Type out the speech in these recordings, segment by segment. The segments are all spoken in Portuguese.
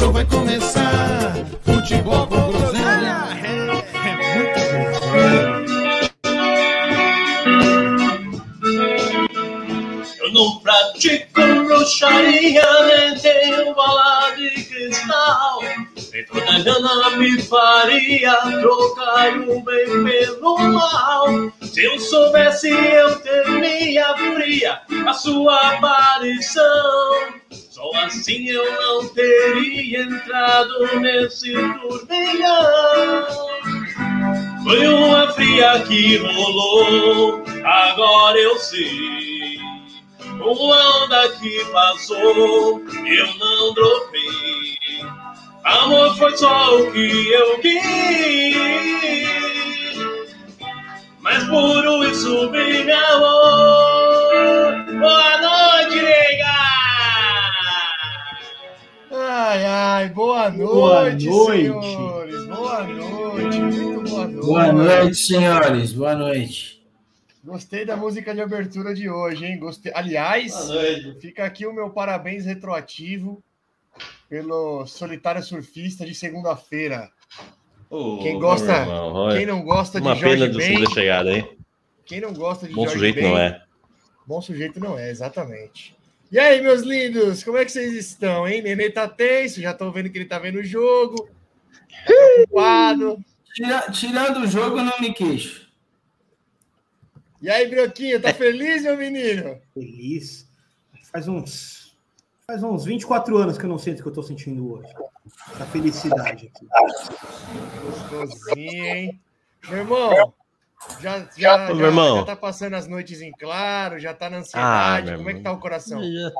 Show vai começar. Futebol com groselha. Eu não pratico bruxaria, nem tenho bola de cristal. Toda grana me faria trocar o bem pelo mal. Se eu soubesse, eu teria fria a sua aparição. Só assim eu não teria entrado nesse turbilhão. Foi uma fria que rolou, agora eu sei. Uma onda que passou, eu não dropei. Amor foi só o que eu quis. Mas por isso brilha amor. Boa noite, nega! Ai, ai, boa noite, Boa noite. senhores. Boa noite, muito boa noite. Boa noite, senhores. Boa noite. Gostei da música de abertura de hoje, hein? Gostei. Aliás, fica aqui o meu parabéns retroativo pelo Solitário Surfista de segunda-feira. Ô, Quem gosta- olha, Quem não gosta Uma de pena Jorge do Ben, ter chegado, hein? quem não gosta de Bom Jorge sujeito Ben, não é. Bom sujeito não é, exatamente. E aí, meus lindos, como é que vocês estão, hein? Nenê tá tenso, já tô vendo que ele tá vendo o jogo. Tá preocupado. Tira- tirando o jogo, eu não me queixo. E aí, Brioquinho, tá feliz, meu menino? Feliz. Faz uns. Faz uns 24 anos que eu não sinto o que eu tô sentindo hoje. Essa felicidade aqui. Gostosinho, hein? Meu irmão, já, já, Ô, meu já- irmão. já tá passando as noites em claro, já tá na ansiedade. Ah, Como é que tá o coração? Já,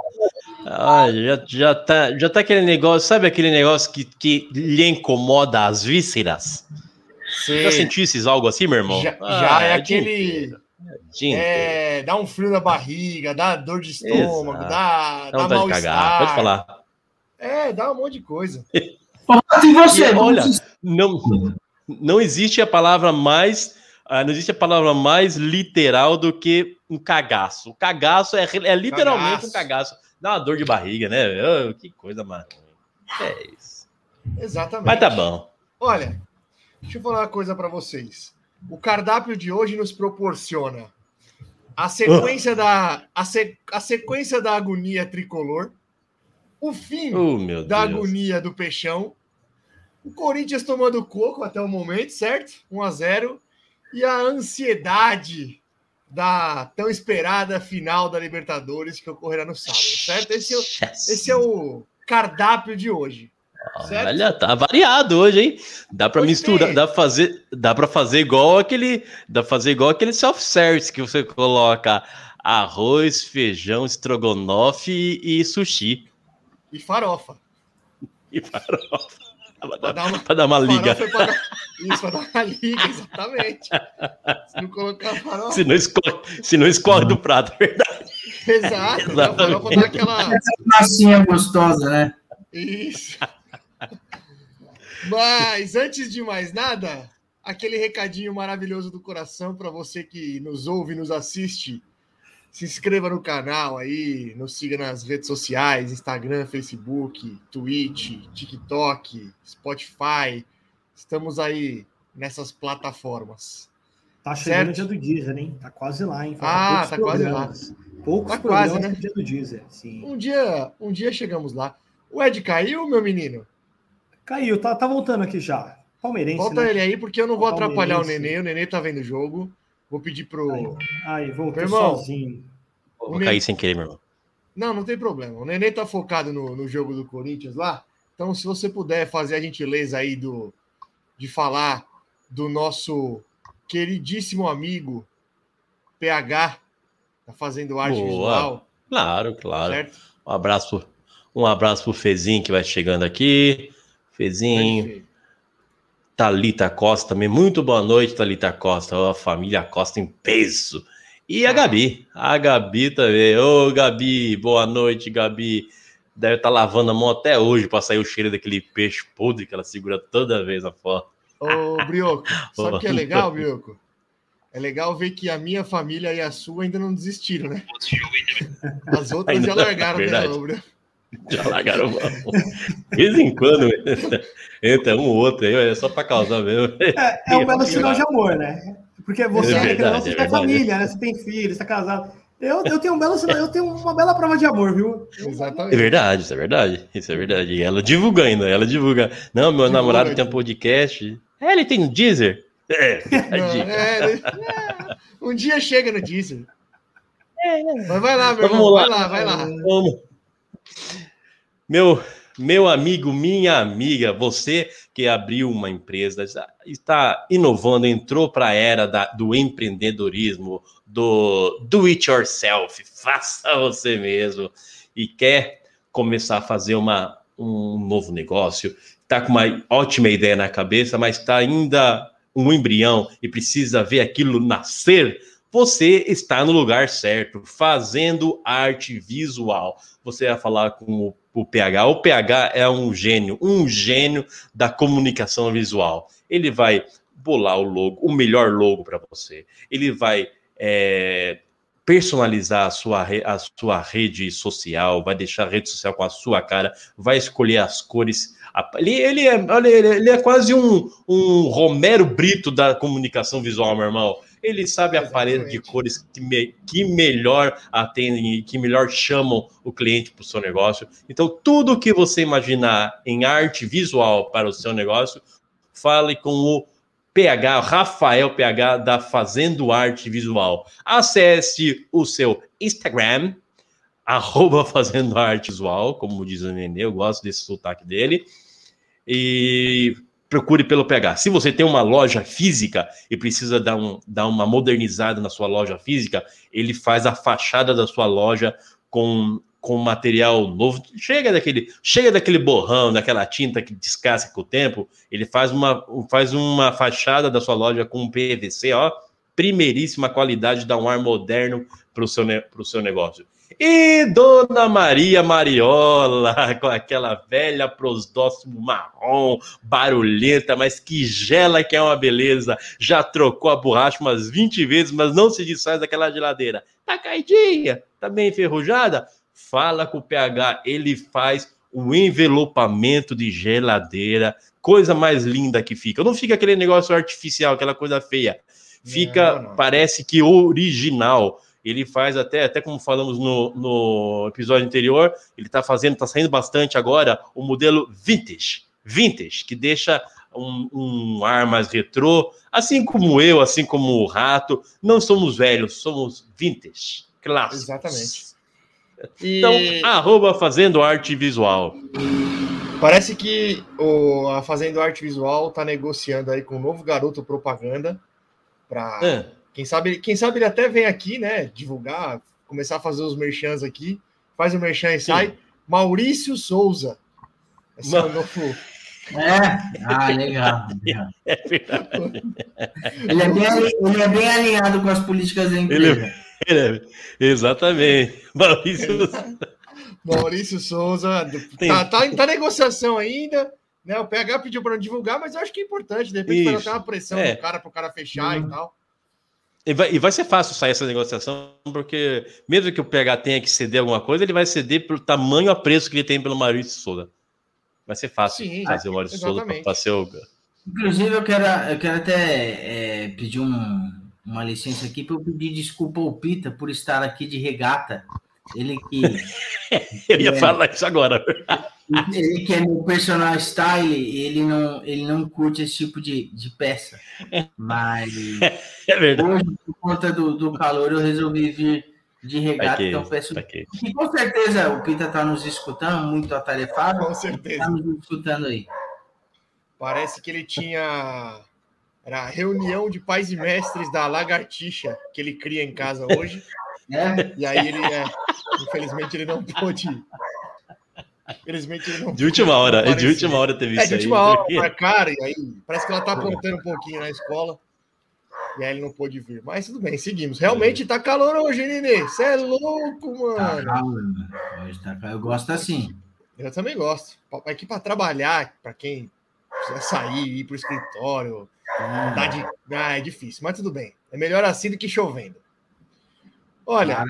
ah, já, já, tá, já tá aquele negócio, sabe aquele negócio que, que lhe incomoda as vísceras? Já sentisse algo assim, meu irmão? Já, Ah, já é dia aquele. É, dá um frio na barriga, dá dor de estômago, Exato. dá, Dá dá vontade de cagar, mal-estar. pode falar. É, dá um monte de coisa. E você? E olha, não, não existe a palavra mais. ah, não existe a palavra mais literal do que um cagaço. O cagaço é, é literalmente Cagaço. um cagaço. Dá uma dor de barriga, né? Ah, que coisa mais. ruim. É isso. Exatamente. Mas tá bom. Olha, deixa eu falar uma coisa para vocês. O cardápio de hoje nos proporciona a sequência da a, se- a sequência da agonia tricolor, o fim Oh, da Deus. agonia do Peixão, o Corinthians tomando coco até o momento, certo? 1 a 0 e a ansiedade da tão esperada final da Libertadores que ocorrerá no sábado, certo? Esse é, esse é o cardápio de hoje. Certo? Olha, tá variado hoje, hein? Dá pra Hoje misturar, tem. dá pra fazer, dá para fazer igual aquele, dá pra fazer igual aquele self-service que você coloca arroz, feijão, estrogonofe e, e sushi E farofa. e farofa. Pra dar, dar uma, pra dar uma liga. é pra dar- Isso, pra dar uma liga, exatamente. Se não colocar farofa, Se não escorre, se não escorre do prato, é verdade. exato. A Exatamente. farofa dá aquela. Massinha gostosa, né? Isso. Mas antes de mais nada, aquele recadinho maravilhoso do coração para você que nos ouve e nos assiste. Se inscreva no canal aí, nos siga nas redes sociais, Instagram, Facebook, Twitch, TikTok, Spotify. Estamos aí nessas plataformas. Tá chegando Certo. o dia do Deezer, hein? Tá quase lá, hein? Ah, tá quase lá. Poucos Tá quase, né? pro dia do Deezer, sim. Um dia, um dia chegamos lá. O Ed caiu, meu menino? Caiu, tá, tá voltando aqui já. Palmeirense, Volta né? ele aí, porque eu não vou atrapalhar o. Nenê. O Nenê tá vendo o jogo. Vou pedir pro. Aí, voltou irmão. sozinho. Vou cair sem querer, meu irmão. Não, não tem problema. O Nenê tá focado no, no jogo do Corinthians lá. Então, se você puder fazer a gentileza aí do, de falar do nosso queridíssimo amigo PH, tá fazendo arte Boa. visual, Claro, claro. certo? Um abraço, um abraço pro Fezinho que vai chegando aqui. Fezinho, Perfeito. Talita Costa também. Muito boa noite, Talita Costa. Ó, a família Costa em peso. E a Gabi. A Gabi também. Ô, Gabi, boa noite, Gabi. Deve estar lavando a mão até hoje para sair o cheiro daquele peixe podre que ela segura toda vez na foto. Ô, Brioco, sabe o que é legal, Brioco? É legal ver que a minha família e a sua ainda não desistiram, né? As outras Ainda já largaram a verdade. Já largaram mão. De vez em quando entra um ou outro aí, é só para causar mesmo. É, é um belo sinal de amor, né? Porque você, É é verdade, você é tem família, né? Você tem filho, você tá casado. Eu, eu tenho um belo sinal, eu tenho uma bela prova de amor, viu? É Exatamente. verdade, isso é verdade. Isso é verdade. E ela divulga ainda, ela divulga. Não, meu Divulga, namorado tem um podcast. É, ele tem um Deezer? É, Não, verdade. é, é, um dia chega no diesel. Mas vai lá, meu irmão, vamos vai lá. lá, vai lá. Vamos. Meu, meu amigo, minha amiga, você que abriu uma empresa, está- inovando, entrou para a era da- do empreendedorismo, do do it yourself, faça você mesmo e quer começar a fazer uma, um novo negócio, está com uma ótima ideia na cabeça, mas está ainda um embrião e precisa ver aquilo nascer, você está no lugar certo, fazendo arte visual. Você vai falar com o, o PH. O PH é um gênio, um gênio da comunicação visual. Ele vai bolar o logo, o melhor logo para você. Ele vai é, personalizar a sua, a sua rede social, vai deixar a rede social com a sua cara, vai escolher as cores. Ele, ele, é, ele é quase um, um Romero Brito da comunicação visual, meu irmão. Ele sabe a paleta de cores que, me- que melhor atendem e que melhor chamam o cliente para o seu negócio. Então, tudo que você imaginar em arte visual para o seu negócio, fale com o PH, Rafael PH da Fazendo Arte Visual. Acesse o seu Instagram, arroba Fazendo Arte Visual, como diz o Nenê, eu gosto desse sotaque dele. E procure pelo PH. Se você tem uma loja física e precisa dar, um, dar uma modernizada na sua loja física, ele faz a fachada da sua loja com, com material novo. Chega daquele, chega daquele borrão, daquela tinta que descasca com o tempo, ele faz uma, faz uma fachada da sua loja com PVC, ó, primeiríssima qualidade, dá um ar moderno para o seu, seu negócio. E Dona Maria Mariola, com aquela velha prosdóximo marrom, barulhenta, mas que gela que é uma beleza. Já trocou a borracha umas 20 vezes, mas não se desfaz daquela geladeira. Tá caidinha? Tá bem enferrujada? Fala com o PH, ele faz o envelopamento de geladeira, coisa mais linda que fica. Não fica aquele negócio artificial, aquela coisa feia. Fica, Não, não. parece que original. Ele faz até, até como falamos no, no episódio anterior, ele está fazendo, está saindo bastante agora o modelo vintage, vintage, que deixa um, um ar mais retrô, assim como eu, assim como o Rato, não somos velhos, somos vintage, clássicos. Exatamente. E Então, arroba fazendo arte visual. parece que o, a Fazendo Arte Visual tá negociando aí com um novo garoto propaganda para Ah, Quem sabe, quem sabe ele até vem aqui, né? Divulgar, começar a fazer os merchans aqui. Faz o merchan e sai. Maurício Souza. Esse é o novo. É? Ah, legal. é verdade. Ele é, bem, ele é bem alinhado com as políticas da empresa. É, exatamente. Maurício, Maurício Souza. Tá, tá, em- tá negociação ainda. Né? O PH pediu para não divulgar, mas eu acho que é importante. De repente, vai dar uma pressão É. no cara para o cara fechar Uhum. e tal. E vai, e vai ser fácil sair essa negociação, porque mesmo que o PH tenha que ceder alguma coisa, ele vai ceder pelo tamanho a preço que ele tem pelo Maurício Souza. Vai ser fácil Sim, fazer o Maurício Souza para ser o. Inclusive, eu quero, eu quero até é, pedir um- uma licença aqui para eu pedir desculpa ao Pita por estar aqui de regata. Ele que, Eu ia É. falar isso agora. Ele que é meu personal style, ele não, ele não curte esse tipo de, de peça. Mas É verdade. hoje, por conta do, do calor, eu resolvi vir de regata. Aqui, então, peço aqui. E com certeza o Pita está nos escutando, muito atarefado. Com certeza. Está nos escutando aí. Parece que ele tinha. Era a reunião de pais e mestres da lagartixa que ele cria em casa hoje. Né? E aí ele, é, infelizmente, ele não pôde Infelizmente ele não. De última hora, é de última hora teve É, isso de aí. última hora, marcaram, e aí parece que ela tá apontando um pouquinho na escola. E aí ele não pôde vir. Mas tudo bem, seguimos. Realmente tá calor hoje, Nenê? Você é louco, Tá mano. calor, mano. Hoje tá calor. Eu gosto assim. Eu também gosto. Aqui para trabalhar, para quem precisa sair, ir pro escritório, dá de... ah, é difícil, mas tudo bem. É melhor assim do que chovendo. Olha,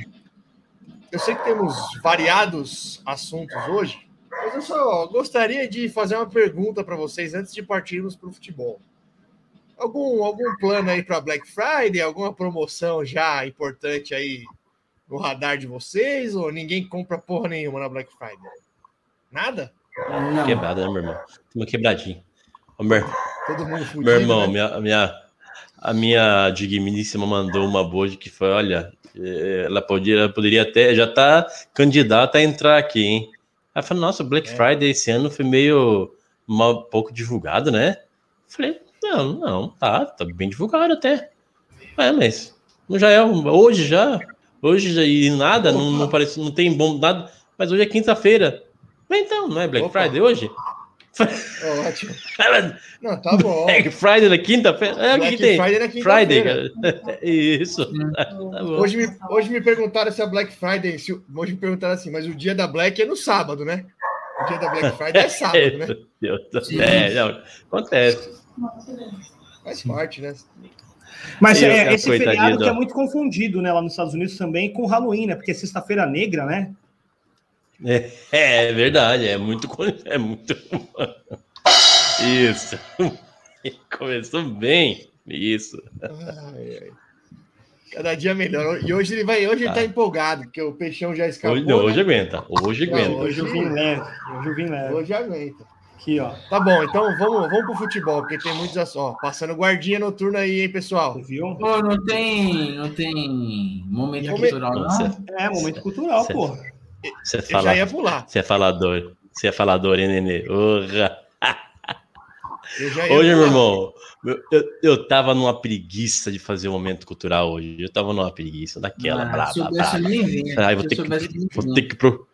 eu sei que temos variados assuntos hoje, mas eu só gostaria de fazer uma pergunta para vocês antes de partirmos para o futebol. Algum, algum plano aí para Black Friday? Alguma promoção já importante aí no radar de vocês? Ou ninguém compra porra nenhuma na Black Friday? Nada? Não. Quebrada, né, meu irmão? Tem uma quebradinha. Ô, meu, Todo mundo fudido, meu irmão, né? minha, a minha, a minha digníssima mandou uma boa que foi, olha, eh, ela, podia, ela poderia até, já tá candidata a entrar aqui, hein? Ela falou, nossa, o Black É. Friday esse ano foi meio mal, pouco divulgado, né? Falei, não, não, tá, tá bem divulgado até. É, mas não já é, hoje já, hoje já, e nada, não, não parece, não tem bom nada, mas hoje é quinta-feira. Então, não é Black Opa. Friday hoje? Ótimo. Não, tá bom. Black Friday na quinta-feira? É o que, Black tem? Friday na Friday, quinta-feira. cara. Isso. Tá bom. Hoje me, hoje me perguntaram se a Black Friday. Se, hoje me perguntaram assim, mas o dia da Black é no sábado, né? O dia da Black Friday é sábado, né? É, não, acontece. Faz parte, né? Mas é, esse feriado do- que é muito confundido, né, lá nos Estados Unidos também com Halloween, né? Porque é sexta-feira negra, né? É, é verdade, é muito. É muito. Isso. Começou bem. Isso. Ai, ai. Cada dia melhor. E hoje ele vai, hoje ele tá empolgado, porque o peixão já escapou. Hoje, não, hoje né? aguenta. Hoje Não, aguenta. Hoje eu vim leve. Hoje eu vim leve. Hoje aguenta. Aqui, ó. Tá bom, então vamos, vamos pro futebol, porque tem muitos assuntos. Ó, passando guardinha noturna aí, hein, pessoal? Você viu? Pô, não tem, não tem momento Momen- cultural, não? É, momento cultural, pô. Você, fala, já ia pular. você é falador. Você é falador, hein, Nenê? Orra. Hoje, meu irmão, eu, eu, eu tava numa preguiça de fazer o momento cultural hoje. Eu tava numa preguiça daquela, Ah, brava. Ai, vou ter que- Vou ter que, pro-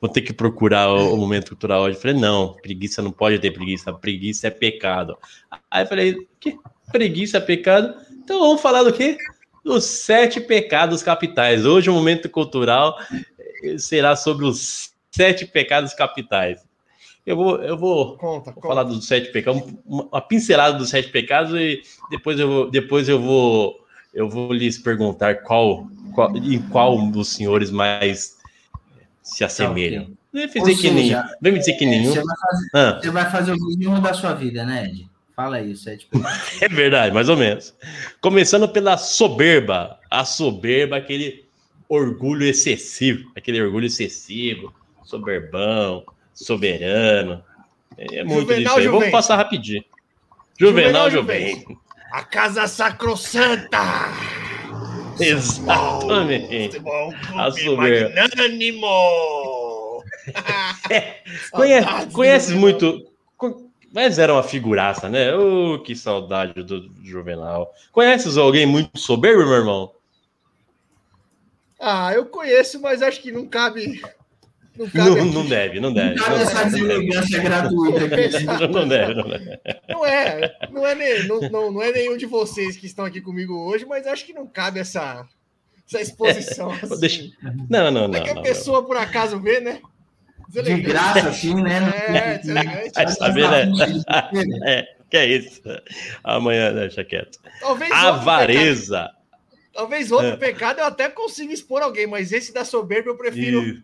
vou ter que procurar o, o momento cultural hoje. Eu falei, não, preguiça não pode ter preguiça. Preguiça é pecado. Aí eu falei, que preguiça é pecado? Então vamos falar do quê? Dos sete pecados capitais. Hoje o momento cultural será sobre os sete pecados capitais. Eu vou, eu vou Conta, Vou conta. falar dos sete pecados, uma, pincelada dos sete pecados e depois eu vou, depois eu vou, eu vou lhes perguntar qual, qual em qual dos senhores mais se assemelham. Não dizer que Não vai me dizer que nenhum. Você vai, fazer, Ah, você vai fazer o resumo da sua vida, né, Ed? Fala aí, o sete pecados. é verdade, mais ou menos. Começando pela soberba, a soberba, aquele orgulho excessivo, aquele orgulho excessivo, soberbão, soberano. É muito Juvenal aí. Vamos passar rapidinho. Juvenal, Juvenal Juventus. A Casa Sacrossanta! Exatamente. Futebol soberba. Magnânimo! Conhece, Saudades conheces do muito. Mas era uma figuraça, né? Oh, que saudade do Juvenal. Conheces alguém muito soberbo, meu irmão? Ah, eu conheço, mas acho que não cabe. Não cabe. Não, não deve, não deve. Cara, essa deselegância gratuita aqui. Não, não deve, não deve. Não é, não é, ne- não, não, não é nenhum de vocês que estão aqui comigo hoje, mas acho que não cabe essa, essa exposição. Assim. Deixa- Não, não, não. que a não, pessoa por acaso vê, né? De graça, assim, né? É, deselegante. Vai saber, né? É, que é isso. Amanhã, deixa quieto. Talvez outro pecado, Avareza. Talvez outro É. pecado eu até consiga expor alguém, mas esse da soberba eu prefiro. Isso.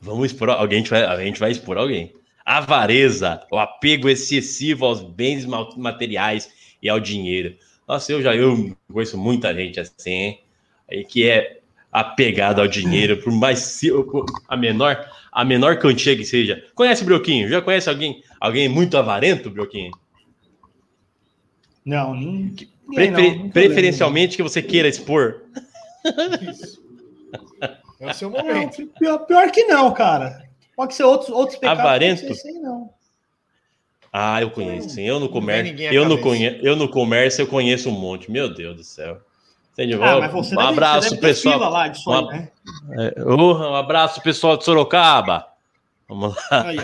Vamos expor alguém, a gente, vai, a gente vai expor alguém. Avareza, o apego excessivo aos bens ma- materiais e ao dinheiro. Nossa, eu já eu conheço muita gente assim, hein? Que é apegado ao dinheiro, por mais por a menor a menor quantia que seja. Conhece o Brioquinho? Já conhece alguém alguém muito avarento, Brioquinho? Não, nem. Preferi- não, não preferencialmente que você queira expor. Isso. É o seu momento. Não, pior, pior que não, cara. Pode ser outros, outros pecados. Avarento? esse aí, não. Ah, eu conheço, sim. Eu no Não comércio, eu no, conhe... eu no comércio eu conheço um monte. Meu Deus do céu. Ah, mas você um deve, abraço, pessoal. lá disso aí, Um- né? É, um abraço, pessoal de Sorocaba. Vamos lá. Aí,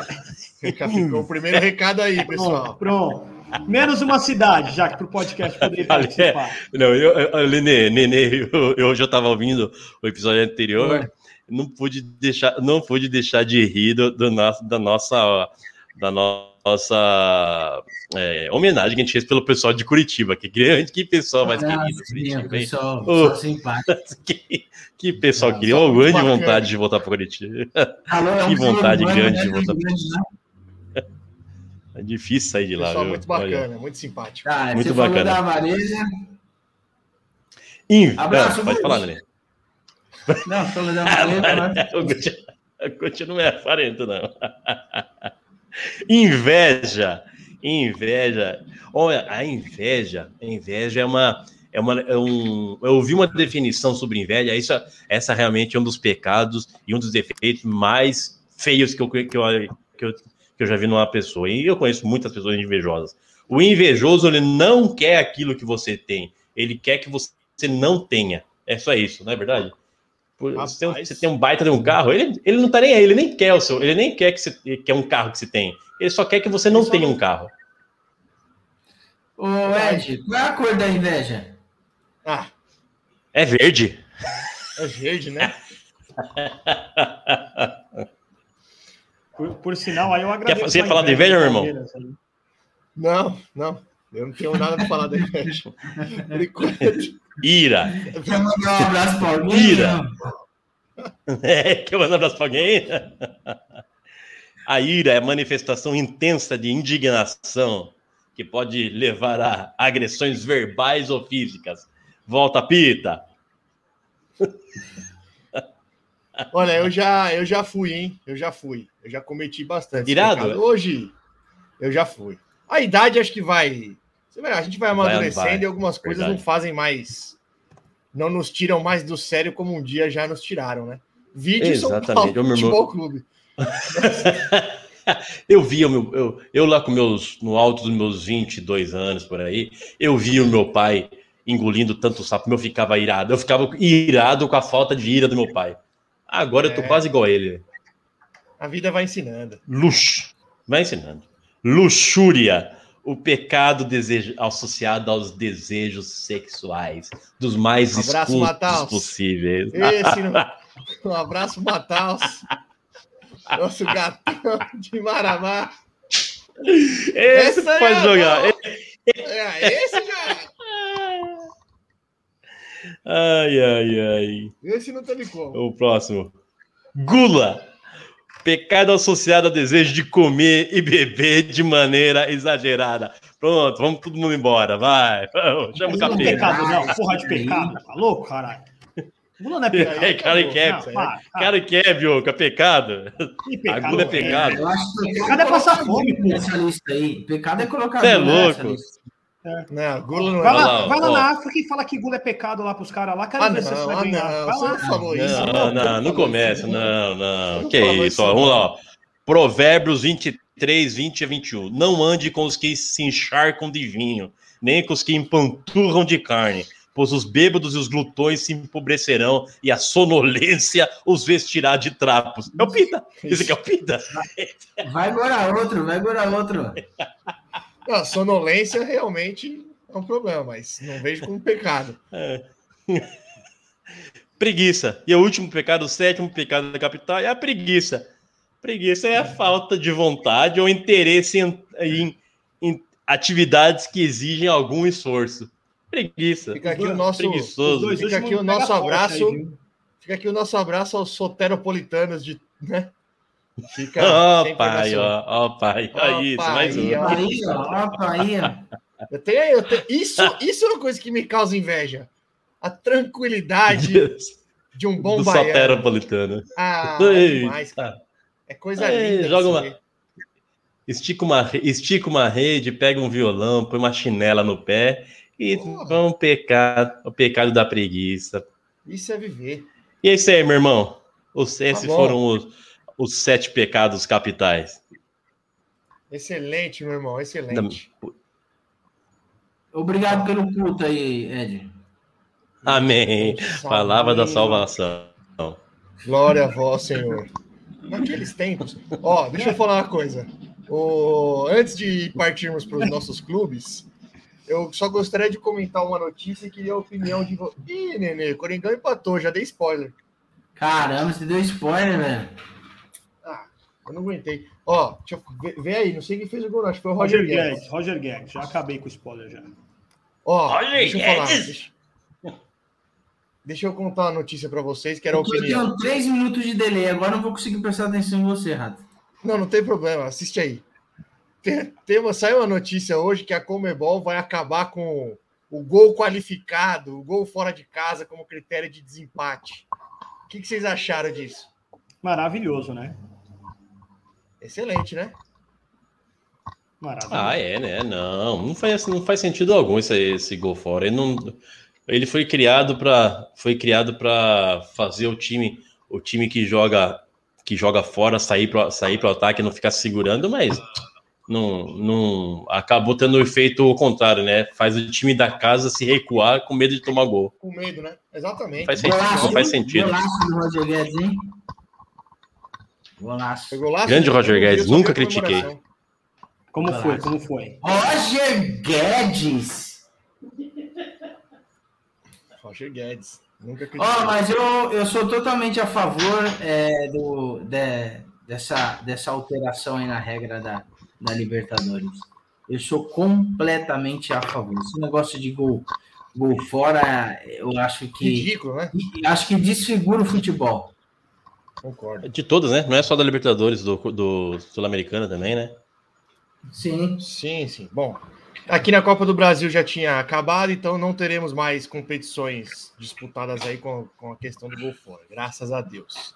Ficou o primeiro recado aí, Pronto, pessoal. pronto. Menos uma cidade, já que pro podcast poder Olha, participar. Não, eu, eu, Nenê, Nenê, eu, eu já estava ouvindo o episódio anterior, não pude deixar, não pude deixar de rir do, do nosso, da nossa, da nossa é, homenagem que a gente fez pelo pessoal de Curitiba. Que grande, que pessoal mais Ah, querido, sim, Curitiba, pessoal, pessoal simpático. Que, que pessoal Ah, querido, uma grande bacana. vontade de voltar para Curitiba. Alô, é um Que vontade humano, grande né, de voltar. grande, né? É difícil sair de lá. Pessoal viu? muito Olha. bacana, muito simpático. Tá, Muito você falou bacana. da Vareza. Inv- Abraço, Ah, pode falar, Nenê. Não, falou da Vareza. mas- O Gucci- o Gucci não é aparento, não. Inveja. Inveja. Olha, a inveja. A inveja é uma. É uma é um, eu ouvi uma definição sobre inveja. Isso, essa realmente é um dos pecados e um dos defeitos mais feios que eu, que eu, que eu, que eu já vi numa pessoa. E eu conheço muitas pessoas invejosas. O invejoso, ele não quer aquilo que você tem. Ele quer que você não tenha. É só isso, não é verdade? Por- Você tem, um, Rapaz. você tem um baita de um carro, ele, ele não tá nem aí, ele nem quer o seu, ele nem quer que você que é um carro que você tem. Ele só quer que você não tenha um carro. Ô, Ed, qual é a cor da inveja? Ah, É verde. é verde, né? Por, por sinal, aí eu agradeço. você a falar de inveja meu irmão? Não, não. Eu não tenho nada para falar da inveja. Por enquanto. Ira. Quer mandar um abraço pra alguém? Ira. É, que eu mando um abraço pra alguém. A ira é a manifestação intensa de indignação que pode levar a agressões verbais ou físicas. Volta, Pita. Olha, eu já, eu já fui, hein? Eu já fui. Eu já cometi bastante. Irado? Hoje, eu já fui. A idade acho que vai. Vai a gente vai amadurecendo vai. e algumas coisas Verdade. não fazem mais. Não nos tiram mais do sério como um dia já nos tiraram, né? Vídeo São Exatamente. Paulo meu irmão. Futebol Clube. Eu via o meu, eu, eu lá com meus, no alto dos meus 22 anos por aí, eu via o meu pai engolindo tanto sapo, eu ficava irado, eu ficava irado com a falta de ira do meu pai. Agora eu tô É. quase igual a ele. A vida vai ensinando. Luxo, vai ensinando. Luxúria, o pecado desejo, associado aos desejos sexuais, dos mais Um abraço, escusos Mataus. possíveis. Esse. Um abraço, Mataus. Nosso gatão de Maramá. Esse Essa pode é jogar. É, esse já. Ai, ai, ai. Esse não teve como. O próximo. Gula. Pecado associado ao desejo de comer e beber de maneira exagerada. Pronto, vamos todo mundo embora. Vai. Vamos, Chama o Não é capeta. pecado, não. Porra de pecado. Tá louco, caralho? Gula não é pecado. É, cara que é. Cara que é, Bioca, pecado. A gula é pecado. Eu acho que Pecado é passar fome, pô. nessa lista aí. Pecado é colocar Cê é louco. Lista. Não, gula não Vai é. Lá, vai lá na África e fala que gula é pecado lá pros caras lá. Quero Ah, você não, vai ah, ganhar. não. Vai Você lá. não falou isso. Não, não. não, não começa. Não, não. Que falou isso, isso, ó. não. Vamos lá, ó. Provérbios 23, 20 a 21. Não ande com os que se encharcam de vinho, nem com os que empanturram de carne, pois os bêbados e os glutões se empobrecerão e a sonolência os vestirá de trapos. É o Pita. Esse aqui é o Pita. Vai agora outro, vai agora outro. Não, sonolência realmente é um problema, mas não vejo como pecado. Preguiça. E o último pecado, o sétimo pecado da capital é a preguiça. Preguiça é a falta de vontade ou interesse em, em- em atividades que exigem algum esforço. Preguiça. Fica aqui o nosso, Fica aqui o nosso abraço. aí, fica aqui o nosso abraço aos soteropolitanos de, né? Fica Ó, sempre pai, ó, ó, pai. Ó, Ó, isso, pai, mais um. ó. Aí, ó. Eu tenho, eu tenho- isso, isso é uma coisa que me causa inveja. A tranquilidade de um bom Do baiano. soteropolitano. Ah, é demais, cara. É coisa Ei, linda. joga uma-. Estica uma, estica uma rede, pega um violão, põe uma chinela no pé e Porra. vamos pecar o pecado da preguiça. Isso é viver. E é isso aí, meu irmão. Os, esses bom. foram os, os sete pecados capitais. Excelente, meu irmão, excelente. Obrigado pelo culto aí, Ed. Amém. Salve. Palavra da salvação. Glória a vós, Senhor. naqueles tempos. Ó, deixa eu falar uma coisa. O, antes de partirmos para os nossos clubes, eu só gostaria de comentar uma notícia e queria a opinião de vocês. Ih, Nenê, Coringão empatou, já dei spoiler. Caramba, você deu spoiler, velho. Eu não aguentei. Ó, deixa eu ver, aí, não sei quem fez o gol, acho que foi o Roger Roger Guedes. Guedes, Roger Guedes. Já acabei com o spoiler já. Ó, Roger deixa eu falar. Guedes. Deixa, deixa eu contar uma notícia para vocês, que era a Eu tô opinião. tendo três minutos de delay, agora eu não vou conseguir prestar atenção em você, Rato. Não, não tem problema, assiste aí. Tem, tem uma, saiu uma notícia hoje que a Comebol vai acabar com o gol qualificado, o gol fora de casa como critério de desempate. O que, que vocês acharam disso? Maravilhoso, né? Excelente, né? Maravilhoso. Ah, é, né? Não, não faz, não faz sentido algum esse, esse gol fora. Ele, não, ele foi criado para foi criado para fazer o time o time que joga que joga fora sair para sair para o ataque e não ficar segurando, mas não, não acabou tendo o efeito contrário, né? Faz o time da casa se recuar com medo de tomar gol. Com medo, né? Exatamente. Faz sentido, não faz sentido. Golaço do Roger Guedes, hein? Golaço. Lá? Grande Roger vi, eu Guedes, nunca critiquei. Como foi? Como foi? Roger Guedes! Roger Guedes. Nunca critiquei. mas eu, eu sou totalmente a favor é, do, de- dessa, dessa alteração aí na regra da, da Libertadores. Eu sou completamente a favor. Esse negócio de gol, gol fora, eu acho que Ridículo, né? acho que desfigura o futebol. Concordo. De todas, né? Não é só da Libertadores, do, do Sul-Americana também, né? Sim. Sim, sim. Bom, aqui na Copa do Brasil já tinha acabado, então não teremos mais competições disputadas aí com, com a questão do gol fora. Graças a Deus.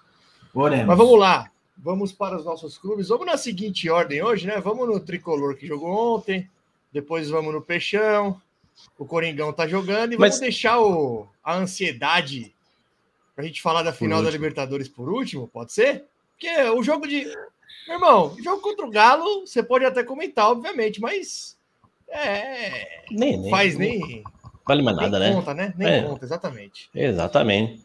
Oremos. Mas vamos lá. Vamos para os nossos clubes. Vamos na seguinte ordem hoje, né? Vamos no Tricolor que jogou ontem. Depois vamos no Peixão. O Coringão tá jogando. E vamos Mas- deixar o, a ansiedade pra gente falar da final da. Libertadores por último, pode ser? Porque o jogo de. Meu irmão, jogo contra o Galo, você pode até comentar, obviamente, mas. É. Nem, nem faz nem. vale mais nem nada, né? conta, né? Nem É. conta, exatamente. Exatamente.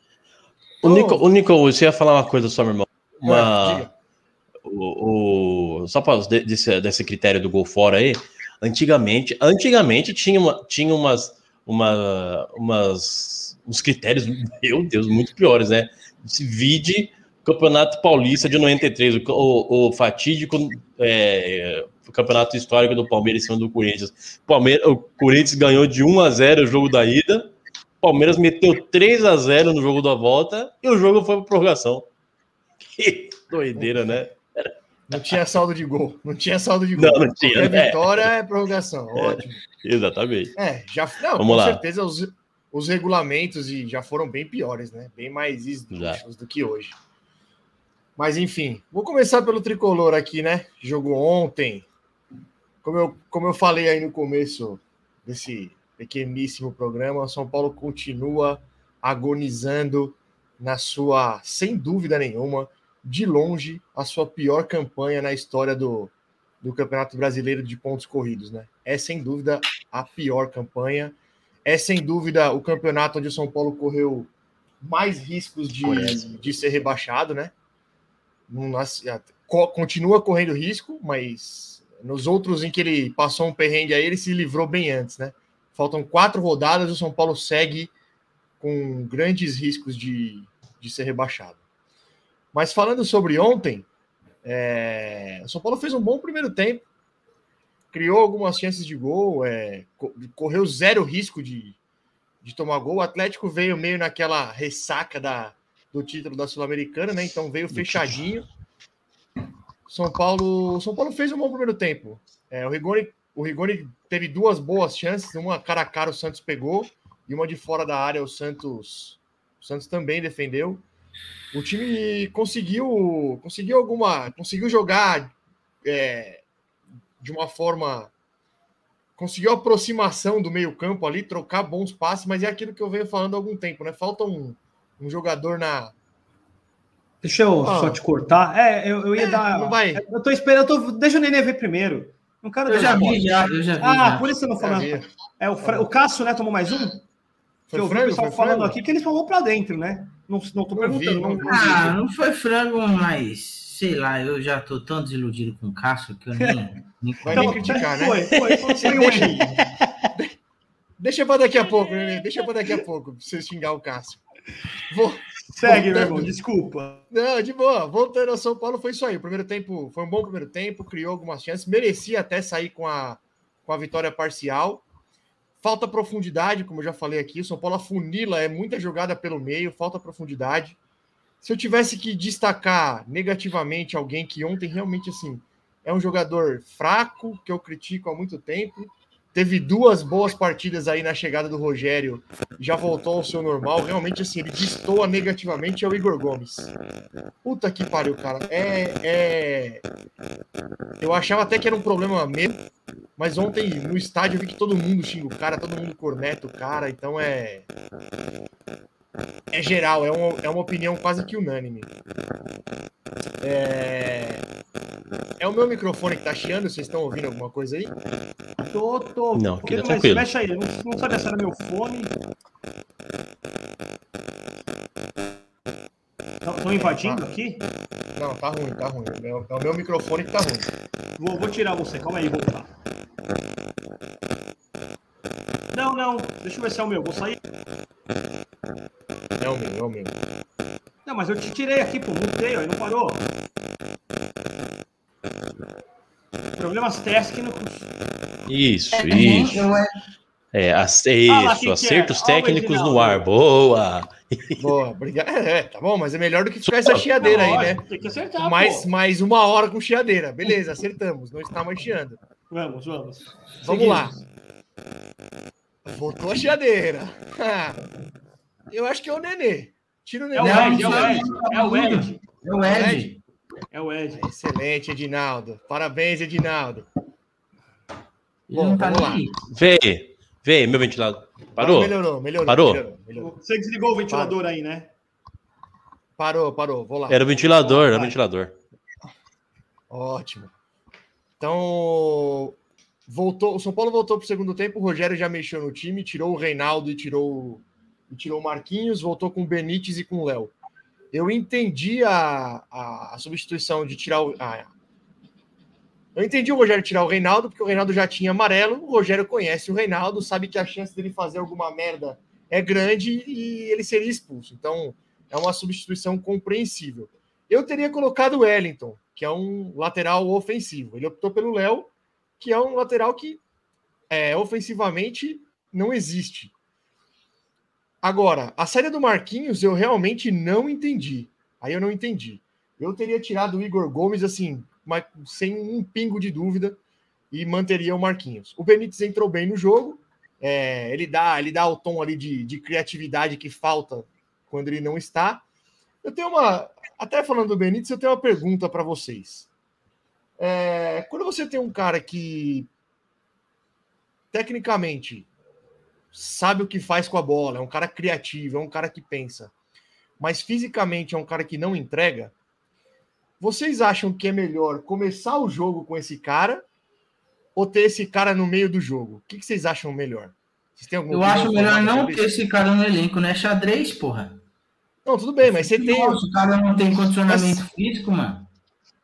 O Ô. Nico, o Nico, você ia falar uma coisa só, meu irmão. Uma, diga. o, o- só para desse, desse critério do gol fora aí, antigamente, antigamente tinha, uma, tinha umas, uma, umas uns critérios, meu Deus, muito piores, né? Se vide Campeonato Paulista de 93, o, o, o fatídico é, Campeonato Histórico do Palmeiras em cima do Corinthians. Palmeiras, o Corinthians ganhou de 1 a 0 o jogo da ida, Palmeiras meteu 3 a 0 no jogo da volta e o jogo foi para prorrogação. Que doideira, né? Não tinha saldo de gol. Não tinha saldo de gol. Não, não tinha, Qualquer né? vitória é prorrogação. Ótimo. Exatamente. É, já. Não, Vamos com lá. certeza os, os regulamentos e já foram bem piores, né? Bem mais esdrúxulos do que hoje. Mas enfim, vou começar pelo tricolor aqui, né? Jogo ontem. Como eu, como eu falei aí no começo desse pequeníssimo programa, São Paulo continua agonizando na sua, sem dúvida nenhuma, de longe, a sua pior campanha na história do, do Campeonato Brasileiro de pontos corridos, né? É sem dúvida a pior campanha. É sem dúvida o campeonato onde o São Paulo correu mais riscos de, de ser rebaixado, né? Não continua correndo risco, mas nos outros em que ele passou um perrengue aí, ele se livrou bem antes, né? Faltam quatro rodadas e o São Paulo segue com grandes riscos de, de ser rebaixado. Mas falando sobre ontem, é, o São Paulo fez um bom primeiro tempo, criou algumas chances de gol, é, co- correu zero risco de, de tomar gol. O Atlético veio meio naquela ressaca da, do título da Sul-Americana, né? Então veio fechadinho. São Paulo, São Paulo fez um bom primeiro tempo. É, o Rigoni, o Rigoni teve duas boas chances, uma cara a cara o Santos pegou e uma de fora da área o Santos, o Santos também defendeu. O time conseguiu, conseguiu alguma, conseguiu jogar é, de uma forma, conseguiu aproximação do meio campo ali, trocar bons passes, mas é aquilo que eu venho falando há algum tempo, né? Falta um, um jogador na, Deixa eu Ah. só te cortar. É, eu, eu ia É, dar. não vai. Eu tô esperando. Eu tô... Deixa o Nenê ver primeiro. Não quero Eu dar já vi, já, eu já vi. Ah, já. por isso eu não falando. vi. É, o, Fra... o Cássio, né, tomou mais um? Que Foi eu vi o frango? pessoal falando frango? aqui que eles tomou pra dentro, né? Não, não tô Não vi, perguntando. não não- vi. Ah, não foi frango, mas sei lá, eu já tô tão desiludido com o Cássio que eu nem. nem Vai nem criticar, né? Foi, foi, foi, foi um Deixa- errinho. Deixa pra daqui a pouco, Nenê. Deixa pra daqui a pouco, pra você xingar o Cássio. Vou... Segue, meu Voltando. irmão, desculpa. Não, de boa. Voltando ao São Paulo, foi isso aí. O primeiro tempo foi um bom primeiro tempo, criou algumas chances, merecia até sair com a, com a vitória parcial. Falta profundidade, como eu já falei aqui. O São Paulo afunila, é muita jogada pelo meio, falta profundidade. Se eu tivesse que destacar negativamente alguém que ontem realmente assim é um jogador fraco, que eu critico há muito tempo, teve duas boas partidas aí na chegada do Rogério, já voltou ao seu normal. Realmente, assim, ele destoa negativamente é o Igor Gomes. Puta que pariu, cara. É, é... Eu achava até que era um problema meu, mas ontem no estádio eu vi que todo mundo xinga o cara, todo mundo corneta o cara, então é. É geral, é uma, é uma opinião quase que unânime. É... é o meu microfone que tá chiando, vocês estão ouvindo alguma coisa aí? Tô, tô. Não, aqui tá tranquilo. Mexe aí, não, não sabia se era meu fone. Estão invadindo aqui? Não, tá ruim, tá ruim. É o é o meu microfone que tá ruim. Vou, vou tirar você, calma aí, vou voltar. Não, não, deixa eu ver se é o meu. Vou sair. É o meu, é o meu. Não, mas eu te tirei aqui, pô, mutei, ó, e não parou. Problemas técnicos. Isso, É, isso. eu- É, ac- Ah isso, que que é? acertos técnicos Reginaldo. no ar. Boa! Boa, obrigado. É, é, tá bom, mas é melhor do que ficar essa chiadeira aí, né? Tem que acertar, Mais, pô. mais uma hora com chiadeira. Beleza, acertamos. Não está mais chiando. Vamos, vamos. Vamos lá. Voltou a chiadeira. Eu acho que é o Nenê. Tira o É Ed, é o Ed, é o Ed, É o Ed. é o Ed. Excelente, Edinaldo. Parabéns, Edinaldo. Bom, tá vamos lá. Vê, vê, meu ventilador. Parou? Melhorou, melhorou. Parou? Melhorou, melhorou. Você desligou o ventilador aí, né? Parou, parou. Vou lá. Era o ventilador, era o ventilador. Ótimo. Então, voltou, o São Paulo voltou para o segundo tempo, o Rogério já mexeu no time, tirou o Reinaldo e tirou, e tirou o Marquinhos, voltou com o Benítez e com o Léo. Eu entendi a, a, a substituição de tirar o. a- eu entendi o Rogério tirar o Reinaldo, porque o Reinaldo já tinha amarelo, o Rogério conhece o Reinaldo, sabe que a chance dele fazer alguma merda é grande e ele seria expulso. Então, é uma substituição compreensível. Eu teria colocado o Wellington, que é um lateral ofensivo. Ele optou pelo Léo, que é um lateral que é, ofensivamente não existe. Agora, a saída do Marquinhos eu realmente não entendi. Aí eu não entendi. Eu teria tirado o Igor Gomes assim, mas sem um pingo de dúvida e manteria o Marquinhos. O Benítez entrou bem no jogo. é, ele dá, ele dá o tom ali de, de criatividade que falta quando ele não está. Eu tenho uma, até falando do Benítez, eu tenho uma pergunta para vocês. É, quando você tem um cara que tecnicamente sabe o que faz com a bola, é um cara criativo, é um cara que pensa, mas fisicamente é um cara que não entrega, vocês acham que é melhor começar o jogo com esse cara ou ter esse cara no meio do jogo? O que vocês acham melhor? Vocês Eu acho melhor não ter esse cara no elenco, né? Xadrez, porra. Não, tudo bem, mas você tem. Nossa, o cara não tem condicionamento físico, mano.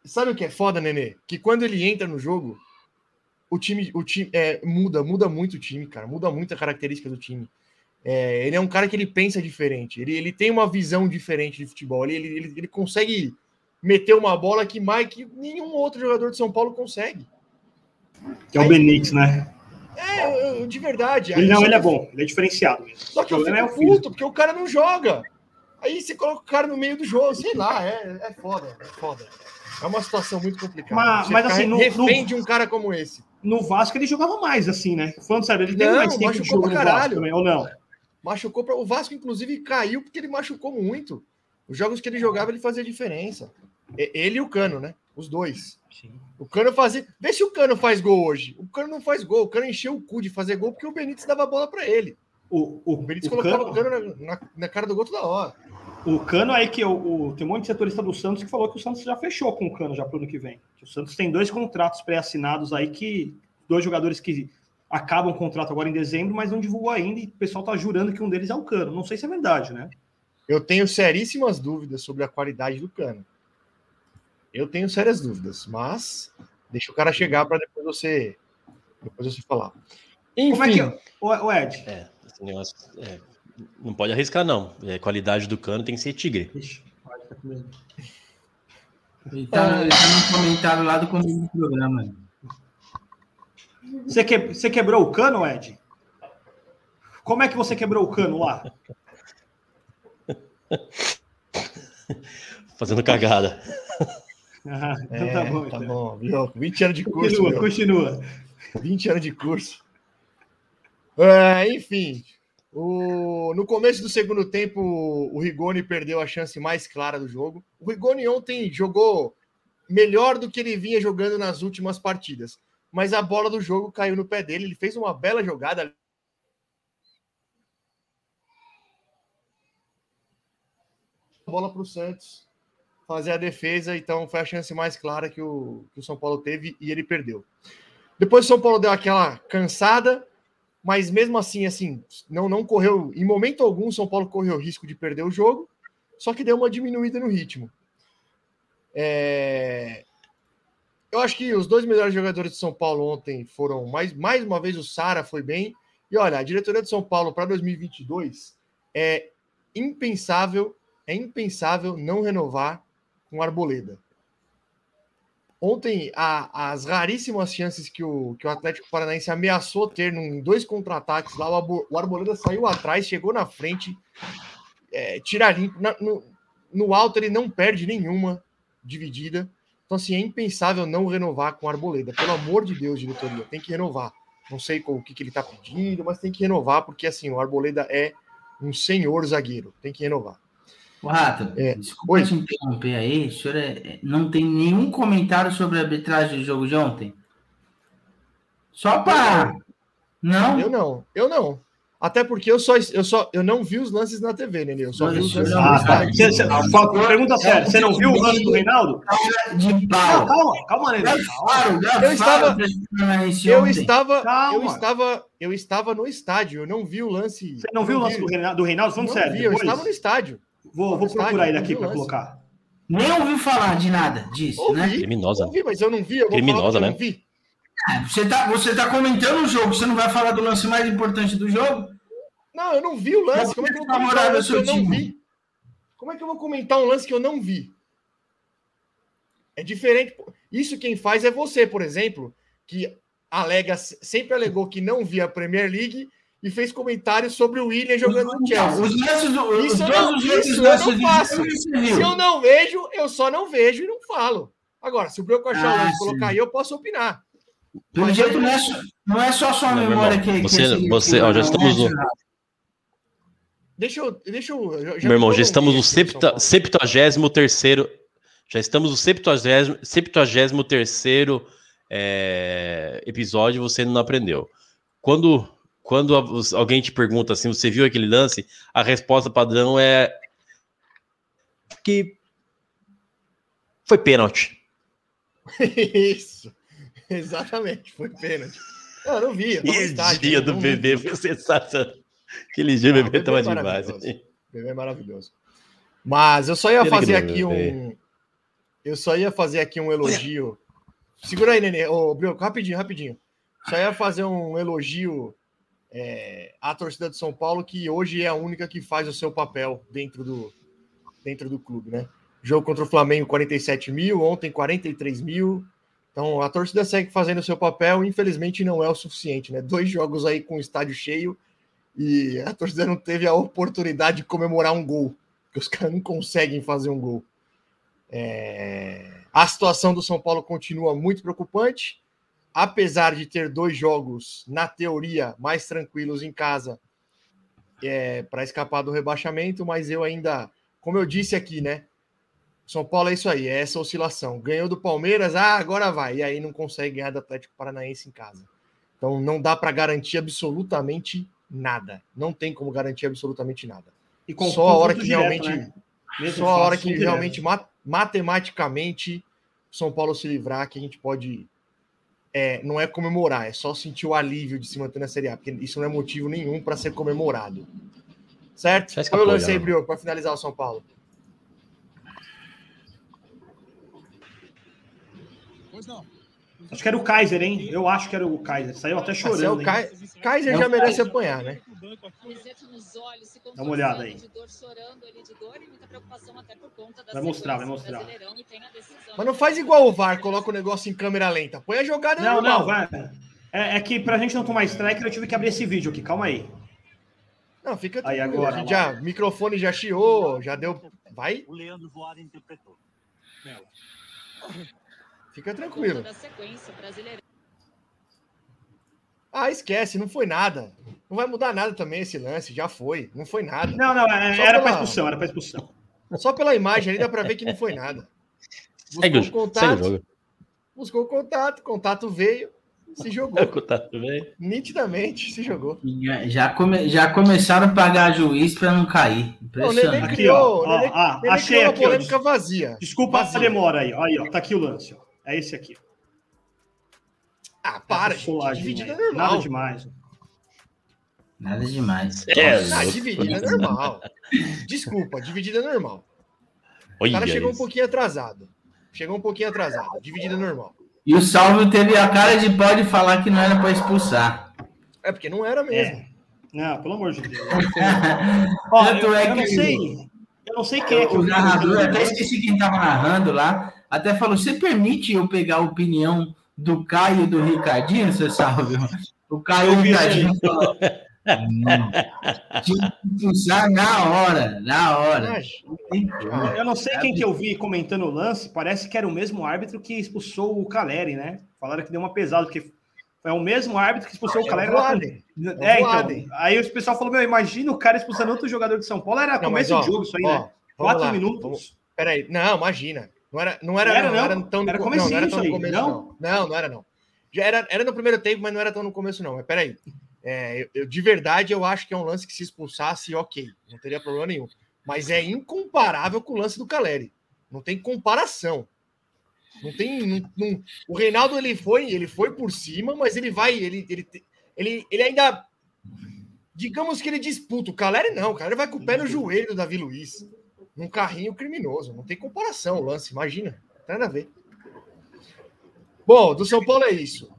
Sabe o que é foda, Nenê? Que quando ele entra no jogo, o time, o time é, muda, muda muito o time, cara. Muda muito a característica do time. É, ele é um cara que ele pensa diferente. Ele, ele tem uma visão diferente de futebol. Ele, ele, ele, consegue meter uma bola que mais que nenhum outro jogador de São Paulo consegue. Que é o Benítez, né? É, eu- de verdade. Ele não, ele é bom, ele é diferenciado mesmo. Só que eu fico é puto, porque o cara não joga. Aí você coloca o cara no meio do jogo, sei lá, é, é foda, é foda. É uma situação muito complicada. Mas- mas assim, no- refém no- de um cara como esse. No Vasco ele jogava mais, assim, né? Falando sério, ele tem Não, mais tempo de machucou jogo pra no Vasco caralho. também, ou não? Machucou para o Vasco, inclusive, caiu porque ele machucou muito. Os jogos que ele jogava, ele fazia diferença. Ele e o Cano, né? Os dois. O Cano fazia. Vê se o Cano faz gol hoje. O Cano não faz gol. O Cano encheu o cu de fazer gol porque o Benítez dava a bola para ele. O, o, O Benítez o colocava Cano, o Cano na, na- na cara do gol toda hora. O Cano aí que o, o- tem um monte de setorista do Santos que falou que o Santos já fechou com o Cano já pro ano que vem. O Santos tem dois contratos pré-assinados aí que dois jogadores que acabam o contrato agora em dezembro, mas não divulgou ainda e o pessoal tá jurando que um deles é o Cano. Não sei se é verdade, né? Eu tenho seríssimas dúvidas sobre a qualidade do Cano. Eu tenho sérias dúvidas, mas deixa o cara chegar para depois você depois você falar. Enfim, Como é que. Ô, ô, Ed. É, esse negócio. é, não pode arriscar, não. É, qualidade do cano tem que ser tigre. Ixi, pode tá. Ele tá, ele tá no comentário lá do começo do programa. Você, que, você quebrou o cano, Ed? Como é que você quebrou o cano lá? Fazendo cagada. Ah, então é, tá bom. tá então. bom, viu? 20 anos de curso, Continua, meu. continua. 20 anos de curso. É, enfim, o- no começo do segundo tempo, o Rigoni perdeu a chance mais clara do jogo. O Rigoni ontem jogou melhor do que ele vinha jogando nas últimas partidas, mas a bola do jogo caiu no pé dele. Ele fez uma bela jogada. Bola para o Santos fazer a defesa, então foi a chance mais clara que o, que o São Paulo teve e ele perdeu. Depois o São Paulo deu aquela cansada, mas mesmo assim, assim, não, não correu, em momento algum, São Paulo correu risco de perder o jogo, só que deu uma diminuída no ritmo. É, Eu acho que os dois melhores jogadores de São Paulo ontem foram, mais, mais uma vez, o Sara foi bem. E olha, a diretoria de São Paulo para 2022 é impensável, é impensável não renovar com Arboleda. Ontem, a- as raríssimas chances que o, que o Atlético Paranaense ameaçou ter em dois contra-ataques lá, o, o Arboleda saiu atrás, chegou na frente, é, tira limpo. na- no, no alto, ele não perde nenhuma dividida. Então, assim, é impensável não renovar com o Arboleda. Pelo amor de Deus, diretoria, tem que renovar. Não sei qual- o que, que ele está pedindo, mas tem que renovar, porque assim, o Arboleda é um senhor zagueiro. Tem que renovar. O Rato, É, desculpa oi. te interromper aí. O senhor é- é- não tem nenhum comentário sobre a arbitragem do jogo de ontem? Só para. Não? Eu não, eu não. Até porque eu só, eu só eu não vi os lances na TV, né? Eu só vi os lances não, Ah, tá. Cê- cê- fa- pergunta séria, você não viu o lance do Reinaldo? De Não, pau. calma, calma, Nenê. Claro, Eu estava- Eu estava, eu estava, eu estava no estádio. Eu não vi o lance. Você não viu o lance do Reinaldo? Do Reinaldo? Falando Não sério. vi, eu estava no estádio. Vou, vou estádio, procurar ele aqui para colocar. Nem ouviu falar de nada disso, né? Ouvi, Criminosa. ouvi, mas eu não vi. Eu Criminosa, né? não vi. Você tá, você tá comentando o jogo, você não vai falar do lance mais importante do jogo? Não, eu não vi o lance. Mas Como é que eu vou comentar um lance que eu não vi? Como é que eu vou comentar um lance que eu não vi? É diferente. Isso quem faz é você, por exemplo, que alega, sempre alegou que não via a Premier League e fez comentários sobre o William jogando no Chelsea. Os lances do, Isso eu não- isso eu não do faço. Se eu não vejo, eu só não vejo e não falo. Agora, se o Brioco achar o Ah, e sim. colocar aí, eu posso opinar. Pelo Mas jeito, eu- não é, só, não é só sua Não, memória irmão, que, que você- esse- você- que- ó, já estamos né, no-? Deixa eu. Deixa eu já Meu irmão, já estamos no prolonguei aqui São Paulo. 70 terceiro. Já estamos no 70 terceiro é, episódio. Você não aprendeu. Quando quando alguém te pergunta assim, você viu aquele lance? A resposta padrão é que foi pênalti. Isso. Exatamente, foi pênalti. Eu não vi. tava E estádio, dia do bebê foi sensacional. Aquele dia o Não, bebê tava é demais. maravilhoso. O bebê é maravilhoso. Mas eu só ia fazer aqui um. Eu só ia fazer aqui um elogio. Segura aí, Nenê. Ô, Brioco, rapidinho, rapidinho. Só ia fazer um elogio é, à torcida de São Paulo, que hoje é a única que faz o seu papel dentro do, dentro do clube, né? Jogo contra o Flamengo, 47 mil, ontem 43 mil. Então a torcida segue fazendo o seu papel, infelizmente não é o suficiente, né? Dois jogos aí com o estádio cheio e a torcida não teve a oportunidade de comemorar um gol, porque os caras não conseguem fazer um gol. É, A situação do São Paulo continua muito preocupante, apesar de ter dois jogos, na teoria, mais tranquilos em casa é, para escapar do rebaixamento, mas eu ainda, como eu disse aqui, né? São Paulo é isso aí, é essa oscilação. Ganhou do Palmeiras, ah, agora vai. E aí não consegue ganhar do Atlético Paranaense em casa. Então não dá para garantir absolutamente nada. Não tem como garantir absolutamente nada. E com Só a hora que direto, realmente- né? Só a hora que direto. realmente ma- matematicamente São Paulo se livrar que a gente pode é, não é comemorar, é só sentir o alívio de se manter na Série A, porque isso não é motivo nenhum para ser comemorado. Certo? Foi o lance aí? Brioco, para finalizar o São Paulo. Acho que era o Kaiser, hein? Eu acho que era o Kaiser. Saiu até Ah, se é chorando. o? Kai- Kaiser É já o merece Kaiser. apanhar, né? Dá uma olhada aí. Vai mostrar, vai mostrar. Mas não faz igual o VAR, coloca o negócio em câmera lenta. Põe a jogada Não, normal. não, vai. É, é que pra gente não tomar striker, eu tive que abrir esse vídeo aqui. Calma aí. Não, fica Aí, agora, a gente já, microfone já chiou, já deu. Vai, O Leandro Voada interpretou. Fica tranquilo. Ah, esquece, não foi nada. Não vai mudar nada também esse lance, já foi. Não foi nada. Não, não, é- Só era pela- pra expulsão, era pra expulsão. Só pela imagem ali dá pra ver que não foi nada. Segue o, Buscou o segue o contato, jogo. buscou o contato, contato veio, se jogou. Tá tudo bem? Nitidamente se jogou. Já, come- já começaram a pagar juiz para não cair. Não, o Nenê Impressionante. Aqui, ó, o Nenê, ó, Nenê achei criou uma aqui, ó. polêmica vazia. Desculpa a Vazia. demora aí. Aí, ó. Tá aqui o lance, ó. É esse aqui. Ah, para, Essa gente. Dividida é aí. normal. Nada demais. Nada demais. É, Ah, louco. dividida é normal. Desculpa, dividida é normal. O Olha cara chegou um isso. pouquinho atrasado. Chegou um pouquinho atrasado. Dividida é normal. E o Salvio teve a cara de pau de falar que não era para expulsar. É porque não era mesmo. É. Não, pelo amor de Deus. Ó, eu, é eu não que- sei. Eu não sei quem é que O eu narrador, comentando até esqueci quem estava narrando lá, até falou: você permite eu pegar a opinião do Caio e do Ricardinho, seu Salvio? O Caio e o Ricardinho falou. Não. Tinha que expulsar na hora, na hora. Eu não sei quem que eu vi comentando o lance, parece que era o mesmo árbitro que expulsou o Caleri, né? Falaram que deu uma pesada, porque é o mesmo árbitro que expulsou o é Caleri. É, o Voaden. então. Aí o pessoal falou: Meu, imagina o cara expulsando outro jogador de São Paulo. Era Não, mas, começo ó, de jogo isso aí, ó, né? Quatro lá, minutos. vamos- Peraí, não, imagina. Não era, não era, Não era, não, não? era tão no, Era não, não era tão no começo, não? não. Não, não era, não. Já era, era no primeiro tempo, mas não era tão no começo, não. Mas peraí. É, eu, eu- de verdade, eu acho que é um lance que se expulsasse, ok. Não teria problema nenhum. Mas é incomparável com o lance do Caleri. Não tem comparação. Não tem. não- não- o Reinaldo ele foi, ele foi por cima, mas ele vai, ele, ele, ele, ele ainda. Digamos que ele disputa. O Caleri não, o Caleri vai com o pé no joelho do Davi Luiz. Num carrinho criminoso. Não tem comparação o lance, imagina. Não tem nada a ver. Bom, do São Paulo é isso.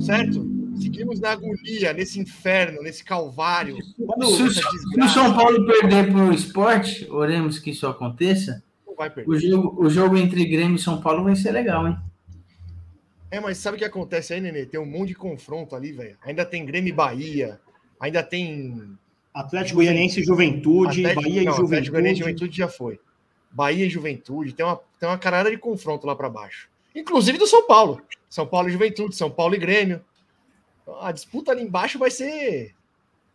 Certo? Seguimos na agonia, nesse inferno, nesse calvário. Quando- Se, se o. São Paulo perder para o esporte, oremos que isso aconteça. O jogo, o jogo entre Grêmio e São Paulo vai ser legal, hein? É, mas sabe o que acontece aí, Nenê? Tem um monte de confronto ali, velho. Ainda tem Grêmio e Bahia. Ainda tem. Atlético Goianiense e Juventude, Atlético- Bahia não, e Atlético Goianiense e Juventude. Juventude já foi. Bahia e Juventude. Tem uma, tem uma carada de confronto lá para baixo. Inclusive do São Paulo. São Paulo e Juventude, São Paulo e Grêmio. A disputa ali embaixo vai ser.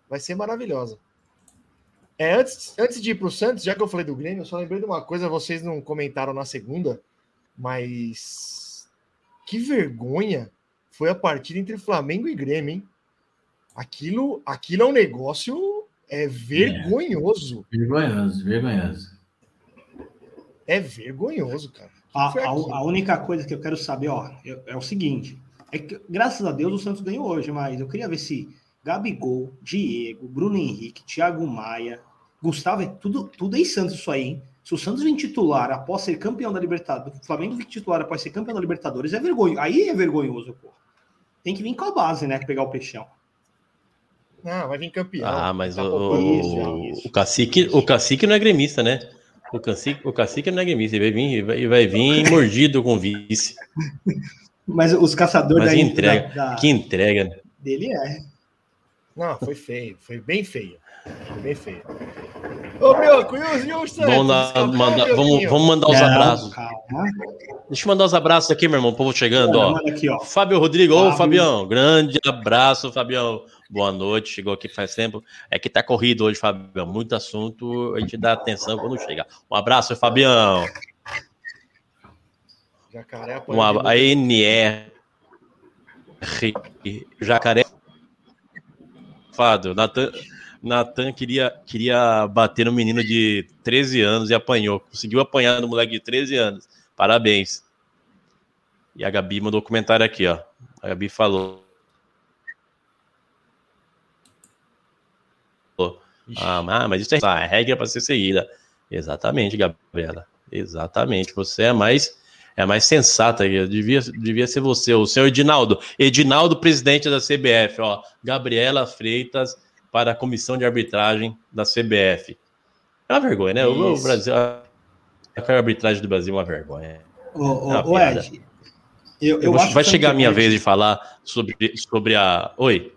Vai ser maravilhosa. É, antes, antes de ir para o Santos, já que eu falei do Grêmio, eu só lembrei de uma coisa, vocês não comentaram na segunda, mas que vergonha foi a partida entre Flamengo e Grêmio, hein? Aquilo, aquilo é um negócio é vergonhoso. Vergonhoso, vergonhoso. É vergonhoso, cara. A, Foi a- aquilo. a única coisa que eu quero saber, ó, é, é o seguinte: é que, graças a Deus o Santos ganhou hoje, mas eu queria ver se Gabigol, Diego, Bruno Henrique, Thiago Maia, Gustavo, é tudo, tudo é em Santos isso aí, hein? Se o Santos vir titular após ser campeão da Libertadores, o Flamengo vir titular após ser campeão da Libertadores, é vergonha. Aí é vergonhoso, pô. Tem que vir com a base, né? Pegar o peixão. Não, vai vir campeão. Ah, mas Tá o, o, isso. o cacique, o cacique não é gremista, né? O cacique, o cacique não é gremista, ele vai vir, vai, vai vir mordido com vice. Mas os caçadores Mas da, entrega, da- da- Que entrega, né? dele é. Não, foi feio. Foi bem feio. Foi bem feio. Ô, meu, e o, e o Santos? Vamos, lá, meu vamos, vamos mandar os abraços. Calma. Deixa eu mandar os abraços aqui, meu irmão, o povo chegando, ó. Manda aqui, ó. Fábio Rodrigo, ô Fábio. Fabião, grande abraço, Fabião. Boa noite, chegou aqui faz tempo. É que tá corrido hoje, Fabião. Muito assunto, a gente dá atenção quando chega. Um abraço, Fabião. Jacaré Um de a NR Jacaré. Fado, Natan, Natan queria, queria bater no menino de 13 anos e apanhou. Conseguiu apanhar no moleque de 13 anos. Parabéns. E a Gabi mandou um comentário aqui, ó. A Gabi falou. Ah, mas- mas isso é a regra para ser seguida. Exatamente, Gabriela. Exatamente. Você é mais é a mais sensata. Devia, devia ser você, o senhor Edinaldo. Edinaldo, presidente da CBF, ó. Gabriela Freitas para a comissão de arbitragem da CBF. É uma vergonha, né? O, o Isso. Brasil. A arbitragem do Brasil é uma vergonha. Ô, ô, É ô. Ed, eu, eu Eu vai chegar a minha vez de falar sobre, sobre a. Oi.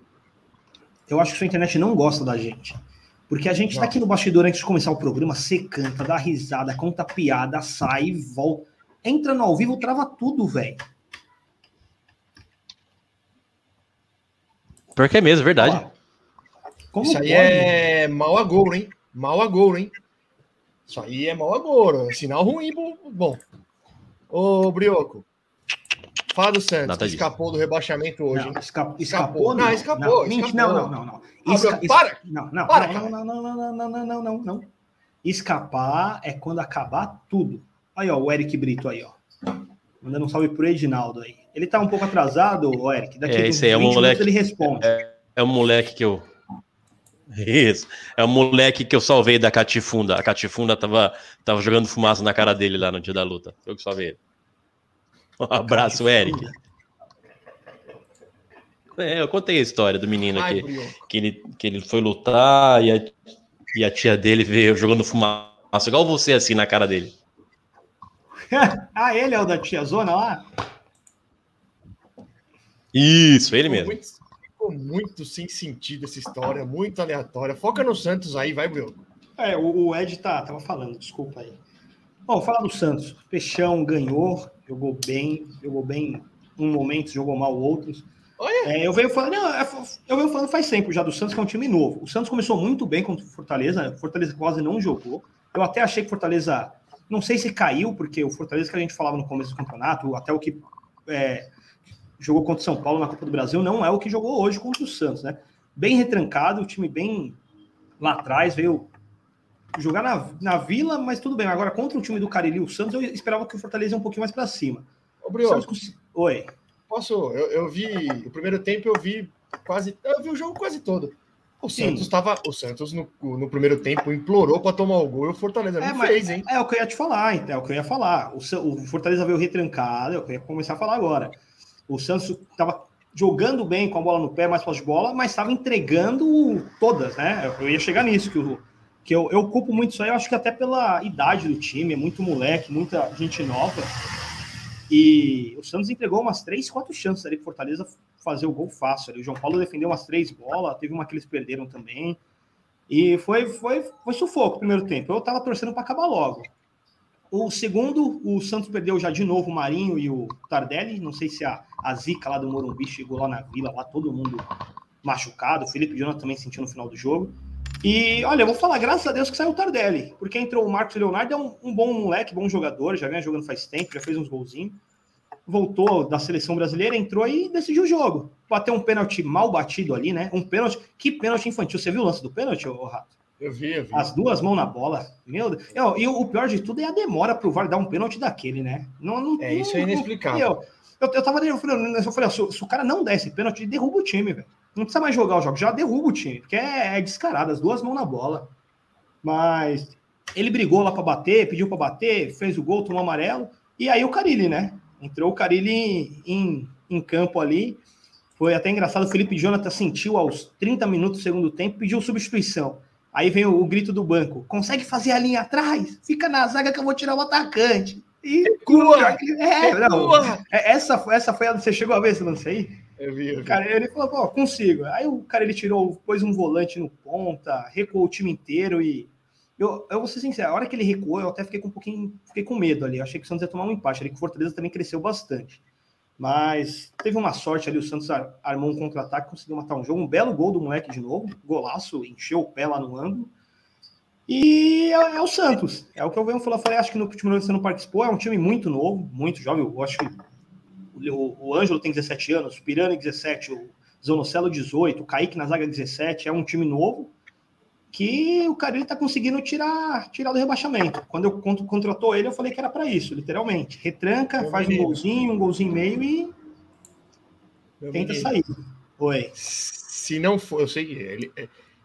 Eu acho que sua internet não gosta da gente. Porque a gente tá aqui no bastidor antes de começar o programa, você canta, dá risada, conta piada, sai, volta. Entra no ao vivo, trava tudo, velho. Pior que é mesmo, é verdade. Como Isso aí pode? é mal agouro, hein? Mal agouro, hein? Isso aí é mal agouro. Sinal ruim, bo- bom. Ô, Brioco. Fala do Santos, Nada que disso. escapou do rebaixamento hoje, Não, Escapou. escapou? Não, escapou, Não, mentira, escapou. não, não, não, não. Ah, Esca- para! Não, não, Para, não, não, não, não, não, não, não, não, não, não. Escapar é quando acabar tudo. Aí, ó, o Eric Brito aí, ó. Mandando um salve pro Edinaldo aí. Ele tá um pouco atrasado, o Eric. Daqui É, esse aí é 20 moleque. ele responde. É o moleque que eu. Isso. É o moleque que eu salvei da Catifunda. A Catifunda tava, tava jogando fumaça na cara dele lá no dia da luta. Eu que salvei ele. Um abraço, Eric. É, eu contei a história do menino Ai, que, que, ele, que ele foi lutar e a, e a tia dele veio jogando fumaça, igual você assim na cara dele. ah, ele é o da tia Zona lá? Isso, ele Ficou mesmo. muito, ficou muito sem sentido essa história, muito aleatória. Foca no Santos aí, vai, Brioco. É, o, o Ed tá, tava falando, desculpa aí. Bom, falar do Santos. Peixão ganhou, jogou bem, jogou bem um momento, jogou mal outros. Olha. É, eu venho falando, não, é, eu venho falando faz tempo já do Santos, que é um time novo. O Santos começou muito bem contra o Fortaleza, o Fortaleza quase não jogou. Eu até achei que o Fortaleza, não sei se caiu, porque o Fortaleza que a gente falava no começo do campeonato, até o que é, jogou contra o São Paulo na Copa do Brasil, não é o que jogou hoje contra o Santos, né? Bem retrancado, o time bem lá atrás, veio jogar na, na Vila, mas tudo bem. Agora, contra o time do Cariri, o Santos, eu esperava que o Fortaleza ia um pouquinho mais para cima. Ô, O Brioco, Santos cons- Oi. posso? Eu, eu vi. O primeiro tempo eu vi quase. Eu vi o jogo quase todo. O Sim. Santos estava. O Santos no, no primeiro tempo implorou para tomar o gol e o Fortaleza É, não fez, hein? É o que eu ia te falar, então, é o que eu ia falar. O, o Fortaleza veio retrancado, é o que eu ia começar a falar agora. O Santos estava jogando bem com a bola no pé, mais de bola, mas estava entregando todas, né? Eu ia chegar nisso, que, o, que eu, eu culpo muito isso aí, eu acho que até pela idade do time, é muito moleque, muita gente nova. E o Santos entregou umas três, quatro chances ali pro Fortaleza fazer o gol fácil. Ali. O João Paulo defendeu umas três bolas, teve uma que eles perderam também. E foi, foi, foi sufoco o primeiro tempo. Eu tava torcendo para acabar logo. O segundo, o Santos perdeu já de novo o Marinho e o Tardelli. Não sei se a, a zica lá do Morumbi chegou lá na vila, lá todo mundo machucado. O Felipe Jonathan também sentiu no final do jogo. E olha, eu vou falar, graças a Deus que saiu o Tardelli, porque entrou o Marcos Leonardo, é um, um bom moleque, bom jogador, já vem jogando faz tempo, já fez uns golzinhos. Voltou da seleção brasileira, entrou e decidiu o jogo. Bateu um pênalti mal batido ali, né? Um pênalti. Que pênalti infantil. Você viu o lance do pênalti, ô Rato? Eu vi, eu vi. As duas mãos na bola. Meu Deus. E, ó, E o, pior de tudo é a demora pro VAR dar um pênalti daquele, né? Não, não, É, isso é não- inexplicável. Eu, eu, eu tava eu falei, eu falei se, o- se o cara não der esse pênalti, derruba o time, velho. Não precisa mais jogar o jogo, já derruba o time, porque é, é descarado, as duas mãos na bola. Mas ele brigou lá para bater, pediu para bater, fez o gol, tomou amarelo. E aí o Carilli, né? Entrou o Carilli em, em campo ali. Foi até engraçado, o Felipe Jonathan sentiu aos 30 minutos do segundo tempo, pediu substituição. Aí vem o, o grito do banco: consegue fazer a linha atrás? Fica na zaga que eu vou tirar o atacante. E Recua! é, não, Recua! é, essa, foi- essa foi a. Você chegou a ver esse lance aí? Eu vi, eu vi. O cara, ele falou, pô, consigo. Aí o cara ele tirou, pôs um volante no ponta, recuou o time inteiro e. Eu, eu vou ser sincero, a hora que ele recuou, eu até fiquei com um pouquinho, fiquei com medo ali. Eu achei que o Santos ia tomar um empate, ali que o Fortaleza também cresceu bastante. Mas teve uma sorte ali, o Santos ar- armou um contra-ataque, conseguiu matar um jogo, um belo gol do moleque de novo, golaço, encheu o pé lá no ângulo. E é, é o Santos, é o que eu venho falar. Falei, acho que no último ano você não participou, é um time muito novo, muito jovem. Eu acho que o, o Ângelo tem 17 anos, o Pirani 17, o Zonocelo 18, o Kaique na zaga 17, é um time novo que o Carilli tá conseguindo tirar, tirar do rebaixamento. Quando eu cont- contratou ele, eu falei que era para isso, literalmente. Retranca, Meu faz um menino. golzinho, um golzinho e meio e Meu tenta menino. sair. Oi. Se não for, eu sei que ele,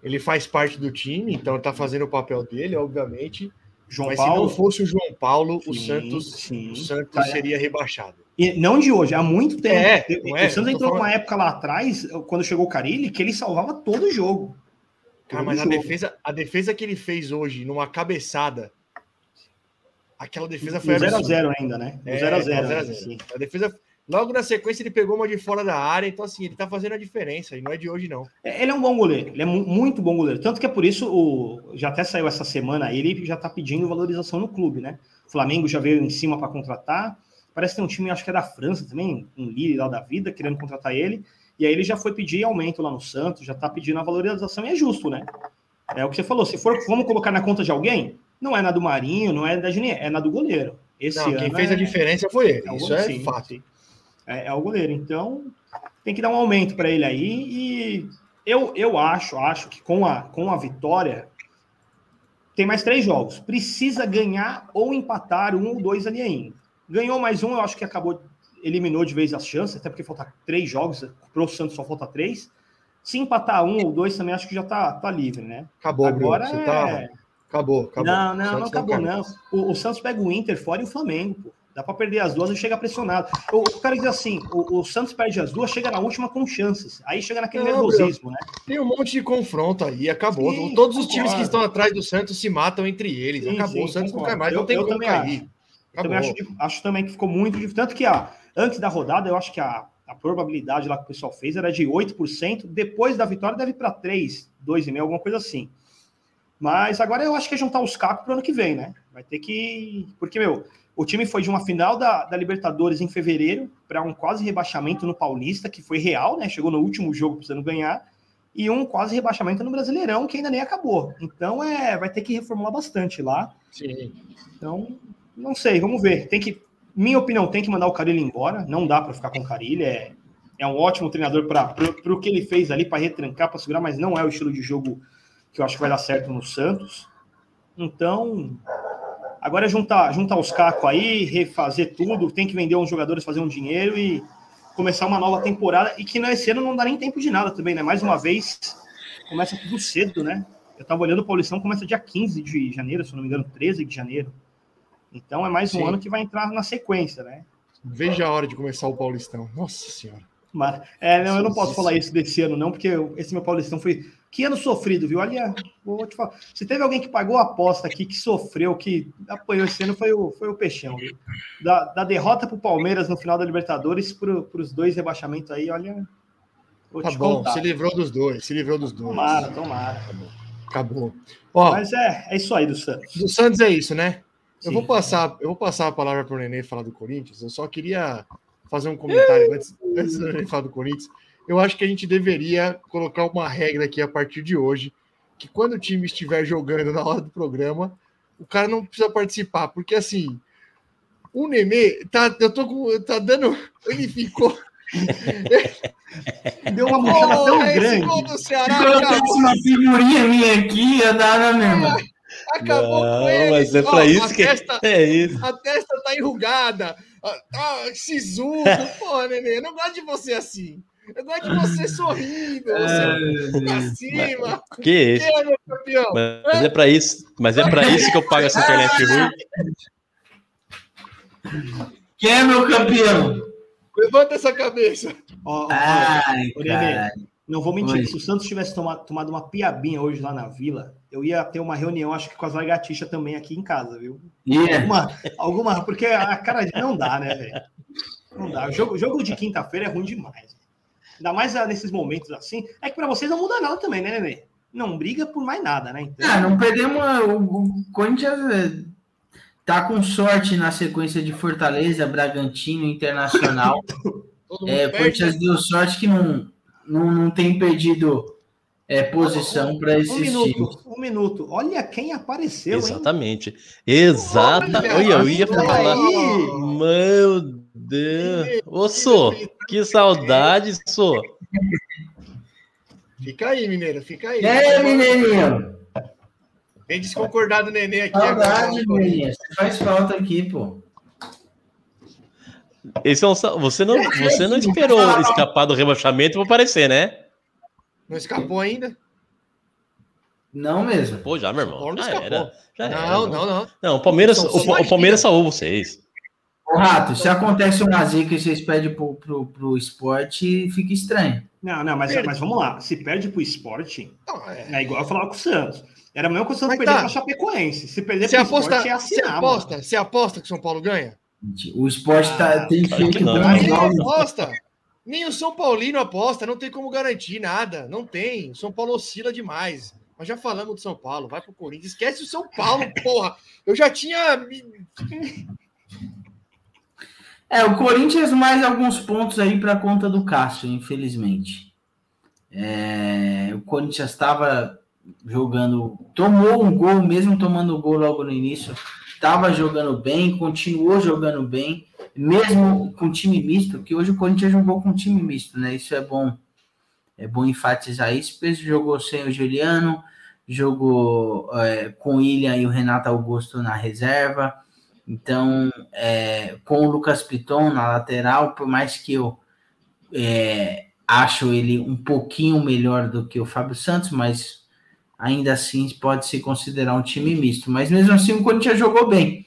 ele faz parte do time, então tá fazendo o papel dele, obviamente. João Mas Paulo. se não fosse o João Paulo, o Sim, Santos, sim. o Santos Cara, seria rebaixado. E não de hoje, há muito tempo. É, o é? Santos Eu tô entrou falando- numa época lá atrás, quando chegou o Carilli, que ele salvava todo o jogo. Cara, Todo mas a defesa, a defesa que ele fez hoje, numa cabeçada, aquela defesa foi 0x0 ainda, né? No É, 0x0. tá 0 a ainda, 0. sim. A defesa, logo na sequência, ele pegou uma de fora da área, então assim, ele tá fazendo a diferença, e não é de hoje, não. É, Ele é um bom goleiro, ele é mu- muito bom goleiro. Tanto que é por isso, o, já até saiu essa semana, ele já tá pedindo valorização no clube, né? O Flamengo já veio em cima para contratar. Parece que tem um time, acho que é da França também, um Lille lá da vida, querendo contratar ele. E aí ele já foi pedir aumento lá no Santos, já tá pedindo a valorização, e é justo, né? É o que você falou, se for, vamos colocar na conta de alguém, não é na do Marinho, não é da Genier, é na do goleiro. Esse Não, quem fez é- a diferença foi ele, é isso goleiro, é sim, fato. sim. É, é o goleiro. Então, tem que dar um aumento para ele aí. E eu, eu acho, acho que com a, com a vitória, tem mais três jogos. Precisa ganhar ou empatar um ou dois ali ainda. Ganhou mais um, eu acho que acabou, eliminou de vez as chances, até porque falta três jogos, para o Santos só falta três. Se empatar um ou dois, também acho que já tá, tá livre, né? Acabou, Bruno, Agora você é... tá... Acabou, acabou. Não, não, não acabou, não. O, o Santos pega o Inter fora e o Flamengo, pô. Dá pra perder as duas e chega pressionado. O, o cara diz assim: o, o Santos perde as duas, chega na última com chances. Aí chega naquele Não, nervosismo, né? Tem um monte de confronto aí, acabou. Sim, Todos os times que estão atrás do Santos se matam entre eles. Sim, acabou, sim, o Santos não concordo. cai mais, Eu- não tem eu como também cair. acho. Acabou. também acho, acho também que ficou muito difícil. Tanto que, ó, antes da rodada, eu acho que a, a probabilidade lá que o pessoal fez era de 8%. Depois da vitória, deve ir para 3, 2,5%, alguma coisa assim. Mas agora eu acho que é juntar os cacos para o ano que vem, né? Vai ter que. Porque, meu, o time foi de uma final da, da Libertadores em fevereiro para um quase rebaixamento no Paulista, que foi real, né? Chegou no último jogo precisando ganhar. E um quase rebaixamento no Brasileirão, que ainda nem acabou. Então, é, vai ter que reformular bastante lá. Sim. Então, não sei, vamos ver. Tem que, minha opinião, tem que mandar o Carilli embora. Não dá para ficar com o Carilli. É, é um ótimo treinador para o que ele fez ali, para retrancar, para segurar, mas não é o estilo de jogo que eu acho que vai dar certo no Santos. Então, agora é juntar, juntar os cacos aí, refazer tudo. Tem que vender uns jogadores, fazer um dinheiro e começar uma nova temporada. E que nesse ano não dá nem tempo de nada também, né? Mais uma vez, começa tudo cedo, né? Eu tava olhando o Paulistão, começa dia 15 de janeiro, se não me engano, 13 de janeiro. Então é mais um Sim. ano que vai entrar na sequência, né? Veja a hora de começar o Paulistão. Nossa senhora. Mas, é, não, eu não posso falar isso desse ano, não, porque esse meu Paulistão foi. Que ano sofrido, viu? Olha, vou te falar. Se teve alguém que pagou a aposta aqui, que sofreu, que apanhou esse ano, foi o, foi o Peixão, viu? Da, da derrota pro Palmeiras no final da Libertadores para os dois rebaixamentos aí, olha. Vou Tá bom, contar. se livrou dos dois, se livrou dos dois. Tomara, tomara. Acabou. Ó, Mas é, é isso aí do Santos. do Santos é isso, né? Eu vou passar, eu vou passar a palavra para o Nenê falar do Corinthians. Eu só queria fazer um comentário antes, antes do Nenê falar do Corinthians. Eu acho que a gente deveria colocar uma regra aqui a partir de hoje, que quando o time estiver jogando na hora do programa, o cara não precisa participar, porque assim, o Nenê tá, eu tô com, tá dando, ele ficou, Deu uma murchada tão Porra, esse grande. gol do Ceará Se colocasse uma figurinha minha aqui, ia dar na mesma. Acabou com Não, ele. mas é Ó, pra a isso que testa- é isso. A testa tá enrugada. Ah, tá sisudo. Pô, nenê, eu não gosto de você assim. Eu gosto de você sorrindo. Você pra cima. Que isso? Que é, meu campeão? Mas é pra isso, mas é para isso que eu pago essa internet ruim. Quem é meu campeão? Levanta essa cabeça. Ó, ó, Ai, Nenê. Não vou mentir, Oi. se o Santos tivesse tomado, tomado uma piabinha hoje lá na vila, eu ia ter uma reunião, acho que com as lagartixas também aqui em casa, viu? Yeah. Alguma, alguma porque a cara de não dá, né, velho? Não dá. O jogo, jogo de quinta-feira é ruim demais. Ainda mais ah, nesses momentos assim. É que pra vocês não muda nada também, né, Nenê? Não briga por mais nada, né? Então, Ah, não perdemos. a- O, Corinthians é, tá com sorte na sequência de Fortaleza, Bragantino, Internacional. É, o. Corinthians deu sorte que não, não, não tem perdido é, posição para um esses times. minuto, um minuto. Olha quem apareceu, hein? Exatamente. Exata. Olha, Olha, eu ia falar. aí. Meu Deus. Ô, Sô, que saudade, Sô. Fica aí, mineiro, fica aí. Aí, mineirinho? Vem desconcordar do nenê aqui. Saudade, agora. mineirinho. Você faz falta aqui, pô. Esse é um, você, não, você não esperou escapar do rebaixamento para aparecer, né? Não escapou ainda? Não mesmo. Pô, já, meu irmão. Já escapou. era. Já era. Não, não, não. Não, o Palmeiras, o, o Palmeiras salvou vocês. Ô, Rato, se acontece uma zica e vocês pedem pro, pro, pro esporte, fica estranho. Não, não, mas, mas vamos lá. Se perde pro esporte, Não, é. é igual eu falava com o Santos. Era a mesma coisa que o Santos Mas perder tá. pra Chapecoense. Se perder Você pro aposta, esporte, é você assinar, aposta, você aposta que o São Paulo ganha? O esporte tá, Ah, tem claro que feito não. jogos. aposta. Nem o São Paulino aposta, não tem como garantir nada. Não tem. O São Paulo oscila demais. Mas já falamos do São Paulo, vai pro Corinthians. Esquece o São Paulo, porra. Eu já tinha. É, o Corinthians mais alguns pontos aí para conta do Cássio, infelizmente. É, o Corinthians estava jogando, tomou um gol, mesmo tomando o gol logo no início, estava jogando bem, continuou jogando bem, mesmo com time misto, que hoje o Corinthians jogou com time misto, né? Isso é bom, é bom enfatizar isso. porque Jogou sem o Juliano, jogou é, com o William e o Renato Augusto na reserva. Então, é, com o Lucas Piton na lateral, por mais que eu é, acho ele um pouquinho melhor do que o Fábio Santos, mas ainda assim pode se considerar um time misto. Mas mesmo assim o Corinthians jogou bem.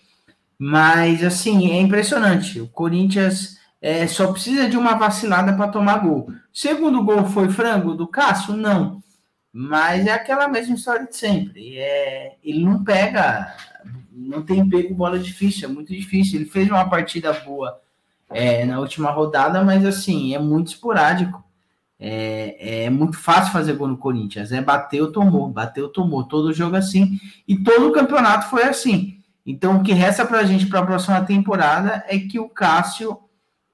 Mas assim, é impressionante. O Corinthians é, só precisa de uma vacilada para tomar gol. Segundo gol foi frango do Cássio? Não. Mas é aquela mesma história de sempre. É, ele não pega, não tem pego bola difícil, é muito difícil. Ele fez uma partida boa é, na última rodada, mas assim, é muito esporádico. É, é muito fácil fazer gol no Corinthians. É bateu, tomou, bateu, tomou. Todo jogo assim. E todo o campeonato foi assim. Então, o que resta para a gente para a próxima temporada é que o Cássio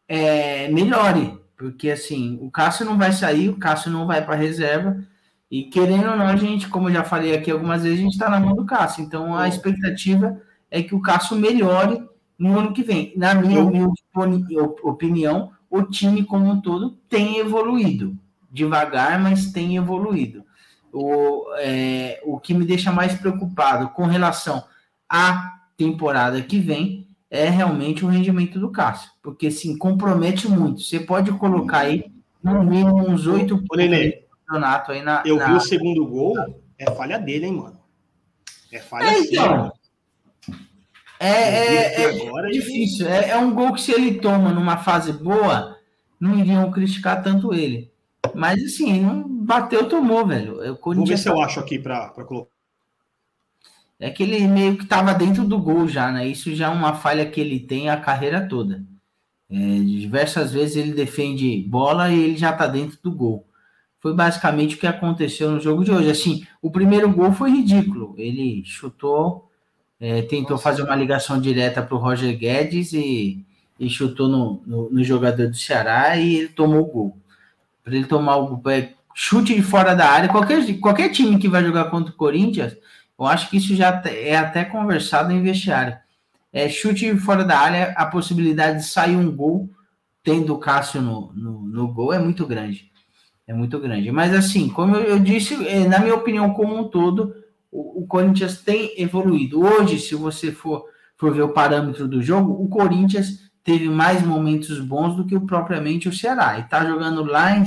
é, melhore. Porque assim, o Cássio não vai sair, o Cássio não vai para reserva. E querendo ou não, a gente, como eu já falei aqui algumas vezes, a gente está na mão do Cássio. Então a expectativa é que o Cássio melhore no ano que vem. Na minha, minha opinião, o time como um todo tem evoluído. Devagar, mas tem evoluído. O, é, o que me deixa mais preocupado com relação à temporada que vem é realmente o rendimento do Cássio. Porque sim, compromete muito. Você pode colocar aí no mínimo uns oito Nenê, campeonato aí na. eu na... vi o segundo gol, é falha dele, hein, mano? É falha É, então. É, é, é e- difícil. É, é um gol que se ele toma numa fase boa, não iriam criticar tanto ele. Mas assim, não bateu, tomou, velho. Vou ver se eu acho aqui pra, pra colocar. é que ele meio que estava dentro do gol já, né? Isso já é uma falha que ele tem a carreira toda. É, diversas vezes ele defende bola e ele já tá dentro do gol. Foi basicamente o que aconteceu no jogo de hoje. Assim, o primeiro gol foi ridículo. Ele chutou, é, tentou fazer uma ligação direta para o Roger Guedes e, e chutou no, no, no jogador do Ceará e ele tomou o gol. Para ele tomar o gol, é, chute de fora da área, qualquer, qualquer time que vai jogar contra o Corinthians, eu acho que isso já é até conversado em vestiário. É, chute de fora da área, a possibilidade de sair um gol, tendo o Cássio no, no, no gol, é muito grande. É muito grande. Mas assim, como eu, eu disse, é, na minha opinião, como um todo, o, Corinthians tem evoluído. Hoje, se você for, for ver o parâmetro do jogo, o Corinthians teve mais momentos bons do que o, propriamente o Ceará. E tá jogando lá, em,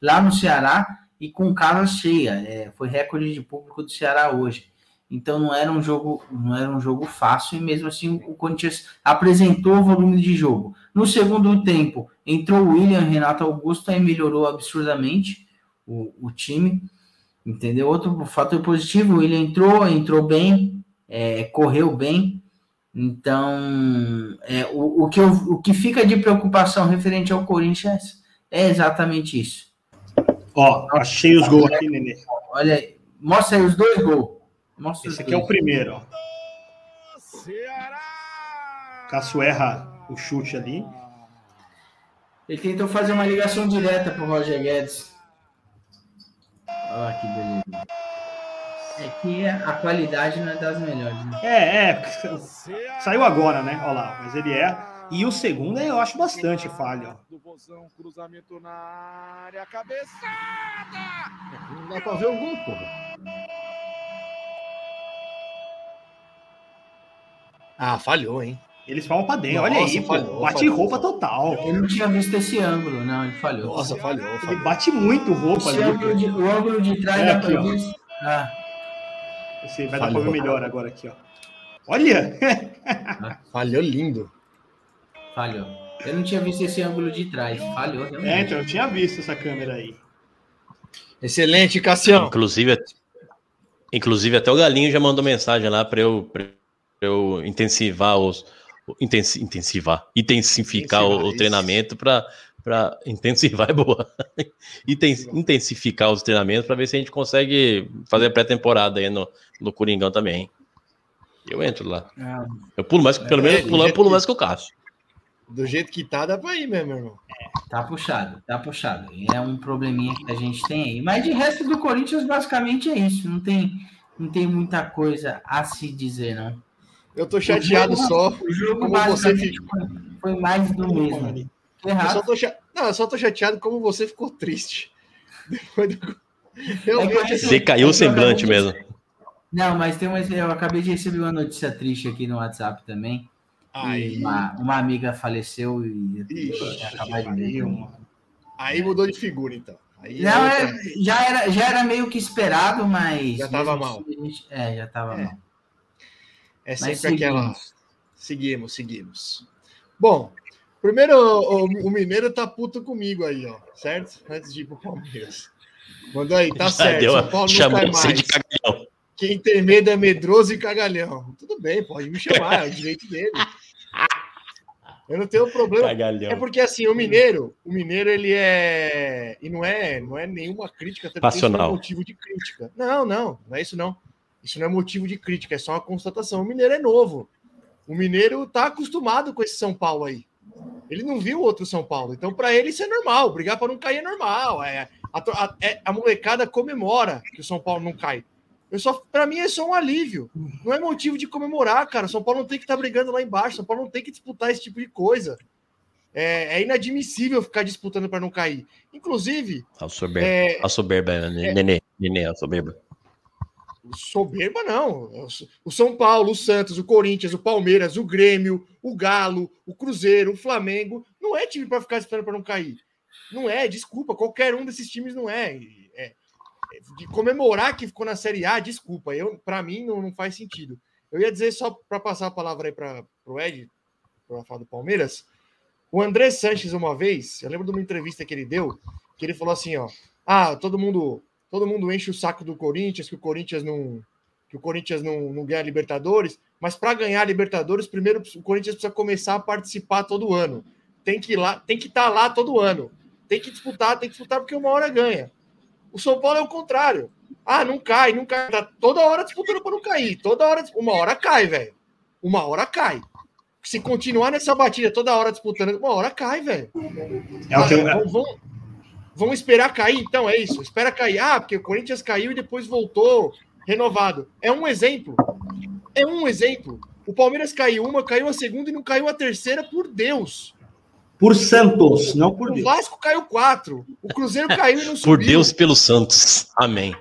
lá no Ceará e com casa cheia. É, foi recorde de público do Ceará hoje. Então não era um jogo, não era um jogo fácil e mesmo assim o Corinthians apresentou volume de jogo. No segundo tempo, entrou o William, Renato Augusto, aí melhorou absurdamente o, o time. Entendeu? Outro fator positivo, o William entrou, entrou bem, é, correu bem. Então, é, o, o, que eu- o que fica de preocupação referente ao Corinthians é exatamente isso. Ó, achei os gols aqui, Nenê. Olha aí, mostra aí os dois gols. Mostra os Esse aqui é o dois. primeiro, ó. Cássio erra o chute ali. Ele tentou fazer uma ligação direta pro Roger Guedes. Olha que beleza. É que a qualidade não é das melhores, né? É, é. Saiu agora, né? Olha lá, mas ele é. E o segundo eu acho bastante falha. Do Vozão, cruzamento na área, cabeçada! Não dá pra ver o gol, porra. Ah, falhou, hein? Eles falam pra dentro. Nossa, Olha aí, pô. falhou, Bate falhou, roupa falhou. total. Eu não tinha visto esse ângulo, não, ele falhou. Nossa, falhou, Ele falhou. bate muito roupa Esse ali. ângulo de, o ângulo de trás É da aqui, ó. Ah, Esse vai dar pra Falhou. ver melhor agora aqui, ó. Olha! Falhou lindo. Falhou. Eu não tinha visto esse ângulo de trás. Falhou, É, realmente. então eu tinha visto essa câmera aí. Excelente, Cassião. Inclusive, inclusive, até o Galinho já mandou mensagem lá para eu, pra eu intensivar os. Intensi, intensivar, intensificar o- Intensivar, o, isso. treinamento para para intensivar é boa. Inten- intensificar os treinamentos para ver se a gente consegue fazer a pré-temporada aí no, no Coringão também. Eu entro lá. Ah, Eu pulo mais, pelo menos É, pulo, eu pulo mais que o Cássio. Do jeito que tá, dá pra ir mesmo, meu irmão. tá puxado, tá puxado. É um probleminha que a gente tem aí. Mas de resto do Corinthians, basicamente é isso. Não tem, não tem muita coisa a se dizer, não. Eu tô chateado O jogo- só. O jogo Como você basicamente foi, mais do mesmo. Eu só Errado. tô, cha... Não, eu só tô chateado como você ficou triste. Depois do... É Realmente, que- Você caiu o semblante mesmo. Não, mas tem uma, eu acabei de receber uma notícia triste aqui no WhatsApp também. aí, Uma, uma amiga faleceu e Ixi, eu acabei de ver. aí mudou de figura, então. Aí Não, é é, outra- já, era, já era meio que esperado, mas. Já tava mal. assim, é, já tava É. mal. É sempre aquela. seguimos. Seguimos, seguimos. Bom, primeiro o, o Mineiro tá puto comigo aí, ó. Certo? Antes de ir pro Palmeiras. Mandou aí, tá Já certo. deu- São Paulo não chamou cai você mais. de cagalhão. Quem tem medo é medroso e cagalhão. Tudo bem, pode me chamar, é o direito dele. Eu não tenho problema. É Cagalhão. porque assim, o mineiro, o mineiro ele é e não é, não é nenhuma crítica, até porque isso não é Passional. motivo de crítica. Não, não, não é isso não. Isso não é motivo de crítica, é só uma constatação. O mineiro é novo. O mineiro tá acostumado com esse São Paulo aí. Ele não viu outro São Paulo, então para ele isso é normal. Brigar para não cair é normal. É, a, a- é- a molecada comemora que o São Paulo não cai. Eu só, para mim é só um alívio. Não é motivo de comemorar, cara. São Paulo não tem que estar brigando lá embaixo. São Paulo não tem que disputar esse tipo de coisa. É, é inadmissível ficar disputando para não cair. Inclusive, A soberba, é, a soberba, nenê, nenê, a soberba. Soberba não. O São Paulo, o Santos, o Corinthians, o Palmeiras, o Grêmio, o Galo, o Cruzeiro, o Flamengo, não é time para ficar esperando para não cair. Não é, desculpa, qualquer um desses times não é. É- é de comemorar que ficou na Série A, desculpa, eu para mim não, não faz sentido. Eu ia dizer só para passar a palavra aí para o Ed, para falar do Palmeiras. O André Sanches uma vez, eu lembro de uma entrevista que ele deu, que ele falou assim, ó, ah, todo mundo todo mundo enche o saco do Corinthians, que o Corinthians não que o Corinthians não, não ganha Libertadores, mas para ganhar Libertadores, primeiro o Corinthians precisa começar a participar todo ano. Tem que ir lá, tem que estar lá todo ano. Tem que disputar, tem que disputar porque uma hora ganha. O São Paulo é o contrário. Ah, não cai, não cai. Tá toda hora disputando para não cair. Toda hora, uma hora cai, velho. Uma hora cai. Se continuar nessa batida toda hora disputando, uma hora cai, velho. É o que eu- vão, vão- esperar cair, então é isso. Espera cair. Ah, porque o Corinthians caiu e depois voltou renovado. É um exemplo. É um exemplo. O Palmeiras caiu uma, caiu a segunda e não caiu a terceira, por Deus. Por Santos, não por O Deus. Vasco caiu quatro. O Cruzeiro caiu e não subiu. Por Deus pelos santos. Amém.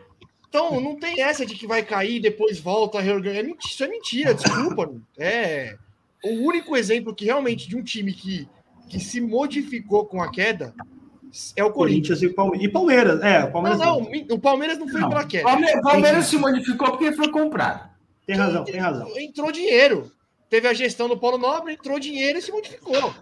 Então, não tem essa de que vai cair e depois volta a reorganizar. É Isso é mentira, desculpa. É o único exemplo que realmente de um time que, que se modificou com a queda é o Corinthians. Corinthians e Palmeiras. E Palmeiras, é, o Não, Palmeiras não, o Palmeiras não foi Não. pela queda. Palme- Palmeiras se modificou porque foi comprado. Tem razão, tem razão. Entrou dinheiro. Teve a gestão do Paulo Nobre, entrou dinheiro e se modificou.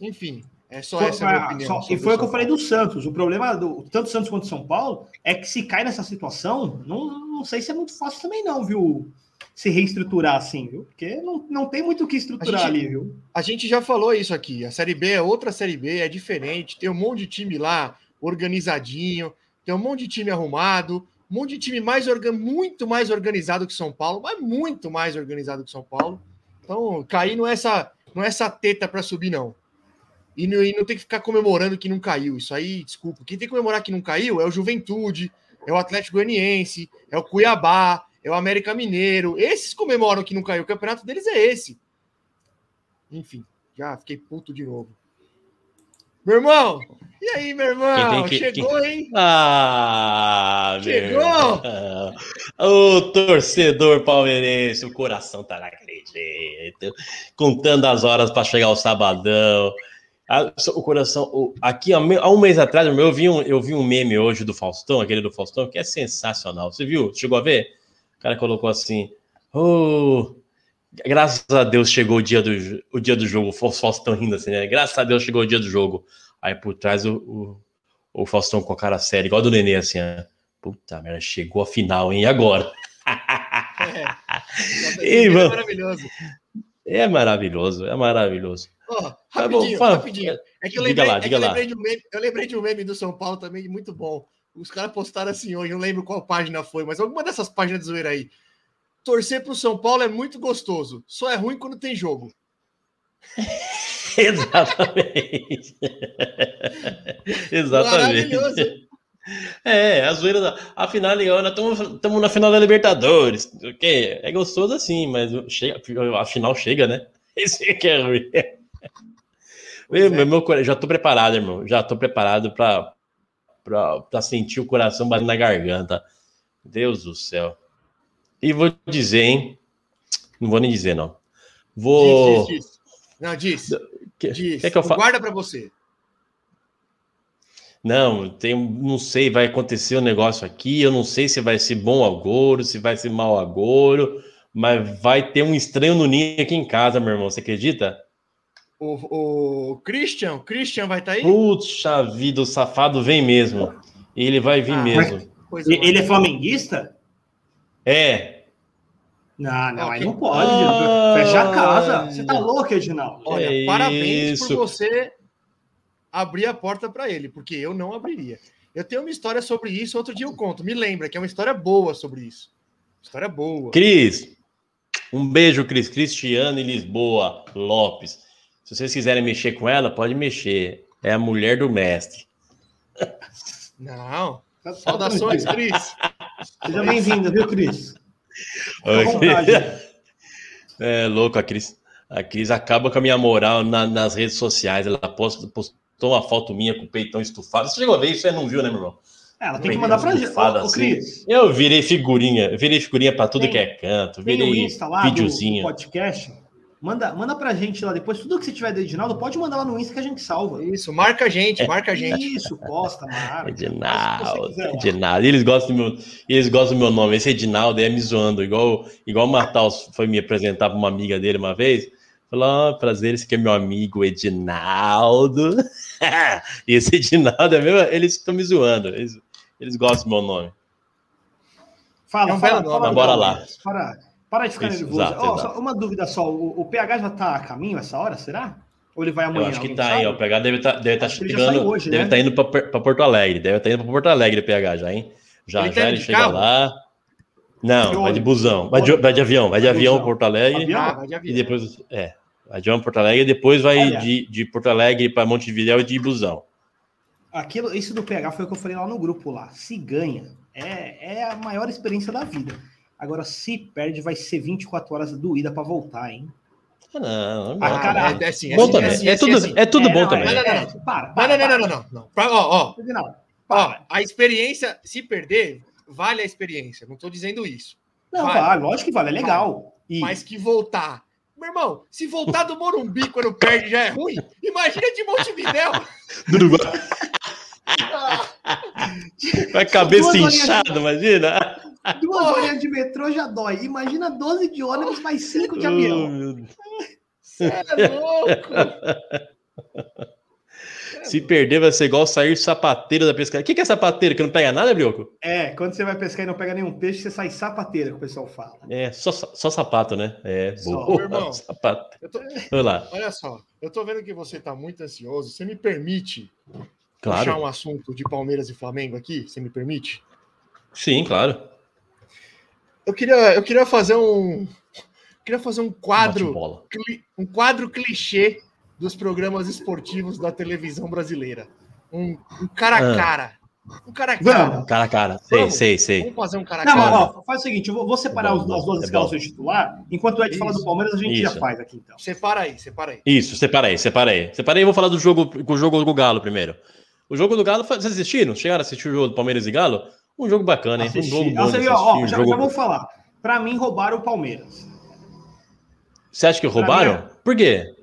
Enfim, é só Foi- essa a minha ah, opinião. só- e foi o que eu falei do Santos. O problema do tanto Santos quanto São Paulo é que se cai nessa situação, não, não sei se é muito fácil também, não, viu? Se reestruturar assim, viu? Porque não, não tem muito o que estruturar gente- ali, viu? A gente já falou isso aqui. A Série B é outra Série B, é diferente. Tem um monte de time lá organizadinho, tem um monte de time arrumado, um monte de time mais orga- muito mais organizado que São Paulo, mas muito mais organizado que São Paulo. Então, cair não é essa, não é essa teta para subir, não. E não, e não tem que ficar comemorando que não caiu. Isso aí, desculpa. Quem tem que comemorar que não caiu é o Juventude, é o Atlético Goianiense, é o Cuiabá, é o América Mineiro. Esses comemoram que não caiu. O campeonato deles é esse. Enfim, já fiquei puto de novo. Meu irmão! E aí, meu irmão? Que- Chegou, hein? Ah, Chegou? O torcedor palmeirense, o coração tá naquele jeito. Contando as horas para chegar o sabadão. o coração. aqui, há um mês atrás, eu vi, um, eu vi um meme hoje do Faustão, aquele do Faustão, que é sensacional. Você viu? Chegou a ver? O cara colocou assim: "Oh, graças a Deus chegou o dia do, o dia do jogo. O Faustão rindo assim, né? Graças a Deus chegou o dia do jogo. Aí por trás o, o, o Faustão com a cara séria, igual a do Nenê, assim, ó. Puta merda, chegou a final, hein? E agora? É, é mano. maravilhoso. É maravilhoso, é maravilhoso. Ó, Tá bom, rapidinho, fala. rapidinho. É que eu Diga lembrei, lá, é que diga eu lá. lembrei de um meme, eu lembrei de um meme do São Paulo também, muito bom. Os caras postaram assim hoje, não lembro qual página foi, mas alguma dessas páginas de zoeira aí. Torcer pro São Paulo é muito gostoso, só é ruim quando tem jogo. Exatamente. Exatamente. Maravilhoso. É, a zoeira da. A final estamos na final da Libertadores. ok? É gostoso assim, mas chega, a final chega, né? Esse que é ruim. Meu, é. meu cora- já tô preparado, irmão. Já tô preparado para para sentir o coração batendo na garganta. Deus do céu. E vou dizer, hein? Não vou nem dizer, não. Vou. Diz, diz, diz. Não, diz. Quer- diz. quer que eu fa- Guarda pra você. Não, tem, não sei, vai acontecer um negócio aqui, eu não sei se vai ser bom agouro, se vai ser mau agouro, mas vai ter um estranho no ninho aqui em casa, meu irmão, você acredita? O, o Christian, Christian vai estar aí? Puxa vida, o safado vem mesmo. Ele vai vir Ah, mesmo. Coisa Ele é flamenguista? É, Não, não, aí Ok. não pode. Ah. Fecha a casa. Você tá louco, Edinaldo? Olha, É parabéns isso. por você abrir a porta para ele, porque eu não abriria. Eu tenho uma história sobre isso, outro dia eu conto. Me lembra que é uma história boa sobre isso. História boa. Cris, um beijo, Cris, Cristiano e Lisboa Lopes. Se vocês quiserem mexer com ela, pode mexer. É a mulher do mestre. Não. Tá- Saudações, Cris. Seja bem-vindo, viu, Cris? É louco, a Cris. A Cris acaba com a minha moral na- nas redes sociais. Ela posta, postou uma foto minha com o peitão estufado. Você chegou a ver isso? Você não viu, né, meu irmão? É, Ela tem que mandar pra gente. Ô, assim. Cris, Eu virei figurinha. eu Virei figurinha pra tudo Tem- que é canto. tem o Virei Insta lá do, do videozinho. podcast. Manda, manda pra gente lá depois. Tudo que você tiver do Edinaldo, pode mandar lá no Insta que a gente salva. Isso, marca a gente, marca a gente. Isso, posta, marca. Edinaldo, quiser. Edinaldo. Eles gostam, do meu, eles gostam do meu nome. Esse Edinaldo é me zoando. Igual, igual o Matheus foi me apresentar para uma amiga dele uma vez. Falou: ah, prazer, esse aqui é meu amigo Edinaldo. e esse Edinaldo é meu. Eles estão me zoando. Eles, eles gostam do meu nome. Fala, É um fala, nome. fala, Mas bora lá. Para, para de ficar Isso, nervoso. exato, Ó, exato. só uma dúvida só. O, o PH já tá a caminho essa hora, será? Ou ele vai amanhã? Eu acho que tá sabe? aí. O PH deve estar deve tá já chegando. hoje, deve né? estar indo para Porto Alegre. Deve estar indo para Porto Alegre, o PH já, hein? Já Ele tá já indo ele chega carro? lá. Não, De vai de busão. Vai de, vai de avião, vai de avião busão. Porto Alegre. Avião? Ah, vai de E avião. depois, é, vai de avião Porto Alegre e depois vai Olha. de, de Porto Alegre para Montevidéu e de busão. Aquilo, isso do PH foi o que eu falei lá no grupo lá. Se ganha, é, é a maior experiência da vida. Agora, se perde, vai ser 24 horas doída pra voltar, hein? Ah, Não, não, Ah, não. cara, é, é assim, é Bom também. tudo, é tudo bom não, também. Não, não, é, Para, Não, para, não, não, para. não, não, não. Pra- ó, ó, Não, ó, para. a experiência, se perder, vale a experiência. Não tô dizendo isso. Não, Vale. vale, lógico que vale, é legal. E Mas que voltar. Meu irmão, se voltar do Morumbi quando perde já é ruim, imagina de Montevidéu. Do Uruguai. Vai cabeça de- inchada, imagina. duas horinhas de metrô já dói. Imagina 12 de ônibus mais 5 de avião. meu Deus. Cê é louco. Se perder, vai ser igual sair sapateiro da pescaria. O que, que é sapateiro? Que não pega nada, Brioco? É, quando você vai pescar e não pega nenhum peixe, você sai sapateira, que o pessoal fala. É, só, só sapato, né? É, Só, boa. irmão. Sapato. Eu tô- Vai lá. olha só, eu tô vendo que você tá muito ansioso. Você me permite puxar Claro. um assunto de Palmeiras e Flamengo aqui? Você me permite? Sim, claro. Eu queria, eu queria fazer um. Queria fazer um quadro, um quadro clichê dos programas esportivos da televisão brasileira. Um, um cara a Ah. cara. Um cara a cara. Vamos. Cara a cara. Sei, Vamos. sei, sei. Vamos fazer um cara a Não, cara. mas, ó, faz o seguinte, eu vou, vou separar É os, bom, as duas é escalações de titular, enquanto o Ed fala do Isso. Palmeiras, a gente já Isso. faz aqui, então. Separa aí, separa aí. Isso, separei, separei. Separei e vou falar do jogo, com o jogo do Galo primeiro. O jogo do Galo, vocês assistiram? Chegaram a assistir o jogo do Palmeiras e Galo? Um jogo bacana, hein? Um jogo bom viu, ó, já, jogo- já vou falar. Pra mim, roubaram o Palmeiras. Você acha que roubaram? mim, Por quê?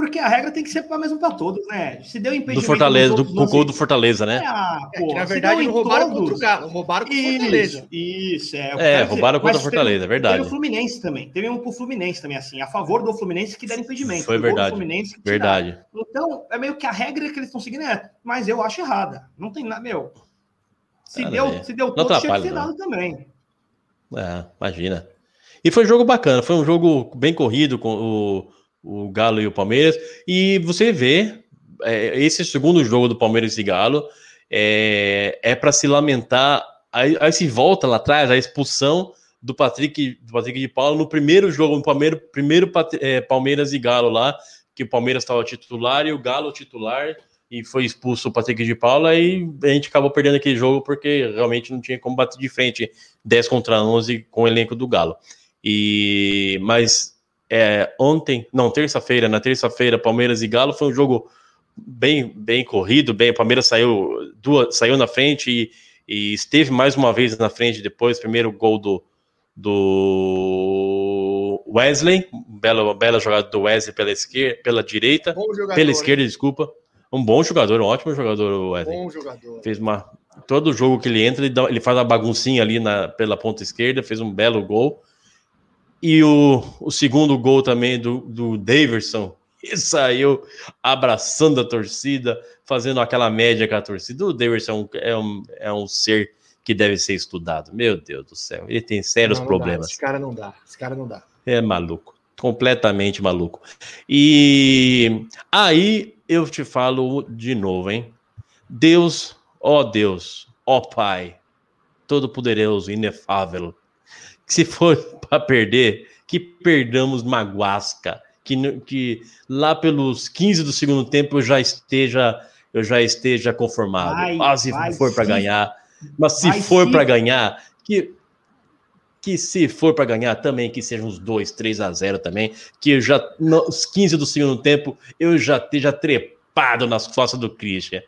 Porque a regra tem que ser a mesma para todos, né? Se deu impedimento. Do Fortaleza, do, outros com o gol do Fortaleza, É, né? ah, É pô, que, na verdade, roubaram todos. contra o Galo, roubaram contra o Fortaleza. Isso. É, É, quero dizer, roubaram contra o Fortaleza, teve- é verdade. Teve o Fluminense também. Teve um pro Fluminense também, assim, a favor do Fluminense que deram impedimento. Foi do verdade. Fluminense. Verdade. Então, é meio que a regra que eles estão seguindo é, mas eu acho errada. Não tem nada, meu. Se Cara, deu, é. se deu Não todo, tinha que não. dado também. É, imagina. E foi um jogo bacana, foi um jogo bem corrido com o, o Galo e o Palmeiras. E você vê, é, esse segundo jogo do Palmeiras e Galo é, é para se lamentar. Aí, aí se volta lá atrás a expulsão do Patrick, do Patrick de Paulo no primeiro jogo, no primeiro, primeiro é, Palmeiras e Galo lá, que o Palmeiras estava titular e o Galo titular. E foi expulso o Patrick de Paula e a gente acabou perdendo aquele jogo porque realmente não tinha como bater de frente 10 contra 11 com o elenco do Galo. E mas é, ontem, não, terça-feira, na terça-feira, Palmeiras e Galo foi um jogo bem bem corrido, bem, o Palmeiras saiu duas, saiu na frente e, e esteve mais uma vez na frente depois, primeiro gol do do Wesley, bela bela jogada do Wesley pela esquerda, pela direita, jogador. pela hein? esquerda, desculpa. Um bom jogador, um ótimo jogador, o Wesley Bom jogador. fez uma todo jogo que ele entra ele, dá- ele faz uma baguncinha ali na, pela ponta esquerda fez um belo gol e o, o segundo gol também do, do Daverson que saiu abraçando a torcida fazendo aquela média com a torcida o Daverson é um, é um ser que deve ser estudado meu Deus do céu ele tem sérios Não, não dá, problemas Esse cara não dá. Esse cara não dá. é maluco, completamente maluco. E aí eu te falo de novo, hein? Deus, ó Deus, ó Pai, Todo-Poderoso, inefável, que se for para perder, que perdamos Maguasca, que, que lá pelos 15 do segundo tempo eu já esteja eu já esteja conformado. Vai, ah, se vai for para ganhar, mas se Vai for para ganhar, que que se for para ganhar também, que seja uns 2, 3 a 0 também, que eu já, nos 15 do segundo tempo, eu já esteja trepado nas costas do Christian.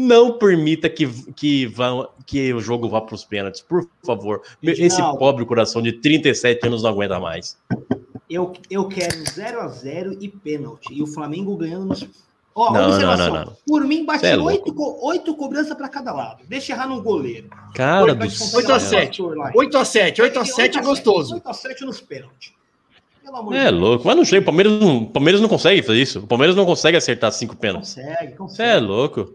Não permita que, que, vão, que o jogo vá para os pênaltis, por favor. Esse Reginaldo. pobre coração de 37 anos não aguenta mais. Eu, eu quero 0x0 e pênalti. E o Flamengo ganhando nos. Ó, Não, observação. não, não, não. Por mim, bate é oito, co- oito cobranças para cada lado. Deixa errar no goleiro. Cara Oito do vai descontar céu. Oito a lá, sete. lá. 8 a 7 8 a 7 é gostoso. 8x7 nos pênaltis. É Deus. louco, mas não chega. O Palmeiras não, o Palmeiras não consegue fazer isso. O Palmeiras não consegue acertar cinco pênaltis. Consegue, Você consegue. é louco.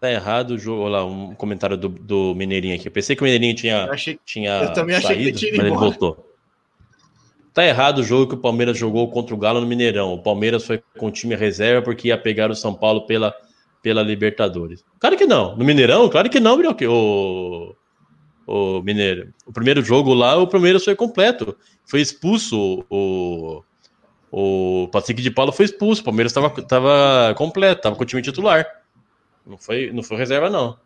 Tá errado o jogo. Olha lá, um comentário do, do Mineirinho aqui. Eu pensei que o Mineirinho tinha, Eu achei tinha Eu também achei que saído, tinha mas ele voltou. Tá errado o jogo que o Palmeiras jogou contra o Galo no Mineirão. O Palmeiras foi com o time reserva porque ia pegar o São Paulo pela, pela Libertadores. Claro que não. No Mineirão, claro que não, Brioque. O, o Mineiro. O primeiro jogo lá, o Palmeiras foi completo. Foi expulso o. O Patrick de Paulo foi expulso. O Palmeiras estava tava completo, estava com o time titular. Não foi, não foi reserva, não.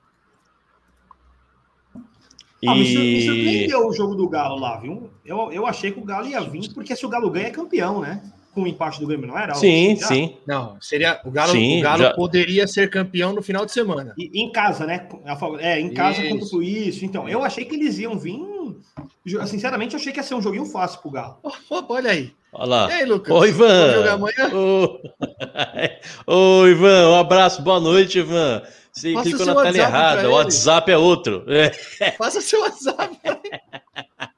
Ah, me, sur- me E- surpreendeu o jogo do Galo lá, viu? Eu, eu achei que o Galo ia vir, porque se o Galo ganha, é campeão, né? Com o empate do Grêmio, não era? Sim, Já? sim. Não, seria o Galo, Sim, o Galo já- poderia ser campeão no final de semana. E, em casa, né? É, em casa Isso. contra o isso. Então, eu achei que eles iam vir. jo- Sinceramente, eu achei que ia ser um joguinho fácil pro Galo. Opa, olha aí. Olha lá. E aí, Lucas? Ô, Vamos jogar Ivan. amanhã? Ô, Ô, Ivan, um abraço, boa noite, Ivan. Você Passa clicou na tela errada, o. WhatsApp é outro. É. Faça seu WhatsApp.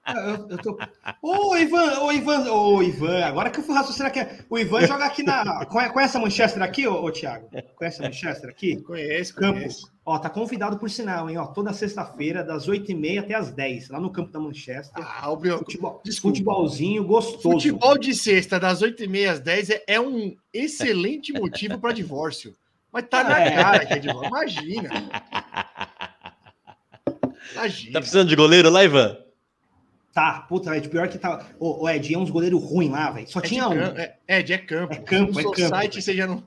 Ah, Eu, eu tô... Ô, Ivan, ô, Ivan, ô, Ivan, agora que eu fui raciocinar aqui. O Ivan joga aqui na. Conhe- Conhece a Manchester aqui, ô, ô Thiago? Conhece a Manchester aqui? Conheço, Campo. conheço. Ó, tá convidado por sinal, hein? Ó, toda sexta-feira, das 8h30 até as 10 lá no campo da Manchester. Ah, o Brioco. Futebol, desculpa. futebolzinho gostoso. Futebol de sexta, das 8h30 às 10 é, é um excelente motivo para divórcio. Mas tá na É. cara que é divórcio. Imagina. Imagina. Tá precisando de goleiro lá, Ivan? Tá, puta, Ed, pior que tá. Ô, ô Ed, é uns goleiros ruins lá, velho. Só É de tinha um. É, é, de é campo. É campo, no é campo, site você já não.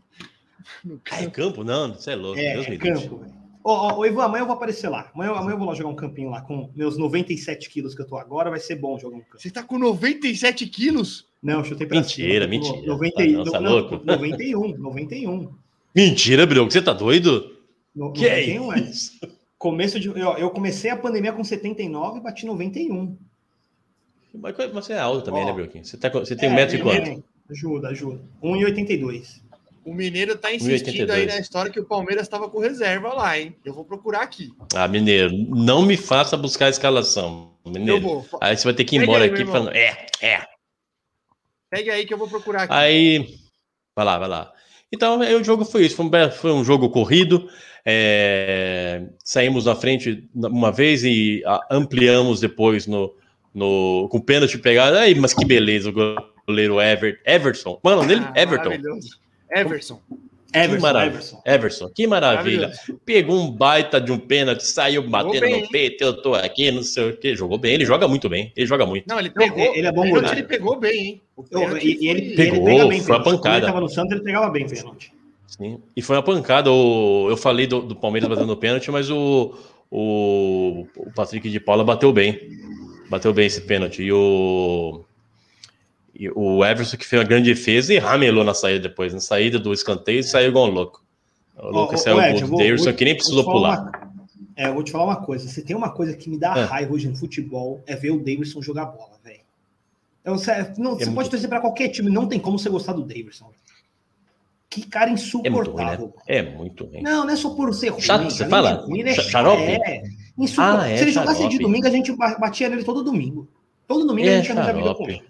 no Ah, em campo. Não, você é louco. É, Deus é me campo, velho. Ô, ô, ô, Ivan, amanhã eu vou aparecer lá. Amanhã, amanhã eu vou lá jogar um campinho lá com meus 97 quilos que eu tô agora. Vai ser bom jogar um campo. Você tá com 97 quilos? Não, eu chutei pra Mentira, cima, mentira. 90, Ah, não, tá não, louco? 91, 91. Mentira, Brioco, você tá doido? No, Que é 91 é. isso? Começo de. Eu, eu comecei a pandemia com 79 e bati 91. Mas você é alto também, Ó. né, Brioquinho? Você, tá, você tem É, um metro e quanto? Ajuda, ajuda. 1,82. O Mineiro tá insistindo 1,82. aí na história que o Palmeiras estava com reserva lá, hein? Eu vou procurar aqui. Ah, Mineiro, não me faça buscar a escalação, Eu Mineiro. vou. Aí você vai ter que ir Pega embora aí, aqui falando, é, é. Pegue aí que eu vou procurar aqui. Aí, vai lá, vai lá. Então, aí o jogo foi isso. Foi um, foi um jogo corrido. é, saímos na frente uma vez e ampliamos depois no, no, com o pênalti pegado. Aí, mas que beleza, o goleiro Ever, Everson. Mano, dele? Ah, Everton. maravilhoso. Everson. Que Everson, maravilha. Everson. Everson, que maravilha. Pegou um baita de um pênalti, saiu batendo bem, no peito. Eu tô aqui, não sei o que. Jogou bem, ele joga muito bem. Ele joga muito. Não, ele pegou. ele é bom o pênalti goleiro. Ele pegou bem, hein? Eu- e, e ele, Pegou, ele pega bem foi uma pênalti. Quando pancada. Ele tava no Santos, ele pegava bem pênalti. Sim. E foi uma pancada. O, eu falei do, do Palmeiras batendo o pênalti, mas o, o, o Patrick de Paula bateu bem. Bateu bem esse pênalti. E o, e o Everson, que fez uma grande defesa e ramelou na saída depois. Na saída do escanteio, saiu igual um louco. O louco Ó, saiu o gol Davidson, que nem precisou pular. uma- é, eu vou te falar uma coisa. Se tem uma coisa que me dá É. raiva hoje no futebol, é ver o Davidson jogar bola, velho. Então, você, não, você muito- pode torcer pra qualquer time, não tem como você gostar do Davidson. Que cara É muito ruim, né? insuportável. É muito ruim. Não, não é só por ser ruim. Chato, você fala? ruim, é chato, xarope? É. Ah, é Se ele jogasse de xarope. domingo, a gente ba- batia nele todo domingo. Todo domingo a É gente ia briga com ele.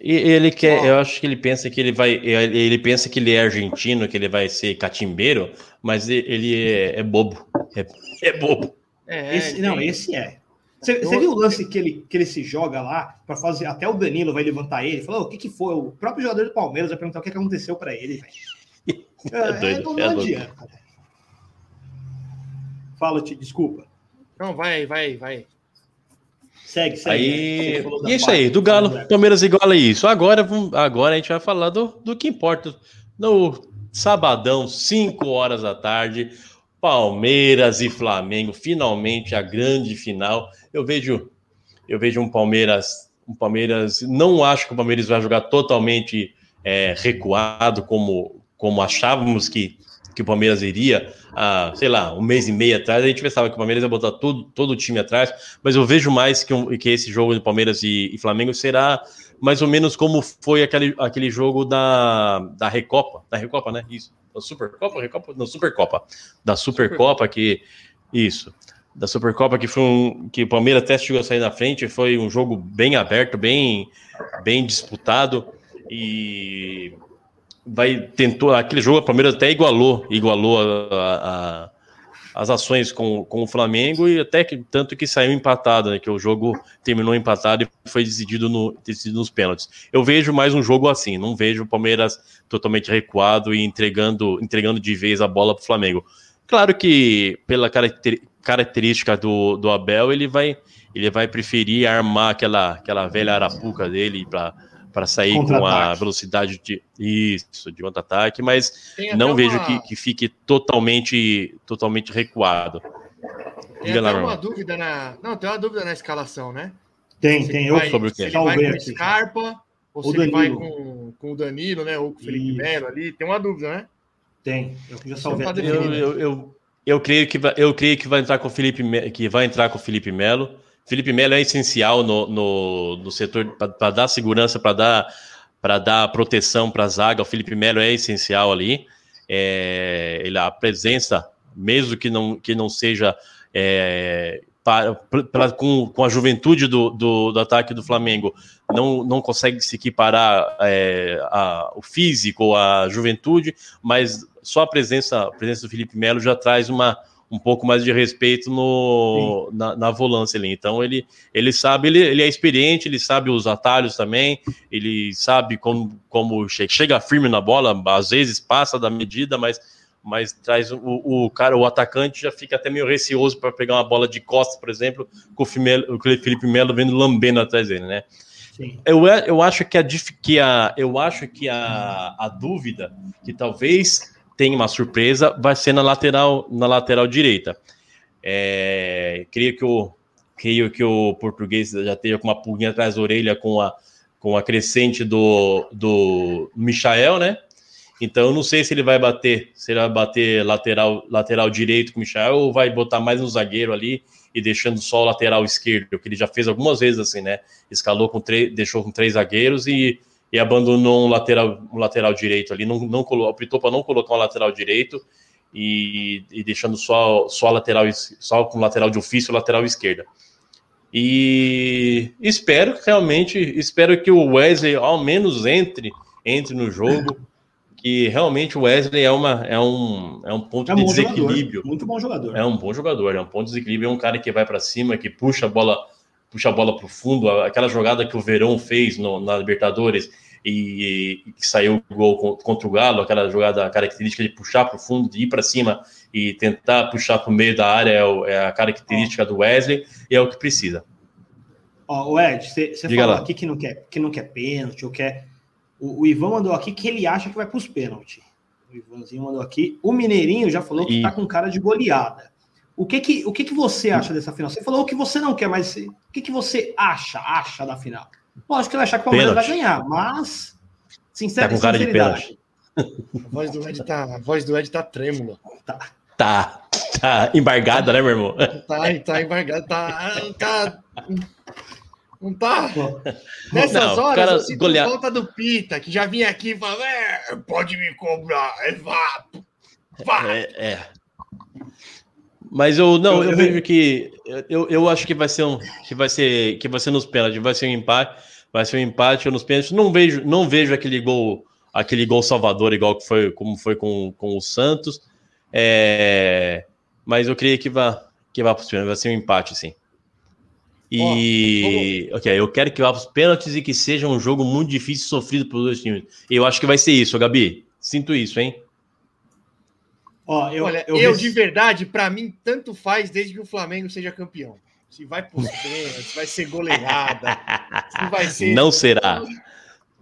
E ele quer, eu acho que ele pensa que ele vai, ele ele pensa que ele é argentino, que ele vai ser catimbeiro, mas ele é, é bobo, é, é bobo. É, Esse- não, esse é. Você, viu o lance que ele, que ele se joga lá para fazer. Até o Danilo vai levantar ele. Falou: o que, que foi? O próprio jogador do Palmeiras vai perguntar o que, que aconteceu para ele. É doido, não, é não adianta, velho. Fala, te desculpa. Não, vai, vai, vai. Segue, segue. Aí, da e é isso aí, do Galo. Palmeiras igual a isso. Agora, vamos- agora a gente vai falar do, do que importa. No sabadão, 5 horas da tarde, Palmeiras e Flamengo, finalmente a grande final. Eu vejo, eu vejo um Palmeiras, um Palmeiras. Não acho que o Palmeiras vai jogar totalmente é, recuado como, como achávamos que, que o Palmeiras iria. há, sei lá, um mês e meio atrás, a gente pensava que o Palmeiras ia botar todo, todo o time atrás, mas eu vejo mais que, um- que esse jogo de Palmeiras e, e Flamengo será mais ou menos como foi aquele, aquele jogo da, da Recopa, da Recopa, né? Isso. Da Supercopa, Recopa? Não, Supercopa. Da Supercopa, que. Isso. Da Supercopa, que foi um. Que o Palmeiras até chegou a sair na frente, foi um jogo bem aberto, bem, bem disputado. E vai tentou aquele jogo, o Palmeiras até igualou, igualou a- a- a- as ações com, com o Flamengo e até que tanto que saiu empatado, né? Que o jogo terminou empatado e foi decidido, no, decidido nos pênaltis. Eu vejo mais um jogo assim, não vejo o Palmeiras totalmente recuado e entregando, entregando de vez a bola para o Flamengo. Claro que pela caracter- característica do, do Abel, ele vai, ele vai preferir armar aquela, aquela velha arapuca dele para para sair com a velocidade de isso, de contra-ataque, mas não uma- vejo que, que fique totalmente, totalmente recuado. Tem Diga uma irmão. dúvida na. Não, tem uma dúvida na escalação, né? Tem, Se tem. Eu, vai- sobre o Se quê? ele vai Salvei com. Scarpa ou O se ele vai Danilo. com, com o Danilo, né? Ou com o Felipe Isso. Melo ali. Tem uma dúvida, né? tem. Eu já salvei tá Eu, definido. eu, eu, eu creio que vai, eu creio que vai entrar com o Felipe que vai entrar com o Felipe Melo. Felipe Melo é essencial no, no, no setor para dar segurança, para dar para dar proteção para a zaga. O Felipe Melo é essencial ali. É, ele, a presença, mesmo que não, que não seja é, para, pra- com, com a juventude do, do, do ataque do Flamengo, não, não consegue se equiparar é, a, o físico, a juventude, mas só a presença, a presença do Felipe Melo já traz uma, um pouco mais de respeito no, na, na volância ali. Então ele, ele sabe, ele, ele é experiente, ele sabe os atalhos também, ele sabe como, como che- chega firme na bola, às vezes passa da medida, mas, mas traz o, o cara, o atacante já fica até meio receoso para pegar uma bola de costas, por exemplo, com o Felipe Melo vendo lambendo atrás dele, né? Sim. Eu, eu acho que a, que a eu acho que a, a dúvida que talvez tenha uma surpresa vai ser na lateral na lateral direita. É, creio que o creio que o português já esteja com uma pulguinha atrás da orelha com a com a crescente do do Michael, né? Então eu não sei se ele vai bater, se ele vai bater lateral lateral direito com o Michael ou vai botar mais um zagueiro ali e deixando só o lateral esquerdo, que ele já fez algumas vezes assim, né? Escalou com três, deixou com três zagueiros e, e abandonou um lateral, um lateral direito ali, não, não optou para não colocar um lateral direito e, e deixando só, só lateral, só com lateral de ofício lateral esquerda. E espero que realmente, espero que o Wesley ao menos entre, entre no jogo, que realmente o Wesley é, uma, é, um, é um ponto É um de bom jogador. desequilíbrio. Muito bom jogador. É um bom jogador, é um ponto de desequilíbrio, é um cara que vai para cima, que puxa a bola, puxa a bola para o fundo, aquela jogada que o Verão fez no- na Libertadores e, e saiu o gol con- contra o Galo, aquela jogada característica de puxar para o fundo, de ir para cima e tentar puxar para o meio da área é, o- é a característica do Wesley e é o que precisa. Ó, o Ed, você falou lá. aqui que não quer, que não quer pênalti, ou quer. O, o Ivan mandou aqui que ele acha que vai para os pênaltis. O Ivanzinho mandou aqui. O Mineirinho já falou que E- tá com cara de goleada. O que que, o que que você acha dessa final? Você falou o que você não quer, mas o que que você acha, acha da final? Lógico que ele vai achar que o Palmeiras vai Pênalti. ganhar, mas sincero, Tá com cara de sinceridade. A voz do Ed tá, a voz do Ed tá trêmula. Tá, tá embargada, né, meu irmão? Tá, tá embargado, tá. tá não tá. Nessas Não, horas, cara, eu sinto falta do Pita, que já vinha aqui e falava: é, pode me cobrar, é vá, vá. É, é. Mas eu não, eu, Eu- eu- vejo que eu, eu acho que vai ser um que vai ser que vai ser nos pênaltis, vai ser um empate, vai ser um empate nos pênaltis. Não vejo, não vejo aquele gol, aquele gol salvador igual que foi como foi com, com o Santos. É, mas eu creio que vai que vá para os pênaltis, vai ser um empate sim. E ok, eu quero que vá para os pênaltis e que seja um jogo muito difícil e sofrido pelos dois times. Eu acho que vai ser isso, Gabi. Sinto isso, hein? Ó, eu, Olha, eu, eu, de verdade, pra mim, tanto faz desde que o Flamengo seja campeão. Se vai pros pênaltis, se vai ser goleada, se vai ser. Não será.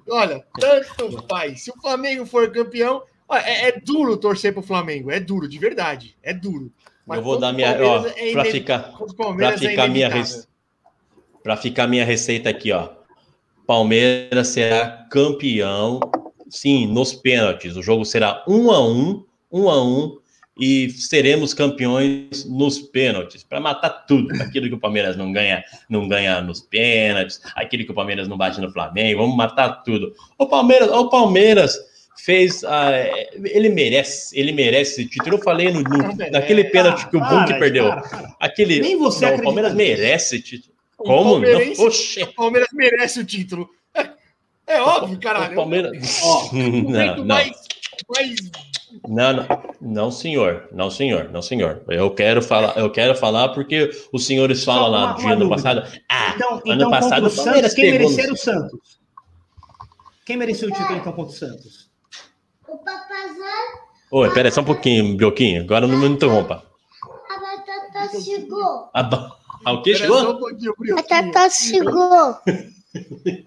Olha, tanto faz. Se o Flamengo for campeão, olha, é, é duro torcer pro Flamengo, é duro, de verdade, é duro. Eu vou dar minha, ó, é para ficar Para Palmeiras é ficar, minha rece... pra ficar minha receita aqui, ó. Palmeiras será campeão, sim, nos pênaltis. O jogo será um a um, um a um, e seremos campeões nos pênaltis para matar tudo, aquilo que o Palmeiras não ganha, não ganha nos pênaltis, aquilo que o Palmeiras não bate no Flamengo, vamos matar tudo. O Palmeiras, o Palmeiras fez, ah, ele merece, ele merece esse título. Eu falei no, no- naquele pênalti que o Hulk perdeu. para, para. Aquele. Nem você não, o Palmeiras merece esse título. O Como? Não? O Palmeiras merece o título. É, é óbvio, caralho. O Palmeiras. Ó, O não, não, mais, mais não, não, não, senhor, não, senhor, não, senhor. Eu quero falar, eu quero falar porque os senhores falam lá de uma ano passado. Ah, Então, ano então passado o Santos, quem merecer o Santos? Quem mereceu o título então contra o Santos? O papazão, Oi, pera só um pouquinho, Bioquinho. Agora não me interrompa. a batata chegou. A, ba- ah, o que chegou? um A batata chegou.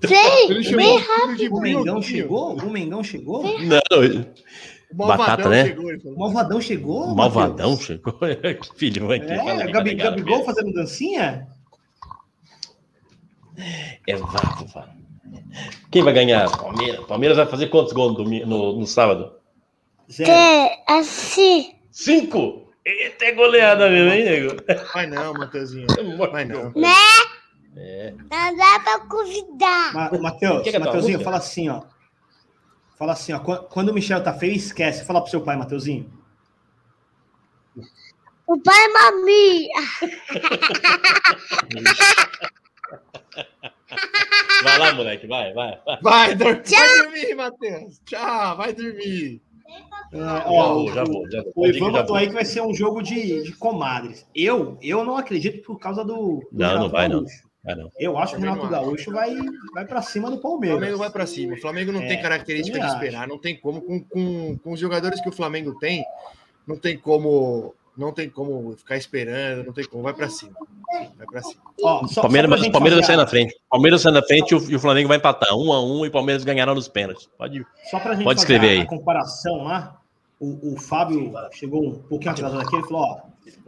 Vem, Ele chamou vem o Mengão chegou? O Mengão chegou? Não, O malvadão Batata, né? chegou, ele falou. O Malvadão chegou? o Malvadão Matheus? chegou. que filho, vai É, aí, Gabi, tá Gabigol fazendo dancinha? É vapo. Quem vai ganhar? Palmeiras. Palmeiras vai fazer quantos gols no, no, no sábado? Zero. É, assim. Cinco! Eita, é goleada mesmo, hein, nego? Vai não, Matheusinho. Vai não. Né? É. Não dá pra convidar. Ma- Matheus, é Matheusinho, fala assim, ó. Fala assim, ó. Quando, o Michel tá feio, esquece. Fala pro seu pai, Matheusinho. O pai é mami. Vai lá, moleque, vai, vai. vai. Vai, dor- vai dormir, Matheus. Tchau, vai dormir. Já ó, vou, já vou, já vou. O Ivan já botou aí que vai ser um jogo de, de comadres. Eu, eu não acredito por causa do. do Não, não vai, não. Gaúcho. Ah. Eu acho que o Renato. Gaúcho vai, vai pra cima do O Palmeiras. Flamengo vai pra cima. O Flamengo não É, tem característica de esperar, não tem como. Com, com, com os jogadores que o Flamengo tem, não tem como. Não tem como ficar esperando, não tem como. Vai pra cima. Vai pra cima. Ó, só, Palmeiras, só gente Palmeiras vai fazer sair a- na frente. Palmeiras sai na frente e o, e o Flamengo vai empatar. Um a um e o Palmeiras ganhará nos pênaltis. Pode. Só pra gente Pode fazer escrever aí. a comparação lá, o, o Fábio chegou um pouquinho atrasado aqui, ele falou, ó,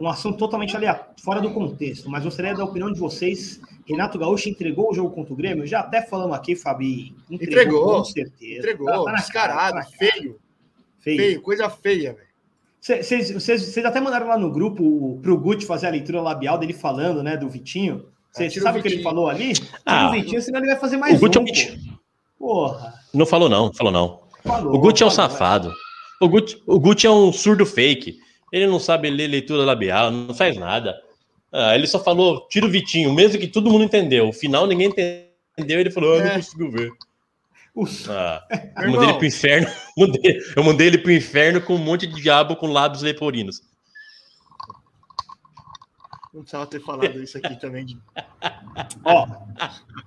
um assunto totalmente aleatório, fora do contexto, mas gostaria da opinião de vocês. Renato Gaúcho entregou o jogo contra o Grêmio? Já até falamos aqui, Fabi. Entregou. Com certeza. Entregou, Tá- tá na cara, descarado, tá feio, Feio. feio, coisa feia, velho. Vocês vocês- vocês até mandaram lá no grupo o- pro Guti fazer a leitura labial dele falando, né, do Vitinho. Você É, tira sabe o que ele falou ali? Ah, o Vitinho, senão ele vai fazer mais o Guti é um, Vitinho. pô. Porra. Não falou não, não falou não. Falou, O Gucci é um falou, safado. O Gucci, o Gucci é um surdo fake. Ele não sabe ler leitura labial, não faz nada. Ah, ele só falou, tira o Vitinho, mesmo que todo mundo entendeu. O final ninguém entendeu, ele falou, ah, não É. consigo ver. Ah, eu mandei ele pro inferno. mandei- eu mandei ele pro inferno com um monte de diabo com lábios leporino. Não precisava ter falado isso aqui também. Ó,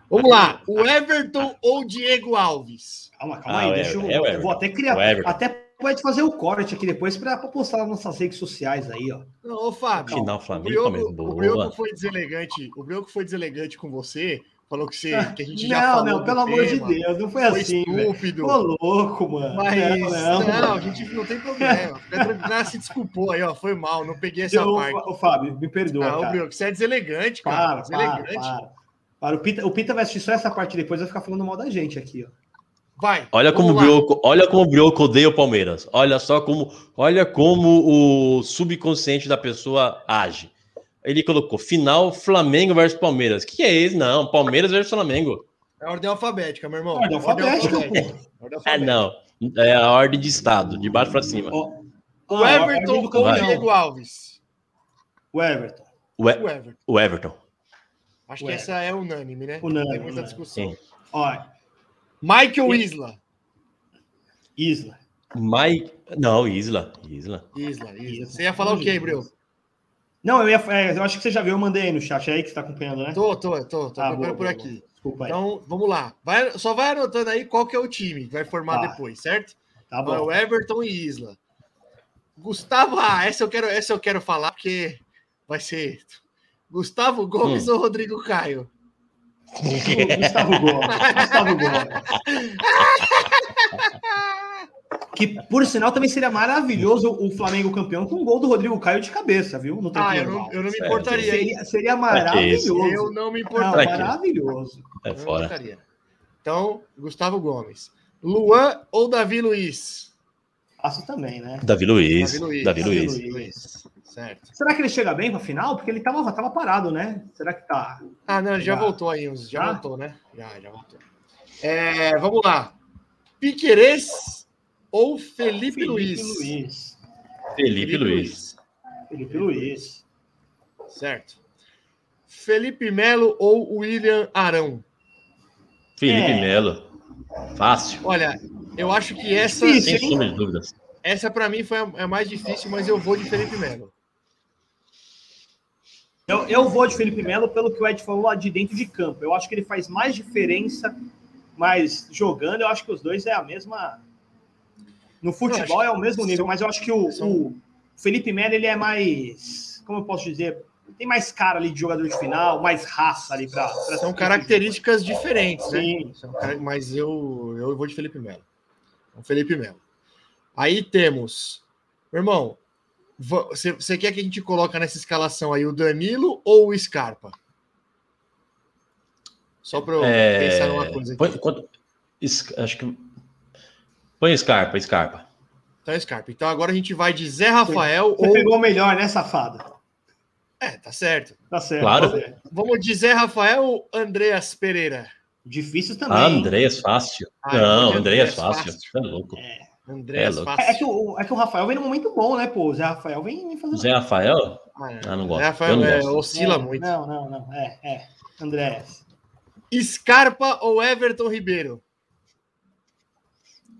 Vamos lá. O Everton ou Diego Alves? calma, calma Ah, aí. o deixa eu, é eu vou até criar. Até pode fazer o corte aqui depois para postar nas nossas redes sociais aí, ó. Não, ô Fábio. Final O Flamengo, Brioco, Palmeiras. o. Brioco foi deselegante. O Brioco foi deselegante com você. Falou que, você, que a gente já não, falou. não, do pelo amor de Deus, não foi Foi assim, estúpido. Ô, louco, mano. Mas não, não, não. a gente não tem problema. O cara se desculpou aí, ó. Foi mal, não peguei essa Eu, parte. ô, Fábio, me perdoa, Ah, ô, cara. Brioco, você é deselegante, cara. Para, para, deselegante. para. Para, o, Pita, o Pita vai assistir só essa parte depois vai ficar falando mal da gente aqui, ó. Vai. Olha como, o. Brioco, olha como o Brioco odeia o Palmeiras. Olha só como, olha como o subconsciente da pessoa age. Ele colocou final Flamengo versus Palmeiras. O que é isso? Não, Palmeiras versus Flamengo. É ordem alfabética, meu irmão. Ordem alfabética, Ordem pô. Ordem Ah, alfabética. não. É a ordem de estado, de baixo para cima. O a Everton do ou campeão. Diego Alves? O Everton. O, E- O Everton. o Everton. Acho O que essa é unânime, né? Unânime, tem muita unânime. discussão. Sim. Ó, Michael Isla. Isla. Mike. Não, Isla. Isla. Isla, Isla. Você ia falar o quê, Brioco? Não, eu, ia, é, eu acho que você já viu, eu mandei aí no chat, é aí que você tá acompanhando, né? Tô, tô, tô. Tô Ah, procurando boa, por boa, aqui. boa. Desculpa aí. Então, vamos lá. Vai, só vai anotando aí qual que é o time que vai formar Tá. depois, certo? tá É bom. o Everton e Isla. Gustavo, ah, essa eu quero, essa eu quero falar porque vai ser Gustavo Gomes ou Rodrigo Caio? Gustavo Gomes. Gustavo Gomes. Que, por sinal, também seria maravilhoso o Flamengo campeão com um gol do Rodrigo Caio de cabeça, viu? No tempo Ah, eu não, eu não me importaria. Seria, seria maravilhoso. Eu não me Não, importaria. Quê? maravilhoso. É Eu não me fora. importaria. Então, Gustavo Gomes. Luan ou Davi Luiz? Faço também, né? Davi Luiz. Davi Luiz. Davi Davi Luiz. Luiz. Luiz. Certo. Será que ele chega bem pra final? Porque ele tava, tava parado, né? Será que tá? Ah, não, já Já. voltou aí uns. Já Já? voltou, né? Já, já voltou. É, vamos lá. Piquerez ou Felipe, Luiz? Luiz. Felipe Luiz. Felipe Luiz. Certo. Felipe Melo ou William Arão? Felipe É. Melo. Fácil. Olha, eu acho que essa, Difícil. Sem sombra de dúvidas. essa para mim foi a, a mais difícil, mas eu vou de Felipe Melo. Eu, eu vou de Felipe Melo pelo que o Ed falou lá de dentro de campo. Eu acho que ele faz mais diferença, mas jogando, eu acho que os dois é a mesma. No futebol é o mesmo nível, mas eu acho que o, o Felipe Melo ele é mais. Como eu posso dizer? Tem mais cara ali de jogador de final, mais raça ali para. São características diferentes, né? Sim. Mas eu, eu vou de Felipe Melo. Então, Felipe Melo. Aí temos. Meu irmão, você, você quer que a gente coloque nessa escalação aí o Danilo ou o Scarpa? Só para eu É, pensar numa coisa aqui. põe- quanto- es- acho que. Põe Scarpa, Scarpa. Então, Scarpa. Então agora a gente vai de Zé Rafael Você ou. pegou o melhor, né, safado? É, tá certo. Tá certo. Claro. tá. Vamos de Zé Rafael ou Andreas Pereira? Difícil também. Ah, hein? Andréas fácil. Ah, vou não, Andréas fácil. fácil. É louco. É louco. É, é que o, é que o Rafael vem num momento bom, né, pô? O Zé Rafael vem, vem fazendo. Zé Rafael? Ah, é. Ah, não gosto. Zé Rafael Eu não é, gosto. oscila É, muito. Não, não, não. É, é. Andrés. Scarpa ou Everton Ribeiro?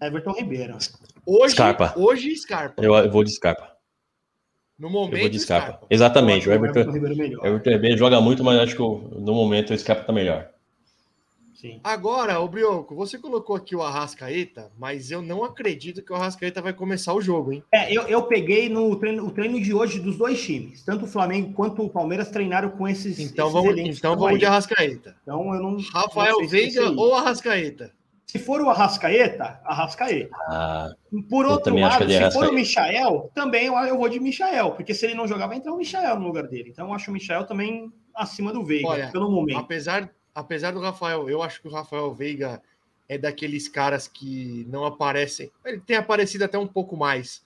Everton Ribeiro. Hoje, Scarpa. Hoje, Scarpa. Eu, eu vou de Scarpa. No Eu momento, vou de Scarpa. Scarpa. Exatamente. O Eu acho Everton, Ribeiro melhor. o Everton Ribeiro joga muito, mas acho que o- no momento o Scarpa tá melhor. Sim. Agora, o Brioco, você colocou aqui o Arrascaeta, mas eu não acredito que o Arrascaeta vai começar o jogo, hein? É, eu, eu peguei no treino, o treino de hoje dos dois times. Tanto o Flamengo quanto o Palmeiras treinaram com esses. Então esses vamos, então vamos aí. de Arrascaeta. Então eu não. Rafael não Veiga aí. ou Arrascaeta? Se for o Arrascaeta, Arrascaeta. Ah, Por outro lado, é se for o. Michael, também eu, eu vou de Michael, porque se ele não jogar, vai entrar o Michael no lugar dele. Então eu acho o Michael também acima do Veiga, Olha, pelo momento. Apesar, apesar do Rafael, eu acho que o Rafael Veiga é daqueles caras que não aparecem. Ele tem aparecido até um pouco mais,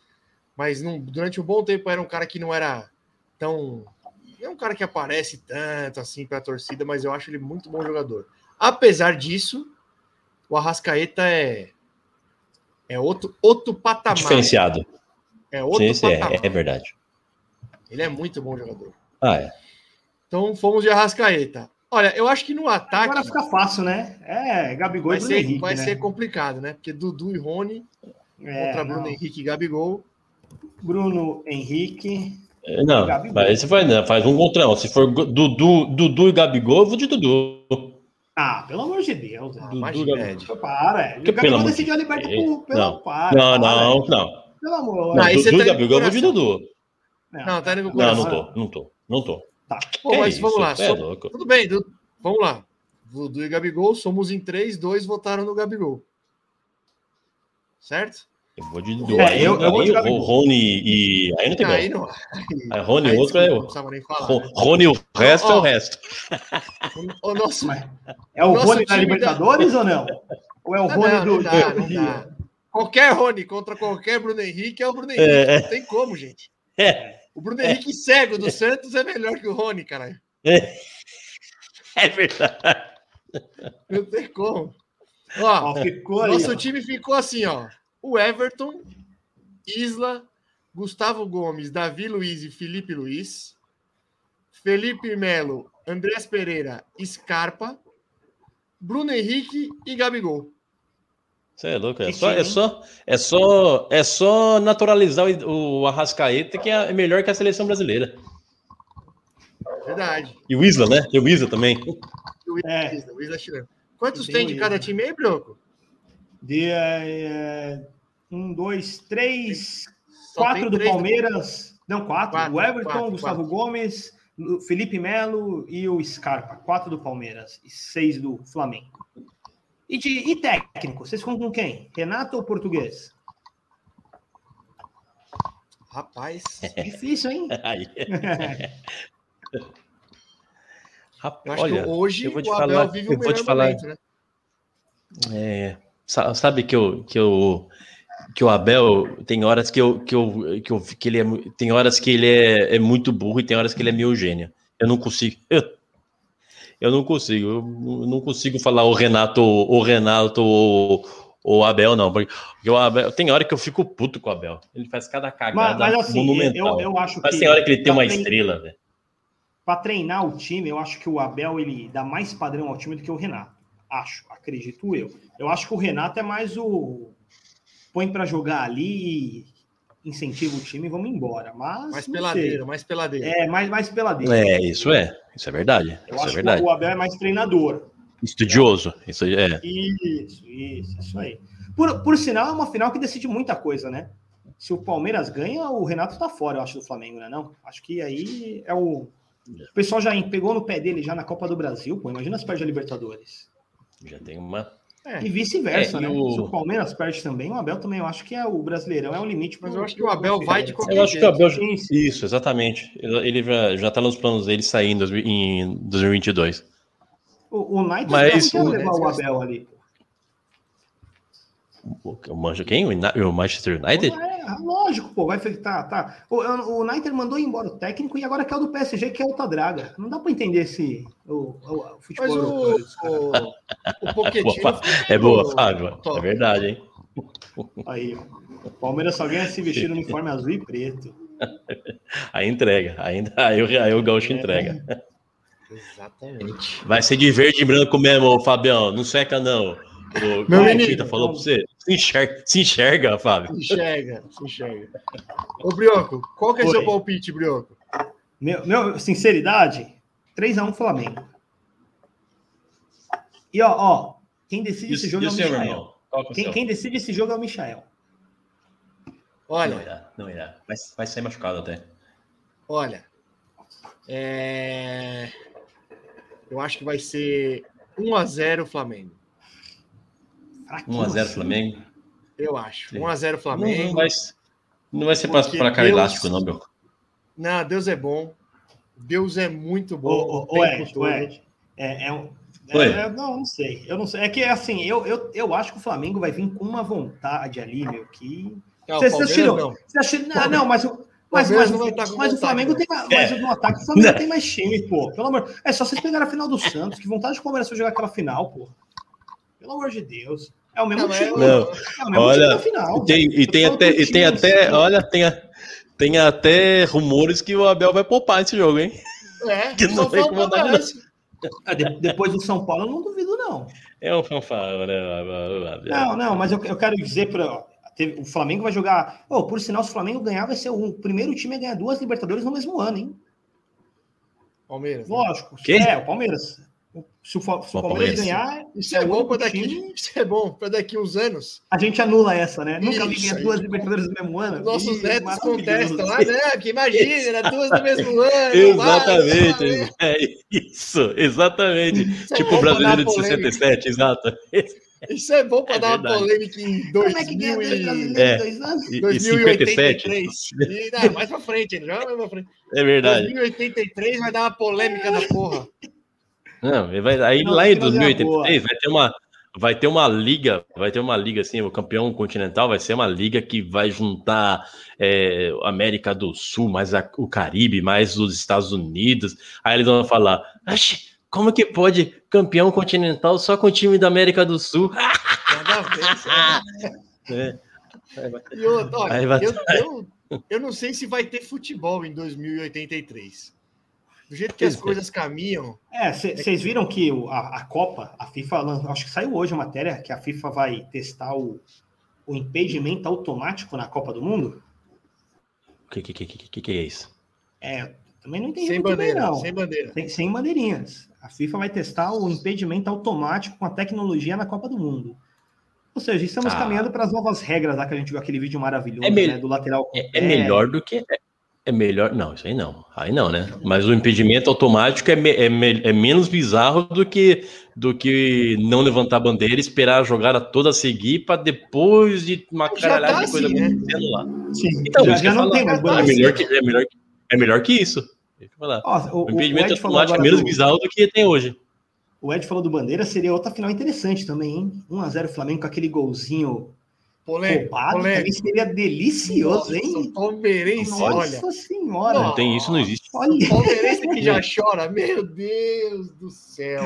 mas não- durante um bom tempo era um cara que não era tão. É um cara que aparece tanto assim para a torcida, mas eu acho ele muito bom jogador. Apesar disso, o Arrascaeta é é outro outro patamar. Diferenciado. É outro sim, é, patamar. é verdade. Ele é muito bom jogador. Ah, é. Então fomos de Arrascaeta. Olha, eu acho que no ataque Agora fica fácil, né? É, Gabigol vai, e Bruno ser, Henrique, vai né? ser complicado, né? Porque Dudu e Rony É, contra não. Bruno Henrique e Gabigol. Bruno Henrique. É, Não, Gabigol. mas você faz, não, faz um contra um. Se for Dudu, Dudu e Gabigol, eu vou de Dudu. Ah, pelo amor de Deus. Ah, né? Dudu, imagina, Gabigol. Para. é. O Que pelo Gabigol amor decidiu a de liberta Deus. por, pelo Não. para. Não, para, não, é. não. Pelo amor. Não, Não, aí você Dudu tá e Gabigol, eu vou de coração. Dudu. Não, tá indo com o Não, não coração. tô, não tô, não tô. Tá. Pô, mas isso, vamos lá. é. Tudo bem, vamos lá. Dudu e Gabigol, somos em três, dois votaram no Gabigol. Certo? Eu vou de Dudu. É, aí, eu- eu vou de o Gabigol. Rony e. Aí não tem Aí não. Aí Rony aí, e outro é não o. falar. Ro- Rony o resto é Ó, o resto. O nosso, É o Nosso Rony da Libertadores ou não? Ou é o Ah, Rony não, do, não dá, do não dá. Qualquer Rony contra qualquer Bruno Henrique é o Bruno Henrique. É. Não tem como, gente. É, O Bruno Henrique cego do Santos é melhor que o Rony, caralho. é verdade. Não tem como. Ó, Ó, ficou ali. nosso ó. time ficou assim, ó. O Everton, Isla, Gustavo Gomes, Davi Luiz e Felipe Luiz. Felipe Melo, Andrés Pereira, Scarpa. Bruno Henrique e Gabigol. Você é louco. É só, é, só, é, só, é só naturalizar o, o Arrascaeta, que é melhor que a seleção brasileira. Verdade. E o Isla, né? E o Isla também. O Isla, É. Isla, o Isla chileno. Quantos Tem tem de cada time aí, Broco? De, é, um, dois, três, Só quatro tem do três Palmeiras. Não, quatro. Quatro, o Everton, quatro, Gustavo Gomes, o Felipe Melo e o Scarpa. Quatro do Palmeiras e seis do Flamengo. E, de, e técnico? Vocês ficam com quem? Renato ou português? Rapaz. Difícil, hein? Eu Rapaz, acho olha, que hoje eu vou te o Abel falar- vive eu o vou melhor te falar- momento, né? É, sa- sabe que eu, que eu que o Abel tem horas que eu que eu, que, eu, que ele é tem horas que ele é, é muito burro e tem horas que ele é meio gênio. Eu não consigo. Eu, eu não consigo. Eu não- consigo falar o Renato, o Renato ou o Abel não, porque o Abel tem hora que eu fico puto com o Abel. Ele faz cada Mas, cagada mas assim, monumental. eu, eu acho Mas que. tem hora que ele tem uma trein- estrela, velho. Pra treinar o time, eu acho que o Abel ele dá mais padrão ao time do que o Renato. Acho, acredito eu. Eu acho que o Renato é mais o. Põe pra jogar ali e incentiva o time e vamos embora. Mas. Mais peladeiro, mais peladeiro. É, mais, mais peladeiro. É, isso é. Isso é verdade. eu Isso é acho verdade. que o Abel é mais treinador. Estudioso. Isso é. Isso, isso, isso aí. Por, por sinal, é uma final que decide muita coisa, né? Se o Palmeiras ganha, o Renato tá fora, eu acho, do Flamengo, né? Não? Acho que aí é o. O pessoal já pegou no pé dele já na Copa do Brasil, pô. Imagina se perde a Libertadores. Já tem uma. É, E vice-versa, É, né? o- Se o Palmeiras perde também, o Abel também, eu acho que é o Brasileirão, é o limite. Mas eu acho que o Abel vai de qualquer Eu acho que o Abel. Sim, sim. Isso, exatamente. Ele já, já tá nos planos dele sair em, 2000 em 2022. O, o United Mas não quer o- levar o Abel ali. O, o Manjo quem? O, Ina- o Manchester United? É, lógico, pô, vai tá, tá. O, o United mandou embora o técnico e agora quer o do PSG, que é outra draga. Não dá pra entender esse o, o, o futebol Mas o, o, o Boa, É boa, Fábio. top. É verdade, hein? Aí. O Palmeiras só ganha se vestir no uniforme azul e preto. Aí entrega. Ainda, aí, o- aí o Gaúcho entrega. Exatamente. Vai ser de verde e branco mesmo, Fabião. Não seca, não. O Meu menino, falou pra você. Se enxerga, se enxerga, Fábio. Se enxerga, se enxerga. Ô, Brioco, qual que é Oi. seu palpite, Brioco? Meu, meu sinceridade, 3x1 Flamengo. E ó, ó, quem decide esse jogo é o Michael. Qual que é Quem, seu? quem decide esse jogo é o Michael. Não Olha, irá, não irá. Vai, vai sair machucado até. olha. É... Eu acho que vai ser 1x0 Flamengo. Fraquinho 1x0 assim. Flamengo. Eu acho. Sim. 1x0 Não, Flamengo. não vai, não vai ser Porque placar Deus- elástico, não, meu. Não, Deus é bom. Deus é muito bom. ô, o ô, Ed, todo. ô, Ed, é, é um. é- Oi. é- não, não sei. Eu não sei. É que assim, eu, eu, eu acho que o Flamengo vai vir com uma vontade ali, meu, que. Não, Você- você tirou. não. Você acha... não, não, mas o. Mas, mas, não com mas o Flamengo não. tem mais. Mas no ataque o Flamengo tem mais time, pô. Pelo amor. É só vocês pegarem a final do Santos. Que vontade de Palmeiras foi jogar aquela final, pô. Pelo amor de Deus. É o mesmo Não, mas time. Não. É o mesmo Olha, time da final. E tem, e tem até, e tem até, assim. olha, tem, a- tem até rumores que o Abel vai poupar esse jogo, hein? É, Que não só vai falta incomodar, o Messi. Ah, de- Depois do São Paulo, eu não duvido, não. É um fanfarrão, né? Não, não, mas eu, eu quero dizer para o Flamengo vai jogar. Oh, por sinal, se o Flamengo ganhar, vai ser o primeiro time a ganhar duas Libertadores no mesmo ano, hein? Palmeiras. né? Lógico. Quê? É, o Palmeiras. Se o, se o Palmeiras ganhar, Isso é é bom para daqui. Isso é bom para daqui uns anos. a gente anula essa, né? Nunca aí. duas Libertadores no mesmo ano. Os nossos Ih, netos contestam lá, né? Que imagina, era duas do mesmo ano. Exatamente, não vai. é isso, exatamente. Isso é tipo o brasileiro de polêmica. 67, exato. Isso é bom para É dar uma verdade. polêmica em Como é que ganha 2000 dois e... brasileiros É. dois anos? E, e 2083. 57, E, não, mais pra frente já mais pra frente. é verdade. 2083 vai dar uma polêmica da porra. Não, vai, aí Não, lá em que fazer uma 2083 vai ter uma vai ter uma liga, vai ter uma liga assim, o campeão continental vai ser uma liga que vai juntar é, América do Sul, mais a- o Caribe, mais os Estados Unidos. Aí eles vão falar: "Oxe, como que pode campeão continental só com o time da América do Sul?" É. Olha, eu não sei se vai ter futebol em 2083. Do jeito que as é. coisas caminham, É, vocês viram que a, a Copa, a FIFA, acho que saiu hoje a matéria que a FIFA vai testar o, o impedimento automático na Copa do Mundo? O que, que, que, que, que é isso? É, também não entendi sem muito bem, bandeira, não. sem bandeira. Sem, sem bandeirinhas. A FIFA vai testar o impedimento automático com a tecnologia na Copa do Mundo. Ou seja, estamos Ah. caminhando para as novas regras lá que a gente viu aquele vídeo maravilhoso, É né, do lateral. É, é melhor do que. É, melhor. Não, isso aí não. Aí não, né? Mas o impedimento automático é, me- é, me- é menos bizarro do que, do que não levantar a bandeira e esperar a jogada toda seguir para depois de uma Já caralhada tá de coisa assim, né? acontecendo lá. Sim, Então, já, já não falo, tem mais É bandeira. melhor que, é melhor, que- é melhor que isso. Falar. Ó, o, O impedimento o automático é menos do- bizarro do que tem hoje. O Ed falou do Bandeira, seria outra final interessante também, hein? 1x0 Flamengo com aquele golzinho Polêmico, também seria delicioso, hein? Nossa, palmeirense, Nossa olha. senhora! Não tem isso, não existe. Olha, Palmeirense que já chora, meu Deus do céu.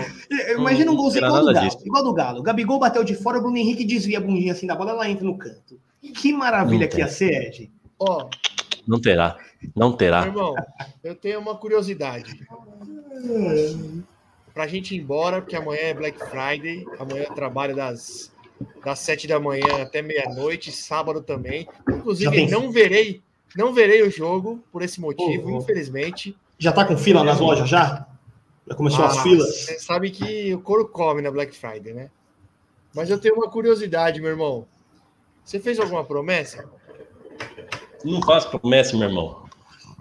imagina um golzinho terá igual do Galo. disso. Igual do Galo. O Gabigol bateu de fora, o Bruno Henrique desvia a bundinha assim da bola, ela entra no canto. Que maravilha Não que ia ser, Ed. Ó, Não terá. Não meu terá. irmão, eu tenho uma curiosidade. Pra gente ir embora, porque amanhã é Black Friday, amanhã eu trabalho das, das 7 da manhã até meia-noite, sábado também. Inclusive, tem- não verei, não verei o jogo por esse motivo, Uhum. infelizmente. Já tá com fila nas lojas já? Já começou as Ah, filas? Você sabe que o couro come na Black Friday, né? Mas eu tenho uma curiosidade, meu irmão. Você fez alguma promessa? Não faço promessa, meu irmão.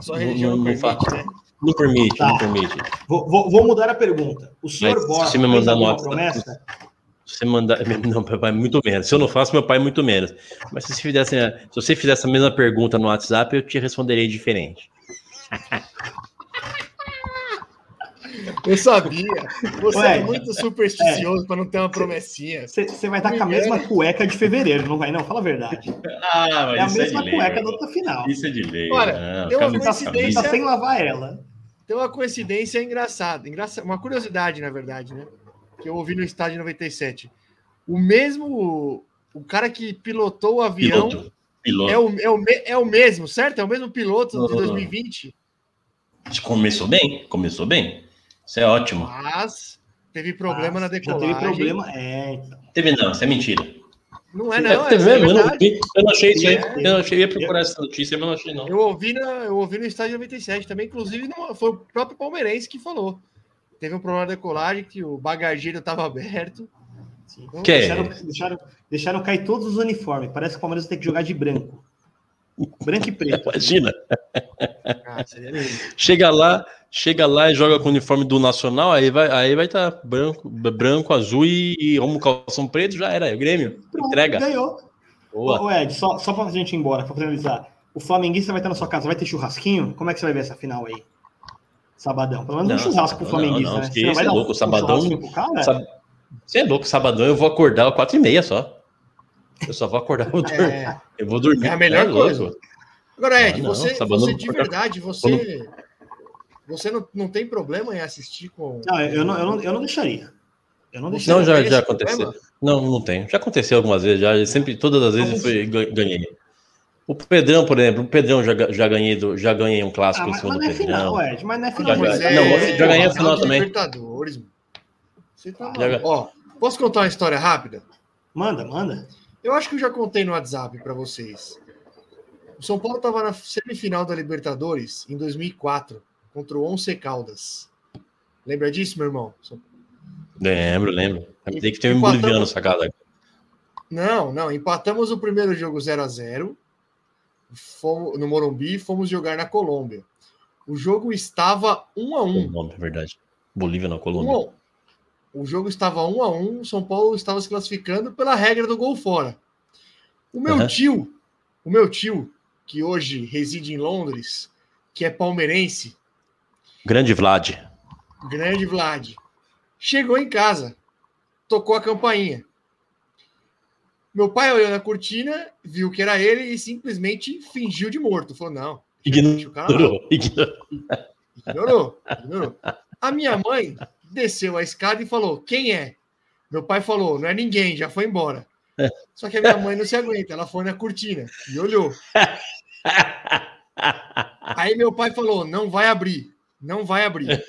Não- religião não, não permite, faço. né? Não permite, Tá. não permite. Vou, vou- vou mudar a pergunta. O senhor Mas se Borba você me mandar WhatsApp- promessa? Se você mandar. Não, meu pai, muito menos. Se eu não faço, meu pai, muito menos. Mas se você fizesse, se você fizesse a mesma pergunta no WhatsApp, eu te responderei diferente. Eu sabia. Você Ué, é muito supersticioso para não ter uma promessinha. Você vai estar com a mesma cueca de fevereiro, não vai não? Fala a verdade. Ah, É a mesma cueca da outra final. Isso é de lei. Olha, tem uma camisa- Tá, coincidência- tá sem lavar ela. Tem uma coincidência engraçada, engraçada, uma curiosidade, na verdade, né? Que eu ouvi no estádio 97. O mesmo, o cara que pilotou o avião Piloto. Piloto. é o, é, o, é o mesmo, certo? É o mesmo piloto de Não. 2020, Começou bem, começou bem. Isso é ótimo. mas teve problema na Ah, Já decolagem. teve problema. É, então. Teve não, isso é mentira. Não é não, é, Teve é mesmo? Eu não, eu não achei isso aí. É. Eu, não achei, eu ia procurar essa notícia, mas não achei não. Eu ouvi, na, eu ouvi no estádio 97 também, inclusive não- foi o próprio palmeirense que falou. Teve um problema na decolagem, que o bagageiro estava aberto. Então, Que é? Deixaram, deixaram, deixaram cair todos os uniformes. Parece que o Palmeiras vai ter que jogar de branco. Branco e preto. Imagina. Ah. Chega lá, chega lá e joga com o uniforme do Nacional, aí vai aí vai estar branco, branco, azul e, e um calção preto, já era. É o Grêmio. Pronto, Entrega. Ganhou. Boa. Ô, Ed, só, só pra gente ir embora, pra finalizar. O flamenguista vai estar na sua casa, vai ter churrasquinho? Como é que você vai ver essa final aí? Sabadão. Pelo menos um Não, churrasco pro não, flamenguista, não, né? que Você não isso, vai é dar um- louco, um sabadão-? Sab- Você é louco, sabadão eu vou acordar às quatro e meia só. Eu só vou acordar, eu vou dormir. É, Eu vou dormir. É a melhor louco. coisa. Agora, Ed, Ah, não, você, você de verdade, você, você não, não tem problema em assistir com. Não, eu não, eu, não, eu não deixaria. Eu não deixei. Não, já, já esse aconteceu. problema? Não, não tem. Já aconteceu algumas vezes, já. Sempre, todas as vezes foi, ga- ganhei. O Pedrão, por exemplo, o Pedrão já, já ganhei do, já ganhei um Ah, clássico em mas, cima mas do não é final, Pedrão. Ed, mas não é Já final. ganhei. mas Não, você já ganhou a final também. Libertadores. Você tá Já. Ó, posso contar uma história rápida? Manda, manda. Eu acho que eu já contei no WhatsApp para vocês. O São Paulo estava na semifinal da Libertadores em 2004 contra o Once Caldas. Lembra disso, meu irmão? Lembro, lembro. Tem que ter um boliviano sacada. Não, não. Empatamos o primeiro jogo 0 a 0 fomos, no Morumbi e fomos jogar na Colômbia. O jogo estava 1 a 1 O nome, é verdade. Bolívia na Colômbia. um. O jogo estava um a um, o São Paulo estava se classificando pela regra do gol fora. O meu Aham. tio, o meu tio, que hoje reside em Londres, que é palmeirense, Grande Vlad. grande Vlad, chegou em casa, tocou a campainha. Meu pai olhou na cortina, viu que era ele e simplesmente fingiu de morto. Falou: não, deixa o cara lá." Ignorou. ignorou. Ignorou, ignorou. A minha mãe desceu a escada e falou: Quem é? Meu pai falou: Não é ninguém, já foi embora. Só que a minha mãe não se aguenta, ela foi na cortina e olhou. Aí meu pai falou: Não vai abrir, não vai abrir.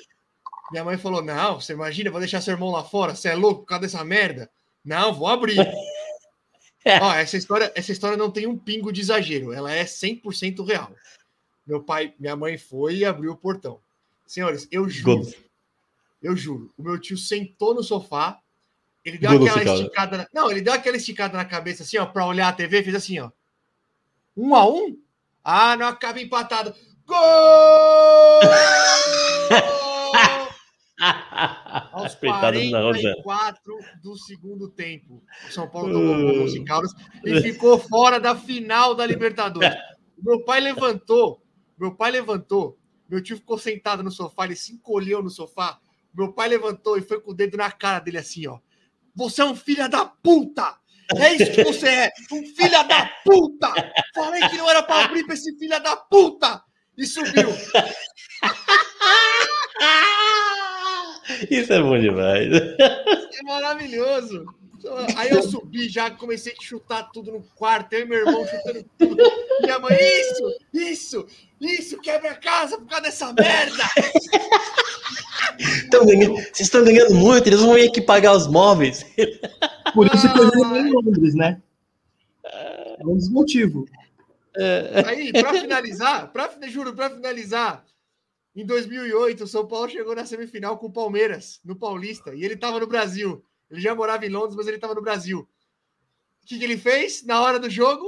Minha mãe falou: Não, você imagina, vou deixar seu irmão lá fora, você é louco por causa dessa merda? Não, vou abrir. Ó, essa história, essa história não tem um pingo de exagero, ela é 100% real. Meu pai, minha mãe foi e abriu o portão. Senhores, eu juro, eu juro, o meu tio sentou no sofá, ele deu aquela esticada, na- não, ele deu aquela esticada na cabeça assim, ó, para olhar a TV, fez assim, ó. Um a um? Ah, não acaba empatado. Gol! Aos Coitado do Rosana. 44 do segundo tempo. O São Paulo tomou gol no Onze Caldas e ficou fora da final da Libertadores. Meu pai levantou, meu pai levantou, meu tio ficou sentado no sofá, ele se encolheu no sofá. Meu pai levantou e foi com o dedo na cara dele assim, ó. Você é um filho da puta! É isso que você é! Um filho da puta! Falei que não era pra abrir pra esse filho da puta! E subiu. Isso é bom demais. É maravilhoso. Aí eu subi já, comecei a chutar tudo no quarto, eu e meu irmão chutando tudo. Minha mãe, isso, isso, isso, quebra a casa por causa dessa merda. Tão ganhando- vocês estão ganhando muito, eles vão vir aqui pagar os móveis. Por isso que eu joguei em Londres, né? É um dos motivos. Aí, pra finalizar, pra, juro, pra finalizar, em 2008, o São Paulo chegou na semifinal com o Palmeiras, no Paulista, e ele tava no Brasil. Ele já morava em Londres, mas ele tava no Brasil. O que, que ele fez? Na hora do jogo,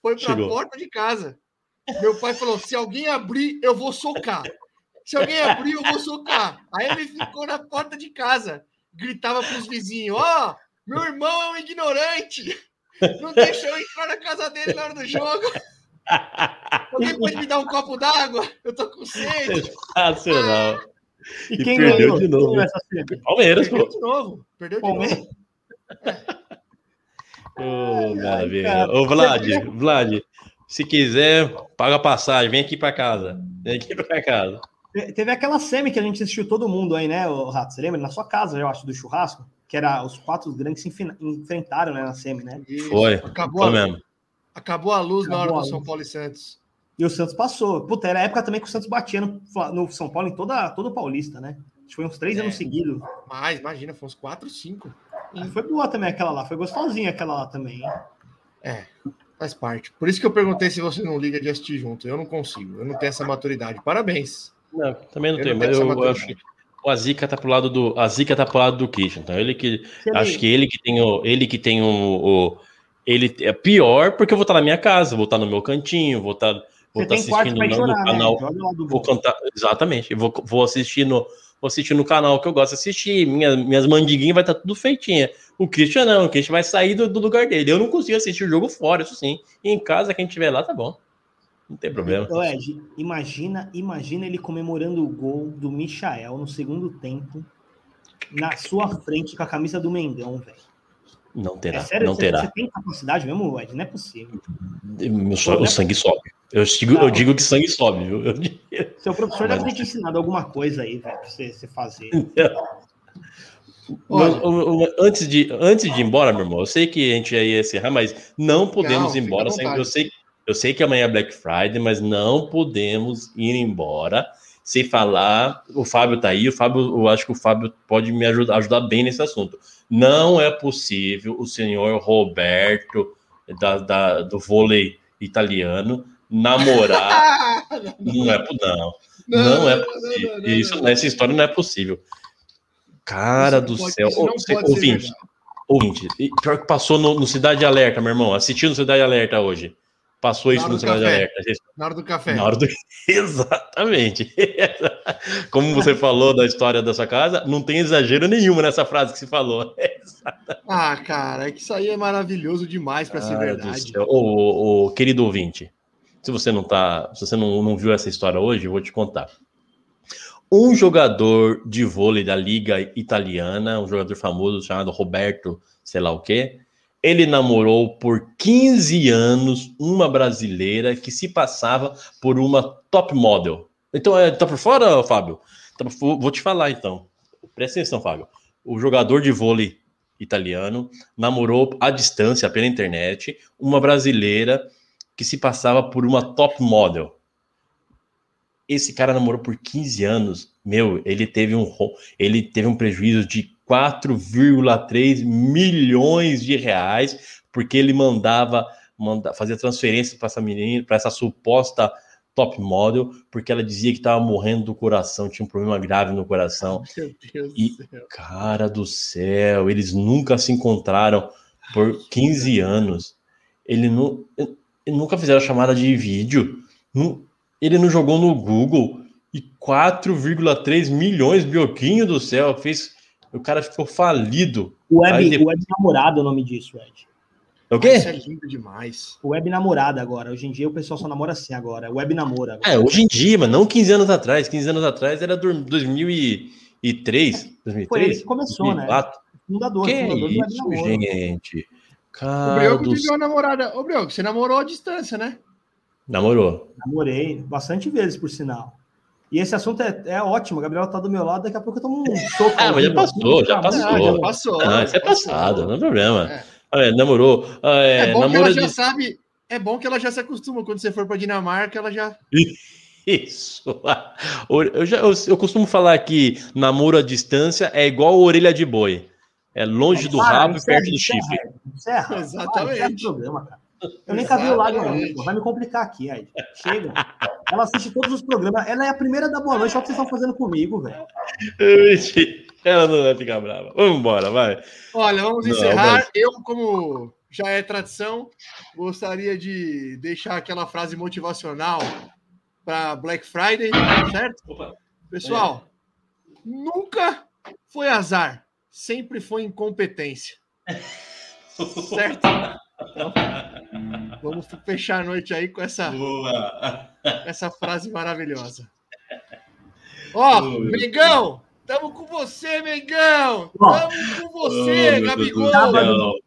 foi pra Chegou. porta de casa. Meu pai falou: se alguém abrir, eu vou socar. Se alguém abrir, eu vou socar. Aí ele ficou na porta de casa, gritava pros vizinhos: Ó, meu irmão é um ignorante. Não deixou eu entrar na casa dele na hora do jogo. Alguém pode me dar um copo d'água? Eu tô com sede. Sensacional. E, E quem perdeu ganhou? de novo. Palmeiras, Perdeu pô. de novo. Perdeu de Palmeiras? novo. Ô, maravilha. Ô, Vlad, Vlad, se quiser, paga a passagem, vem aqui pra casa. Vem aqui pra casa. Te- Teve aquela semi que a gente assistiu todo mundo aí, né, o Rato? Você lembra? Na sua casa, eu acho, do churrasco, que era os quatro grandes se enfrentaram né, na semi, né? Foi, Acabou, foi mesmo. Acabou a luz na hora Acabou do a São. Paulo e Santos. E o Santos passou. Puta, era a época também que o Santos batia no, no São Paulo em toda, todo o Paulista, né? Acho que foi uns três É. anos seguidos. Mas, imagina, foi uns 4, 5. E foi boa também aquela lá, foi gostosinha aquela lá também, hein? É, faz parte. Por isso que eu perguntei se você não liga de assistir junto. Eu não consigo, eu não tenho essa maturidade. Parabéns. Não, também não Eu não mas tenho essa eu acho que o Azica tá pro lado do. A Zica tá pro lado do Christian. Então, ele que. Ele- Acho que ele que tem o. Ele que tem o. o- ele é pior porque eu vou estar na minha casa, vou estar no meu cantinho, vou estar. Vou estar assistindo no, chorar, no né? canal. Do Vou cantar. Exatamente. Vou, vou assistir no. Vou assistir no canal que eu gosto de assistir. Minha, minhas mandiguinhas vai estar tudo feitinha. O Christian não, o Christian vai sair do, do lugar dele. Eu não consigo assistir o jogo fora, isso sim. E em casa, quem tiver lá, tá bom. Não tem problema. Ô, Ed, imagina, imagina ele comemorando o gol do Michael no segundo tempo na sua frente com a camisa do Mengão, velho. Não terá. É sério, não você, terá. você tem capacidade mesmo, Ed? Não é possível. Meu o sangue sobe. Eu digo, eu digo que sangue sobe, viu? Eu Seu professor deve ter te ensinado alguma coisa aí, velho, pra você, você fazer. Mas, antes, de, antes de ir embora, meu irmão, eu sei que a gente ia encerrar, mas não podemos Não, ir embora sem. Eu sei, eu sei que amanhã é Black Friday, mas não podemos ir embora sem falar. O Fábio tá aí, o Fábio, eu acho que o Fábio pode me ajudar, ajudar bem nesse assunto. Não é possível o senhor Roberto da, da- do vôlei italiano namorar. não é po- não. Não, é possível. não, não, isso, não. nessa história não é possível. Cara Isso do não pode- céu. não Ô, cê- pode ser ouvinte, ouvinte. Pior que passou no, no Cidade Alerta, meu irmão. Assistiu no Cidade Alerta hoje. Passou isso no Cidade café. Alerta. gente. Na hora do café. Na hora do... Exatamente. Como você falou da história da sua casa, não tem exagero nenhum nessa frase que se falou. Ah, cara, é que isso aí é maravilhoso demais pra ser Cara do verdade. ô, ô, querido ouvinte, se você não tá, se você não, não viu essa história hoje, eu vou te contar. Um jogador de vôlei da liga italiana, um jogador famoso chamado Roberto, sei lá o quê, ele namorou por 15 anos uma brasileira que se passava por uma top model. Então, é, tá por fora, Fábio? Tá vou te falar então. Presta atenção, Fábio. O jogador de vôlei italiano namorou à distância, pela internet, uma brasileira que se passava por uma top model. Esse cara namorou por 15 anos. Meu, ele teve um, ele teve um prejuízo de 4,3 milhões de reais, porque ele mandava, manda, fazia transferência para essa menina, para essa suposta top model, porque ela dizia que estava morrendo do coração, tinha um problema grave no coração. Meu Deus E- do céu. Cara do céu, eles nunca se encontraram por 15 anos. Ele, ele nunca fizeram chamada de vídeo. Ele não jogou no Google. E 4,3 milhões, Bioquinho do céu, fez. O cara ficou falido. Aí Web, depois- web namorado é o nome disso, Ed. É o Isso é quê? lindo demais. Web namorada agora. Hoje em dia o pessoal só namora assim agora. Web namora. agora. É, hoje em dia, mas não 15 anos atrás. 15 anos atrás era do- 2003. 2003? Foi ele que começou, né? 2004. Fundador, Que fundador do Web isso, namoro. gente? O Cara Brioco do teve uma namorada. Ô, Brioco, você namorou à distância, né? Namorou. Namorei bastante vezes, por sinal. E esse assunto é, é ótimo. A Gabriela tá do meu lado, daqui a pouco eu tomo um soco. Ah, mas já passou, já passou. Ah, já passou. Ah, isso é passado, não tem problema. É. Ah, é, namorou. Ah, É, é, bom que ela já de... sabe. É bom que ela já se acostuma. Quando você for pra Dinamarca, ela já. Isso. Eu, já, eu, eu costumo falar que namoro à distância é igual orelha de boi. É longe do Para, rabo e perto do chifre. Encerra. Exatamente. Para, encerra o programa, cara. Eu nem cabelo lá ainda. Vai me complicar aqui, Ed. Chega. Ela assiste todos os programas. Ela é a primeira da boa noite. Olha o que vocês estão fazendo comigo, velho. Ela não vai ficar brava. Vamos embora, vai. Olha, vamos Não, encerrar. mas- Eu, como já é tradição, gostaria de deixar aquela frase motivacional para Black Friday, certo? Pessoal, nunca foi azar, sempre foi incompetência. Certo? Então, vamos fechar a noite aí com essa, Boa. essa frase maravilhosa. Ó, Mengão, tamo com você, Mengão! Tamo com você, Gabigol! Sábado.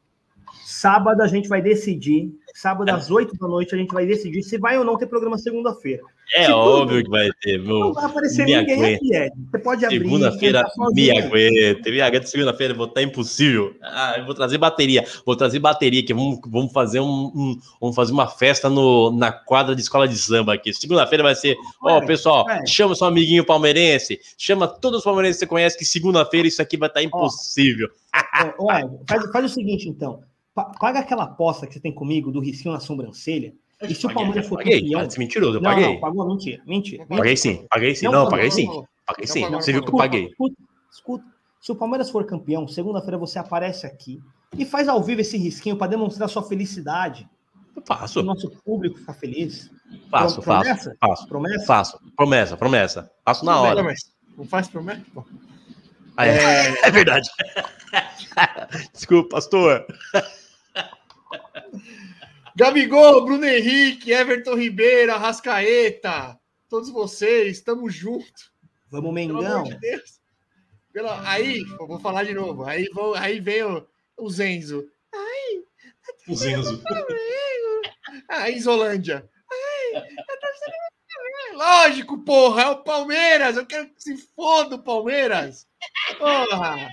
Sábado a gente vai decidir. Sábado às 8 da noite a gente vai decidir se vai ou não ter programa segunda-feira. É óbvio que vai ter, Não meu. vai aparecer me ninguém aguenta. aqui, Ed. Você pode abrir. Segunda-feira sentar me aguenta. Me aguenta segunda-feira, vou estar impossível. Ah, eu vou trazer bateria. Vou trazer bateria aqui. Vamos, vamos fazer um, um- vamos fazer uma festa no, na quadra de escola de samba aqui. Segunda-feira vai ser. Ó, Ué, pessoal, ué. chama seu amiguinho palmeirense. Chama todos os palmeirenses que você conhece, que segunda-feira isso aqui vai estar impossível. Ó, faz, faz o seguinte, então. Pa- Paga aquela aposta que você tem comigo do risquinho na sobrancelha. E se o Palmeiras for Paguei, campeão. de ser mentiroso, eu Não, paguei. não, pagou, mentira. Mentira. Paguei sim, paguei sim. Não Não, paguei não sim. pagou. Paguei Não sim. Você viu que eu paguei. Escuta, escuta. Se o Palmeiras for campeão, segunda-feira você aparece aqui e faz ao vivo esse risquinho para demonstrar sua felicidade. Eu O faço, nosso público ficar feliz. faço, Pro- faço, promessa? faço. Promessa? Faço. Promessa, promessa. Faço na hora. Não faz promessa? Ah, é. é verdade. Desculpa, pastor. Gabigol, Bruno Henrique, Everton Ribeiro, Arrascaeta, todos vocês, tamo junto. Vamos, Pelo Mengão. amor de Deus. Pela... Aí, vou falar de novo. Aí, vou... aí vem o, Zenzo. O Zenzo. A Isolândia. Ai, Lógico, porra, é o Palmeiras. Eu quero que se foda o Palmeiras. Porra.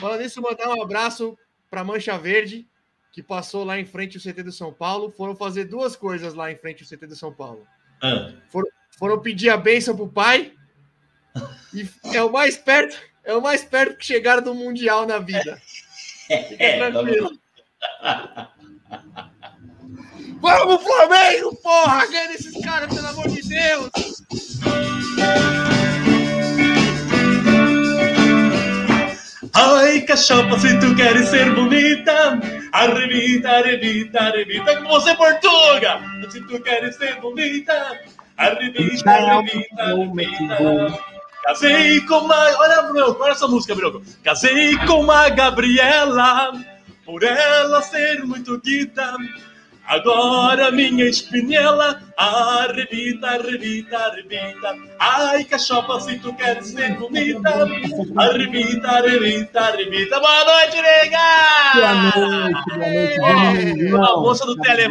Falando nisso, mandar um abraço para Mancha Verde, que passou lá em frente ao CT do São Paulo. Foram fazer duas coisas lá em frente ao CT do São Paulo. Ah, Foram pedir a bênção pro pai. E é o mais perto, é o mais perto que chegaram do Mundial na vida. Fica é, tá tranquilo. Vamos, Flamengo, porra! Ganha desses caras, pelo amor de Deus! Ai, cachapa, se tu queres ser bonita, arrebita, arrebita, arrebita com você, Portuga. Se tu queres ser bonita, arrebita, arrebita, arrebita. Casei com uma. Olha, Bruno, olha essa música, Bruno. Casei com uma Gabriela, por ela ser muito guita. Agora minha espinhela arrebita, arrebita, arrebita. Ai, cachopa, se tu queres ser bonita, arrebita, arrebita, arrebita. Boa noite, nega! Boa noite, boa noite. Vamos, A moça do tele